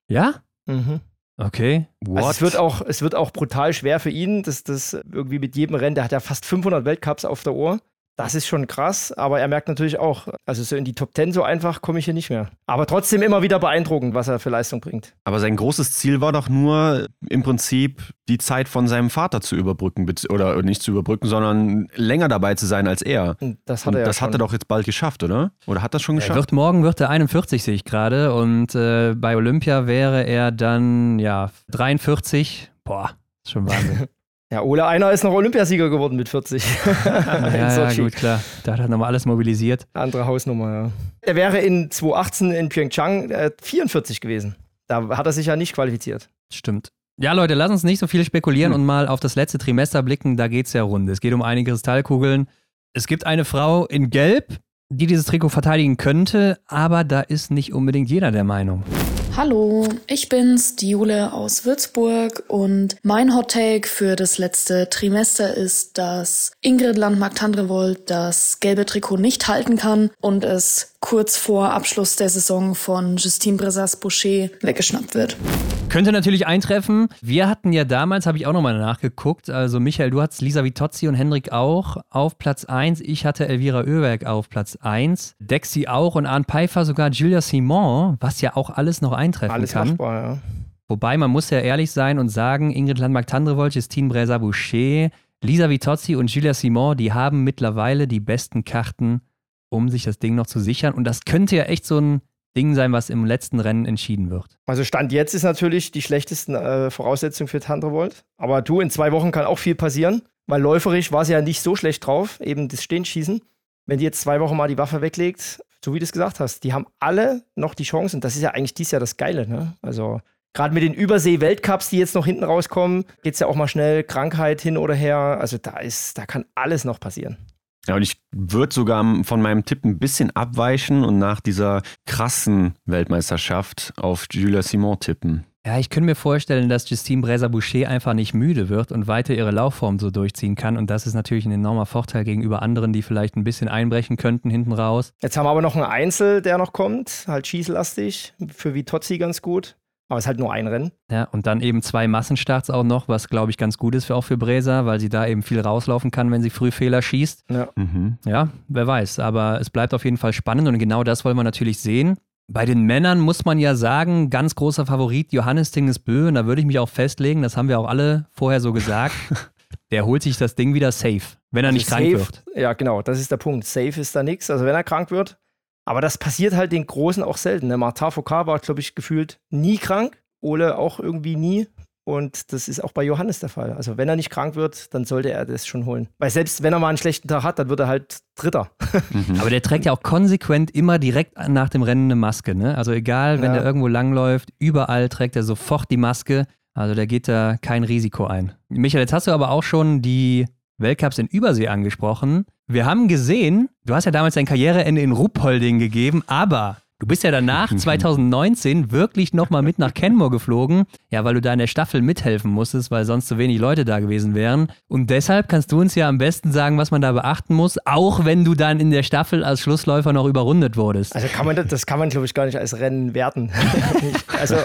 Ja? Mhm. Okay. Also es wird, auch, es wird auch brutal schwer für ihn, dass das irgendwie mit jedem Rennen, der hat ja fast 500 Weltcups auf der Uhr. Das ist schon krass, aber er merkt natürlich auch, also so in die Top 10 so einfach komme ich hier nicht mehr. Aber trotzdem immer wieder beeindruckend, was er für Leistung bringt. Aber sein großes Ziel war doch nur im Prinzip die Zeit von seinem Vater zu überbrücken, oder nicht zu überbrücken, sondern länger dabei zu sein als er. Und das hat er ja das hat er doch jetzt bald geschafft, oder? Oder hat das schon Er geschafft? wird morgen wird er 41, sehe ich gerade. Und äh, bei Olympia wäre er dann, ja, 43. Boah, ist schon Wahnsinn. Ja, Ole Einer ist noch Olympiasieger geworden mit 40. in ja, ja, gut, klar. Da hat er nochmal alles mobilisiert. Andere Hausnummer, ja. Er wäre in 2018 in Pyeongchang äh, 44 gewesen. Da hat er sich ja nicht qualifiziert. Stimmt. Ja, Leute, lass uns nicht so viel spekulieren Hm. und mal auf das letzte Trimester blicken. Da geht es ja rund. Es geht um einige Kristallkugeln. Es gibt eine Frau in Gelb, die dieses Trikot verteidigen könnte, aber da ist nicht unbedingt jeder der Meinung. Hallo, ich bin's, die Jule aus Würzburg und mein Hot Take für das letzte Trimester ist, dass Ingrid Landmark-Tandrevold das gelbe Trikot nicht halten kann und es kurz vor Abschluss der Saison von Justine Bressas-Boucher weggeschnappt wird. Könnte natürlich eintreffen. Wir hatten ja damals, habe ich auch nochmal nachgeguckt, also Michael, du hattest Lisa Vitozzi und Henrik auch auf Platz 1. Ich hatte Elvira Oeberg auf Platz 1. Dexi auch und Arne Pfeiffer sogar Julia Simon, was ja auch alles noch eintreffen Alles kann. machbar, ja. Wobei man muss ja ehrlich sein und sagen, Ingrid Landmark-Tandrevold, Justine Bresa-Boucher, Lisa Vitozzi und Julia Simon, die haben mittlerweile die besten Karten, um sich das Ding noch zu sichern. Und das könnte ja echt so ein Ding sein, was im letzten Rennen entschieden wird. Also Stand jetzt ist natürlich die schlechtesten äh, Voraussetzung für Tandrevold. Aber du, in zwei Wochen kann auch viel passieren, weil läuferisch war sie ja nicht so schlecht drauf, eben das Stehenschießen. Wenn die jetzt zwei Wochen mal die Waffe weglegt, so wie du es gesagt hast, die haben alle noch die Chance und das ist ja eigentlich dies Jahr das Geile, ne? Also gerade mit den Übersee-Weltcups, die jetzt noch hinten rauskommen, geht es ja auch mal schnell Krankheit hin oder her. Also da ist, da kann alles noch passieren. Ja, und ich würde sogar von meinem Tipp ein bisschen abweichen und nach dieser krassen Weltmeisterschaft auf Julia Simon tippen. Ja, ich könnte mir vorstellen, dass Justine Bresa-Boucher einfach nicht müde wird und weiter ihre Laufform so durchziehen kann. Und das ist natürlich ein enormer Vorteil gegenüber anderen, die vielleicht ein bisschen einbrechen könnten hinten raus. Jetzt haben wir aber noch einen Einzel, der noch kommt, halt schießlastig, für Vitozzi ganz gut. Aber es ist halt nur ein Rennen. Ja, und dann eben zwei Massenstarts auch noch, was glaube ich ganz gut ist für, auch für Bresa, weil sie da eben viel rauslaufen kann, wenn sie früh Fehler schießt. Ja. Mhm. Ja, wer weiß. Aber es bleibt auf jeden Fall spannend und genau das wollen wir natürlich sehen. Bei den Männern muss man ja sagen, ganz großer Favorit Johannes Tingesbö, und da würde ich mich auch festlegen, das haben wir auch alle vorher so gesagt, der holt sich das Ding wieder safe, wenn er nicht Also krank safe, wird. Ja, genau, das ist der Punkt. Safe ist da nichts, also wenn er krank wird. Aber das passiert halt den Großen auch selten. Der Martin Foucault war, glaube ich, gefühlt nie krank. Ole auch irgendwie nie. Und das ist auch bei Johannes der Fall. Also wenn er nicht krank wird, dann sollte er das schon holen. Weil selbst wenn er mal einen schlechten Tag hat, dann wird er halt Dritter. Mhm. Aber der trägt ja auch konsequent immer direkt nach dem Rennen eine Maske. Ne? Also egal, wenn Ja. der irgendwo langläuft, überall trägt er sofort die Maske. Also der geht da kein Risiko ein. Michael, jetzt hast du aber auch schon die Weltcups in Übersee angesprochen. Wir haben gesehen, du hast ja damals dein Karriereende in Ruppolding gegeben, aber du bist ja danach 2019 wirklich nochmal mit nach Kenmore geflogen, ja, weil du da in der Staffel mithelfen musstest, weil sonst zu wenig Leute da gewesen wären. Und deshalb kannst du uns ja am besten sagen, was man da beachten muss, auch wenn du dann in der Staffel als Schlussläufer noch überrundet wurdest. Also kann man das, das kann man, glaube ich, gar nicht als Rennen werten. also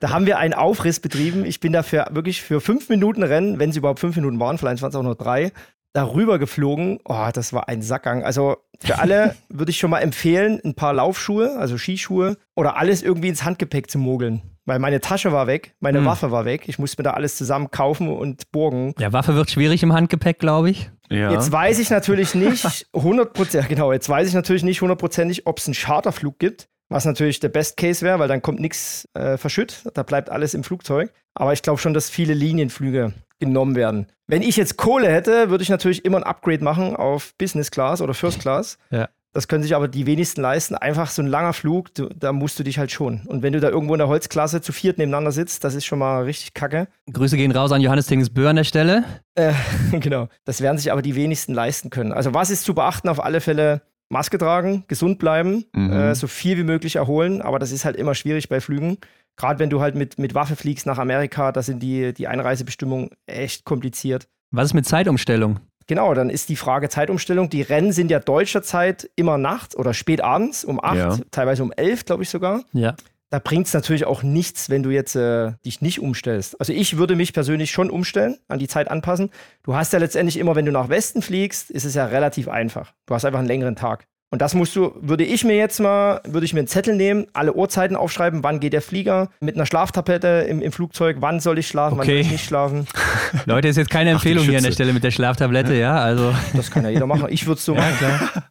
da haben wir einen Aufriss betrieben. Ich bin dafür wirklich für fünf Minuten Rennen, wenn es überhaupt fünf Minuten waren, vielleicht waren es auch nur drei, darüber geflogen. Oh, das war ein Sackgang. Also für alle würde ich schon mal empfehlen, ein paar Laufschuhe, also Skischuhe oder alles irgendwie ins Handgepäck zu mogeln. Weil meine Tasche war weg, meine Hm. Waffe war weg. Ich musste mir da alles zusammen kaufen und borgen. Ja, Waffe wird schwierig im Handgepäck, glaube ich. Ja. Jetzt weiß ich natürlich nicht 100%, ja, genau, jetzt weiß ich natürlich nicht hundertprozentig, ob es einen Charterflug gibt, was natürlich der Best Case wäre, weil dann kommt nichts äh, verschütt, da bleibt alles im Flugzeug. Aber ich glaube schon, dass viele Linienflüge genommen werden. Wenn ich jetzt Kohle hätte, würde ich natürlich immer ein Upgrade machen auf Business Class oder First Class. Ja. Das können sich aber die wenigsten leisten. Einfach so ein langer Flug, du, da musst du dich halt schon. Und wenn du da irgendwo in der Holzklasse zu viert nebeneinander sitzt, das ist schon mal richtig kacke. Grüße gehen raus an Johannes Tingesbö an der Stelle. Äh, genau. Das werden sich aber die wenigsten leisten können. Also was ist zu beachten? Auf alle Fälle Maske tragen, gesund bleiben, mhm. äh, so viel wie möglich erholen. Aber das ist halt immer schwierig bei Flügen. Gerade wenn du halt mit, mit Waffe fliegst nach Amerika, da sind die, die Einreisebestimmungen echt kompliziert. Was ist mit Zeitumstellung? Genau, dann ist die Frage Zeitumstellung. Die Rennen sind ja deutscher Zeit immer nachts oder spät abends um 8, ja. teilweise um 11, glaube ich sogar. Ja. Da bringt es natürlich auch nichts, wenn du jetzt äh, dich nicht umstellst. Also ich würde mich persönlich schon umstellen, an die Zeit anpassen. Du hast ja letztendlich immer, wenn du nach Westen fliegst, ist es ja relativ einfach. Du hast einfach einen längeren Tag. Und das musst du, würde ich mir jetzt mal, würde ich mir einen Zettel nehmen, alle Uhrzeiten aufschreiben, wann geht der Flieger, mit einer Schlaftablette im, im Flugzeug, wann soll ich schlafen, okay. wann soll ich nicht schlafen. Leute, ist jetzt keine Empfehlung Ach, hier an der Stelle mit der Schlaftablette, ja? Also. Das kann ja jeder machen. Ich würde es so machen. Klar.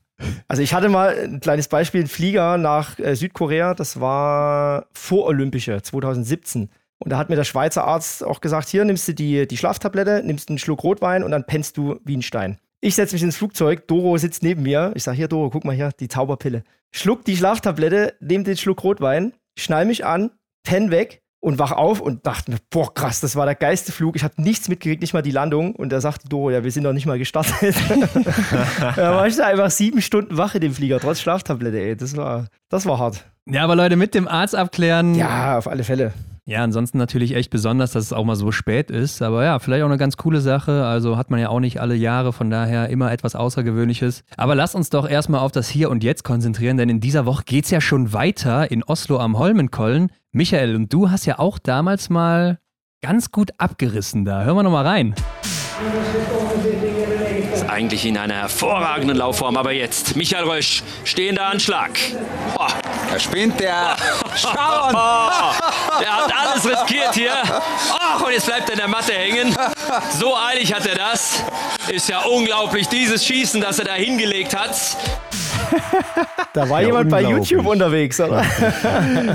Also ich hatte mal ein kleines Beispiel, ein Flieger nach äh, Südkorea, das war vor Olympische 2017. Und da hat mir der Schweizer Arzt auch gesagt, hier nimmst du die, die Schlaftablette, nimmst einen Schluck Rotwein und dann pennst du wie ein Stein. Ich setze mich ins Flugzeug, Doro sitzt neben mir. Ich sage, hier, Doro, guck mal hier, die Zauberpille. Schluck die Schlaftablette, nehme den Schluck Rotwein, schnall mich an, penn weg und wach auf und dachte mir, boah, krass, das war der geilste Flug. Ich habe nichts mitgekriegt, nicht mal die Landung. Und da sagte Doro, ja, wir sind noch nicht mal gestartet. da war ich da einfach sieben Stunden wach in dem Flieger, trotz Schlaftablette, ey. Das war, das war hart. Ja, aber Leute, mit dem Arzt abklären. Ja, auf alle Fälle. Ja, ansonsten natürlich echt besonders, dass es auch mal so spät ist. Aber ja, vielleicht auch eine ganz coole Sache. Also hat man ja auch nicht alle Jahre, von daher immer etwas Außergewöhnliches. Aber lasst uns doch erstmal auf das Hier und Jetzt konzentrieren, denn in dieser Woche geht es ja schon weiter in Oslo am Holmenkollen. Michael, und du hast ja auch damals mal ganz gut abgerissen da. Hören wir nochmal rein eigentlich in einer hervorragenden Laufform. Aber jetzt, Michael Rösch, stehender Anschlag. Oh. Er spinnt, der. Schauen! der hat alles riskiert hier. Oh, und jetzt bleibt er in der Matte hängen. So eilig hat er das. Ist ja unglaublich, dieses Schießen, das er da hingelegt hat. Da war ja, jemand bei YouTube unterwegs, oder?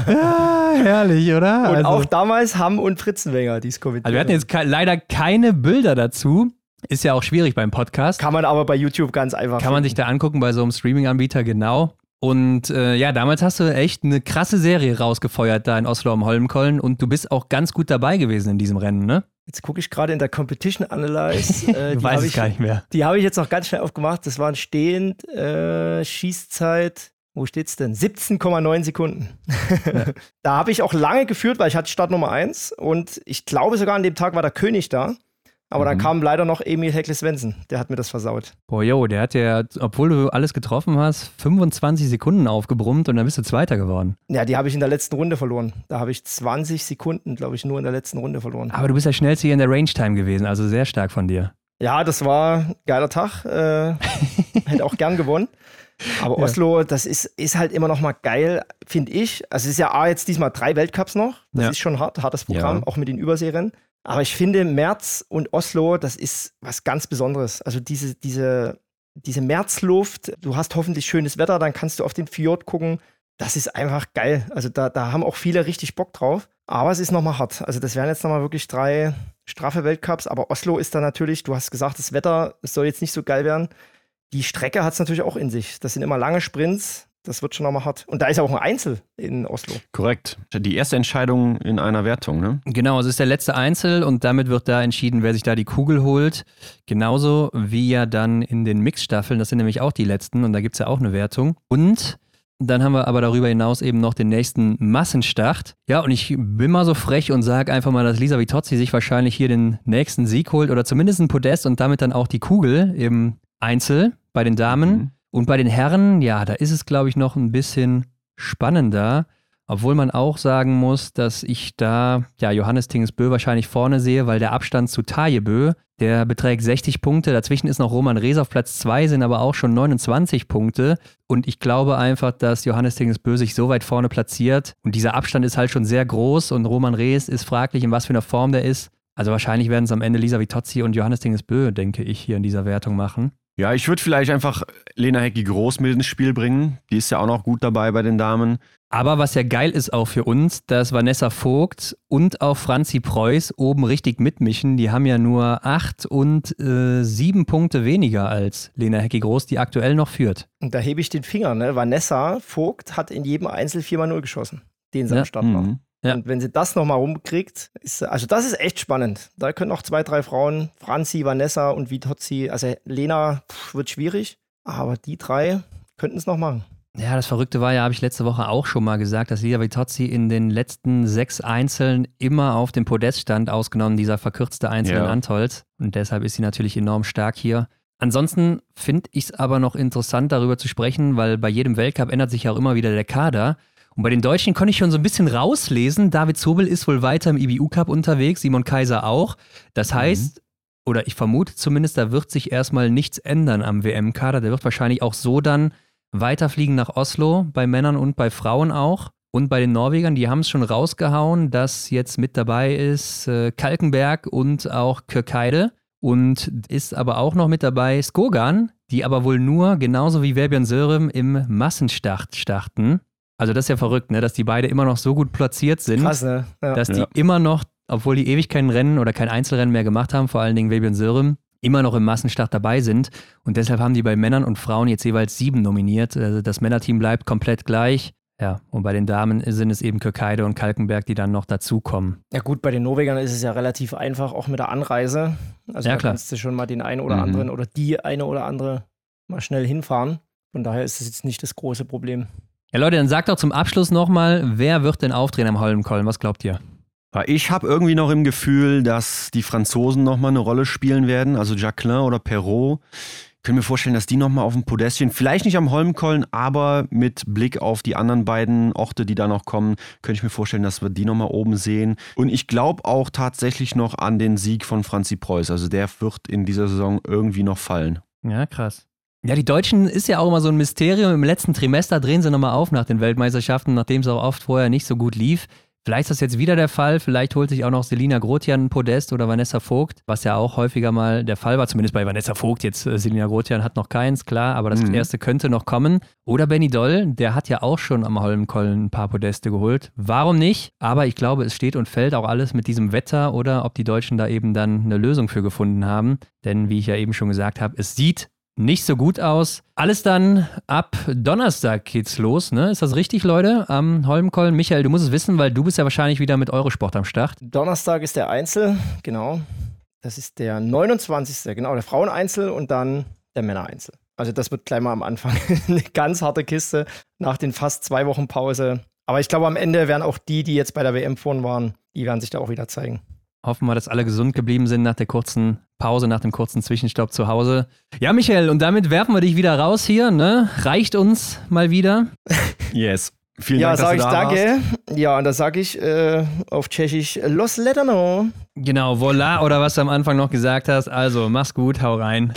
ja, herrlich, oder? Und also, auch damals Hamm und Fritzenwenger, die es kommentiert. Also wir hatten jetzt ke leider keine Bilder dazu. Ist ja auch schwierig beim Podcast. Kann man aber bei YouTube ganz einfach. Kann finden. man sich da angucken bei so einem Streaming-Anbieter, genau. Und äh, ja, damals hast du echt eine krasse Serie rausgefeuert da in Oslo am Holmenkollen und du bist auch ganz gut dabei gewesen in diesem Rennen, ne? Jetzt gucke ich gerade in der Competition Analyze. Äh, Weiß ich gar nicht mehr. Die habe ich jetzt noch ganz schnell aufgemacht. Das waren stehend äh, Schießzeit. Wo steht's denn? 17,9 Sekunden. Ja. da habe ich auch lange geführt, weil ich hatte Start Nummer 1 und ich glaube sogar an dem Tag war der König da. Aber mhm. dann kam leider noch Emil Heckle Svensson. Der hat mir das versaut. Boah, yo, der hat ja, obwohl du alles getroffen hast, 25 Sekunden aufgebrummt und dann bist du Zweiter geworden. Ja, die habe ich in der letzten Runde verloren. Da habe ich 20 Sekunden, glaube ich, nur in der letzten Runde verloren. Aber du bist der schnellste hier in der Range Time gewesen, also sehr stark von dir. Ja, das war ein geiler Tag. Äh, hätte auch gern gewonnen. Aber Oslo, das ist, ist halt immer noch mal geil, finde ich. Also es ist ja A, jetzt diesmal drei Weltcups noch. Das ja. ist schon hart, hartes Programm, ja. auch mit den Überseerennen. Aber ich finde, März und Oslo, das ist was ganz Besonderes. Also diese, diese, diese Märzluft, du hast hoffentlich schönes Wetter, dann kannst du auf den Fjord gucken. Das ist einfach geil. Also da, da haben auch viele richtig Bock drauf. Aber es ist nochmal hart. Also das wären jetzt nochmal wirklich drei straffe Weltcups. Aber Oslo ist da natürlich, du hast gesagt, das Wetter soll jetzt nicht so geil werden. Die Strecke hat es natürlich auch in sich. Das sind immer lange Sprints. Das wird schon nochmal hart. Und da ist ja auch ein Einzel in Oslo. Korrekt. Die erste Entscheidung in einer Wertung, ne? Genau, es ist der letzte Einzel und damit wird da entschieden, wer sich da die Kugel holt. Genauso wie ja dann in den Mixstaffeln, das sind nämlich auch die letzten und da gibt es ja auch eine Wertung. Und dann haben wir aber darüber hinaus eben noch den nächsten Massenstart. Ja, und ich bin mal so frech und sage einfach mal, dass Lisa Vitozzi sich wahrscheinlich hier den nächsten Sieg holt oder zumindest ein Podest und damit dann auch die Kugel im Einzel bei den Damen. Mhm. Und bei den Herren, ja, da ist es, glaube ich, noch ein bisschen spannender. Obwohl man auch sagen muss, dass ich da ja Johannes Tingesbö wahrscheinlich vorne sehe, weil der Abstand zu Tajebö, der beträgt 60 Punkte. Dazwischen ist noch Roman Rees auf Platz 2, sind aber auch schon 29 Punkte. Und ich glaube einfach, dass Johannes Tingesbö sich so weit vorne platziert. Und dieser Abstand ist halt schon sehr groß und Roman Rees ist fraglich, in was für einer Form der ist. Also wahrscheinlich werden es am Ende Lisa Vitozzi und Johannes Tingesbö, denke ich, hier in dieser Wertung machen. Ja, ich würde vielleicht einfach Lena Hecki Groß mit ins Spiel bringen. Die ist ja auch noch gut dabei bei den Damen. Aber was ja geil ist auch für uns, dass Vanessa Vogt und auch Franzi Preuß oben richtig mitmischen. Die haben ja nur acht und äh, sieben Punkte weniger als Lena Hecki Groß, die aktuell noch führt. Und da hebe ich den Finger. Ne? Vanessa Vogt hat in jedem Einzel 4x0 geschossen, den sie Ja. am Start. Mhm. Ja. Und wenn sie das nochmal rumkriegt, ist, also das ist echt spannend. Da können noch zwei, drei Frauen, Franzi, Vanessa und Vitozzi, also Lena pff, wird schwierig, aber die drei könnten es noch machen. Ja, das Verrückte war ja, habe ich letzte Woche auch schon mal gesagt, dass Lida Vitozzi in den letzten sechs Einzeln immer auf dem Podest stand, ausgenommen dieser verkürzte Einzel in Ja. Antolz. Und deshalb ist sie natürlich enorm stark hier. Ansonsten finde ich es aber noch interessant, darüber zu sprechen, weil bei jedem Weltcup ändert sich ja auch immer wieder der Kader. Und bei den Deutschen konnte ich schon so ein bisschen rauslesen, David Zobel ist wohl weiter im IBU-Cup unterwegs, Simon Kaiser auch. Das heißt, oder ich vermute zumindest, da wird sich erstmal nichts ändern am WM-Kader. Der wird wahrscheinlich auch so dann weiterfliegen nach Oslo, bei Männern und bei Frauen auch. Und bei den Norwegern, die haben es schon rausgehauen, dass jetzt mit dabei ist äh, Kalkenberg und auch Kirkeide. Und ist aber auch noch mit dabei Skogan, die aber wohl nur, genauso wie Verbjörn Sörem, im Massenstart starten. Also das ist ja verrückt, ne? dass die beide immer noch so gut platziert sind Krass, ne? Ja. dass die Ja. immer noch, obwohl die ewig kein Rennen oder kein Einzelrennen mehr gemacht haben, vor allen Dingen Webi und Sörem, immer noch im Massenstart dabei sind. Und deshalb haben die bei Männern und Frauen jetzt jeweils sieben nominiert. Also das Männerteam bleibt komplett gleich. Ja, und bei den Damen sind es eben Kirkeide und Kalkenberg, die dann noch dazukommen. Ja gut, bei den Norwegern ist es ja relativ einfach, auch mit der Anreise. Also Ja, da klar. kannst du schon mal den einen oder Mhm. anderen oder die eine oder andere mal schnell hinfahren. Von daher ist es jetzt nicht das große Problem. Ja, Leute, dann sagt doch zum Abschluss nochmal, wer wird denn aufdrehen am Holmenkollen? Was glaubt ihr? Ja, Ich habe irgendwie noch im Gefühl, dass die Franzosen nochmal eine Rolle spielen werden, also Jacqueline oder Perrault. Ich kann mir vorstellen, dass die nochmal auf dem Podest stehen. Vielleicht nicht am Holmenkollen, aber mit Blick auf die anderen beiden Orte, die da noch kommen, könnte ich mir vorstellen, dass wir die nochmal oben sehen. Und ich glaube auch tatsächlich noch an den Sieg von Franzi Preuß. Also der wird in dieser Saison irgendwie noch fallen. Ja, krass. Ja, die Deutschen ist ja auch immer so ein Mysterium. Im letzten Trimester drehen sie nochmal auf nach den Weltmeisterschaften, nachdem es auch oft vorher nicht so gut lief. Vielleicht ist das jetzt wieder der Fall. Vielleicht holt sich auch noch Selina Grotian ein Podest oder Vanessa Vogt, was ja auch häufiger mal der Fall war. Zumindest bei Vanessa Vogt. Jetzt äh, Selina Grotian hat noch keins, klar, aber das Mhm. erste könnte noch kommen. Oder Benny Doll, der hat ja auch schon am Holmenkollen ein paar Podeste geholt. Warum nicht? Aber ich glaube, es steht und fällt auch alles mit diesem Wetter oder ob die Deutschen da eben dann eine Lösung für gefunden haben. Denn wie ich ja eben schon gesagt habe, es sieht nicht so gut aus. Alles dann ab Donnerstag geht's los, ne? Ist das richtig, Leute? Am Holmenkollen. Michael, du musst es wissen, weil du bist ja wahrscheinlich wieder mit Eurosport am Start. Donnerstag ist der Einzel, genau. Das ist der 29. Genau, der Fraueneinzel und dann der Männereinzel. Also das wird gleich mal am Anfang eine ganz harte Kiste nach den fast zwei Wochen Pause. Aber ich glaube, am Ende werden auch die, die jetzt bei der WM vorn waren, die werden sich da auch wieder zeigen. Hoffen wir, dass alle gesund geblieben sind nach der kurzen Pause, nach dem kurzen Zwischenstopp zu Hause. Ja, Michael, und damit werfen wir dich wieder raus hier, ne? Reicht uns mal wieder. Yes. Vielen ja, Dank, dass sage du ich da danke. warst. Ja, und da sage ich äh, auf Tschechisch Los Letano. Genau, voilà, oder was du am Anfang noch gesagt hast. Also, mach's gut, hau rein.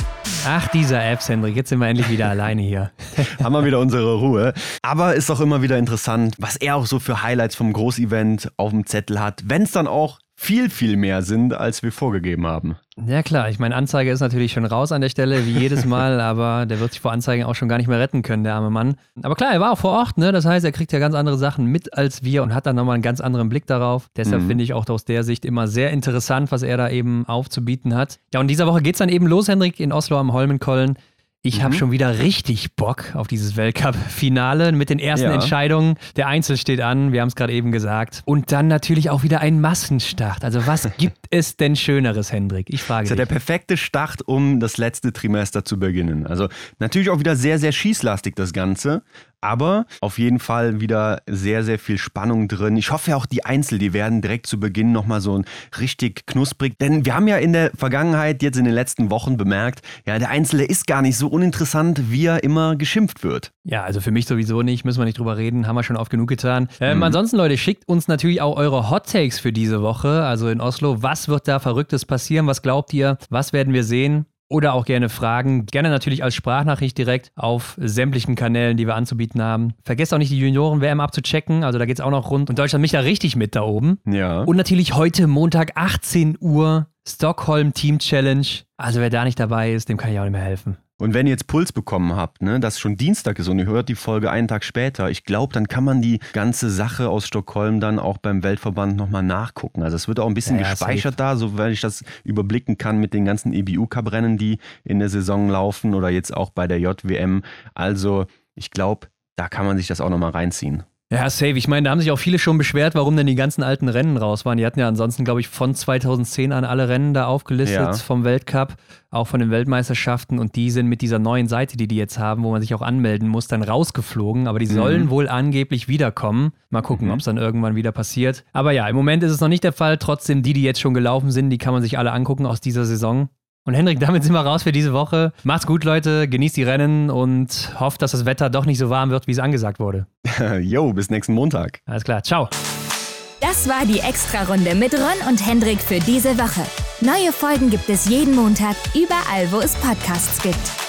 Ach, dieser Apps, Hendrik, jetzt sind wir endlich wieder alleine hier. haben wir wieder unsere Ruhe. Aber ist auch immer wieder interessant, was er auch so für Highlights vom Großevent auf dem Zettel hat, wenn es dann auch viel, viel mehr sind, als wir vorgegeben haben. Ja klar, ich meine, Anzeige ist natürlich schon raus an der Stelle, wie jedes Mal, aber der wird sich vor Anzeigen auch schon gar nicht mehr retten können, der arme Mann. Aber klar, er war auch vor Ort, ne? Das heißt, er kriegt ja ganz andere Sachen mit als wir und hat dann nochmal einen ganz anderen Blick darauf. Deshalb Mhm. finde ich auch aus der Sicht immer sehr interessant, was er da eben aufzubieten hat. Ja, und diese Woche geht's dann eben los, Hendrik, in Oslo am Holmenkollen. Ich habe Mhm. schon wieder richtig Bock auf dieses Weltcup-Finale mit den ersten Ja. Entscheidungen. Der Einzel steht an, wir haben es gerade eben gesagt. Und dann natürlich auch wieder ein Massenstart. Also was gibt es denn Schöneres, Hendrik? Ich frage Das ist ja der dich. perfekte Start, um das letzte Trimester zu beginnen. Also natürlich auch wieder sehr, sehr schießlastig das Ganze. Aber auf jeden Fall wieder sehr, sehr viel Spannung drin. Ich hoffe auch, die Einzel, die werden direkt zu Beginn nochmal so ein richtig knusprig. Denn wir haben ja in der Vergangenheit, jetzt in den letzten Wochen bemerkt, ja, der Einzelne ist gar nicht so uninteressant, wie er immer geschimpft wird. Ja, also für mich sowieso nicht, müssen wir nicht drüber reden, haben wir schon oft genug getan. Ähm, Mhm. Ansonsten, Leute, schickt uns natürlich auch eure Hot Takes für diese Woche, also in Oslo. Was wird da Verrücktes passieren? Was glaubt ihr? Was werden wir sehen? Oder auch gerne Fragen. Gerne natürlich als Sprachnachricht direkt auf sämtlichen Kanälen, die wir anzubieten haben. Vergesst auch nicht, die Junioren-WM abzuchecken. Also da geht's auch noch rund. Und Deutschland mich da richtig mit da oben. Ja. Und natürlich heute Montag 18 Uhr Stockholm Team Challenge. Also wer da nicht dabei ist, dem kann ich auch nicht mehr helfen. Und wenn ihr jetzt Puls bekommen habt, ne, dass schon Dienstag ist und ihr hört die Folge einen Tag später, ich glaube, dann kann man die ganze Sache aus Stockholm dann auch beim Weltverband nochmal nachgucken. Also es wird auch ein bisschen Ja, gespeichert da, soweit ich das überblicken kann mit den ganzen EBU-Cup-Rennen, die in der Saison laufen oder jetzt auch bei der JWM. Also ich glaube, da kann man sich das auch nochmal reinziehen. Ja, safe. Ich meine, da haben sich auch viele schon beschwert, warum denn die ganzen alten Rennen raus waren. Die hatten ja ansonsten, glaube ich, von 2010 an alle Rennen da aufgelistet Ja. vom Weltcup, auch von den Weltmeisterschaften. Und die sind mit dieser neuen Seite, die die jetzt haben, wo man sich auch anmelden muss, dann rausgeflogen. Aber die sollen wohl angeblich wiederkommen. Mal gucken, ob es dann irgendwann wieder passiert. Aber ja, im Moment ist es noch nicht der Fall. Trotzdem, die, die jetzt schon gelaufen sind, die kann man sich alle angucken aus dieser Saison. Und Hendrik, damit sind wir raus für diese Woche. Macht's gut, Leute. Genießt die Rennen und hofft, dass das Wetter doch nicht so warm wird, wie es angesagt wurde. Jo, bis nächsten Montag. Alles klar. Ciao. Das war die Extra-Runde mit Ron und Hendrik für diese Woche. Neue Folgen gibt es jeden Montag, überall, wo es Podcasts gibt.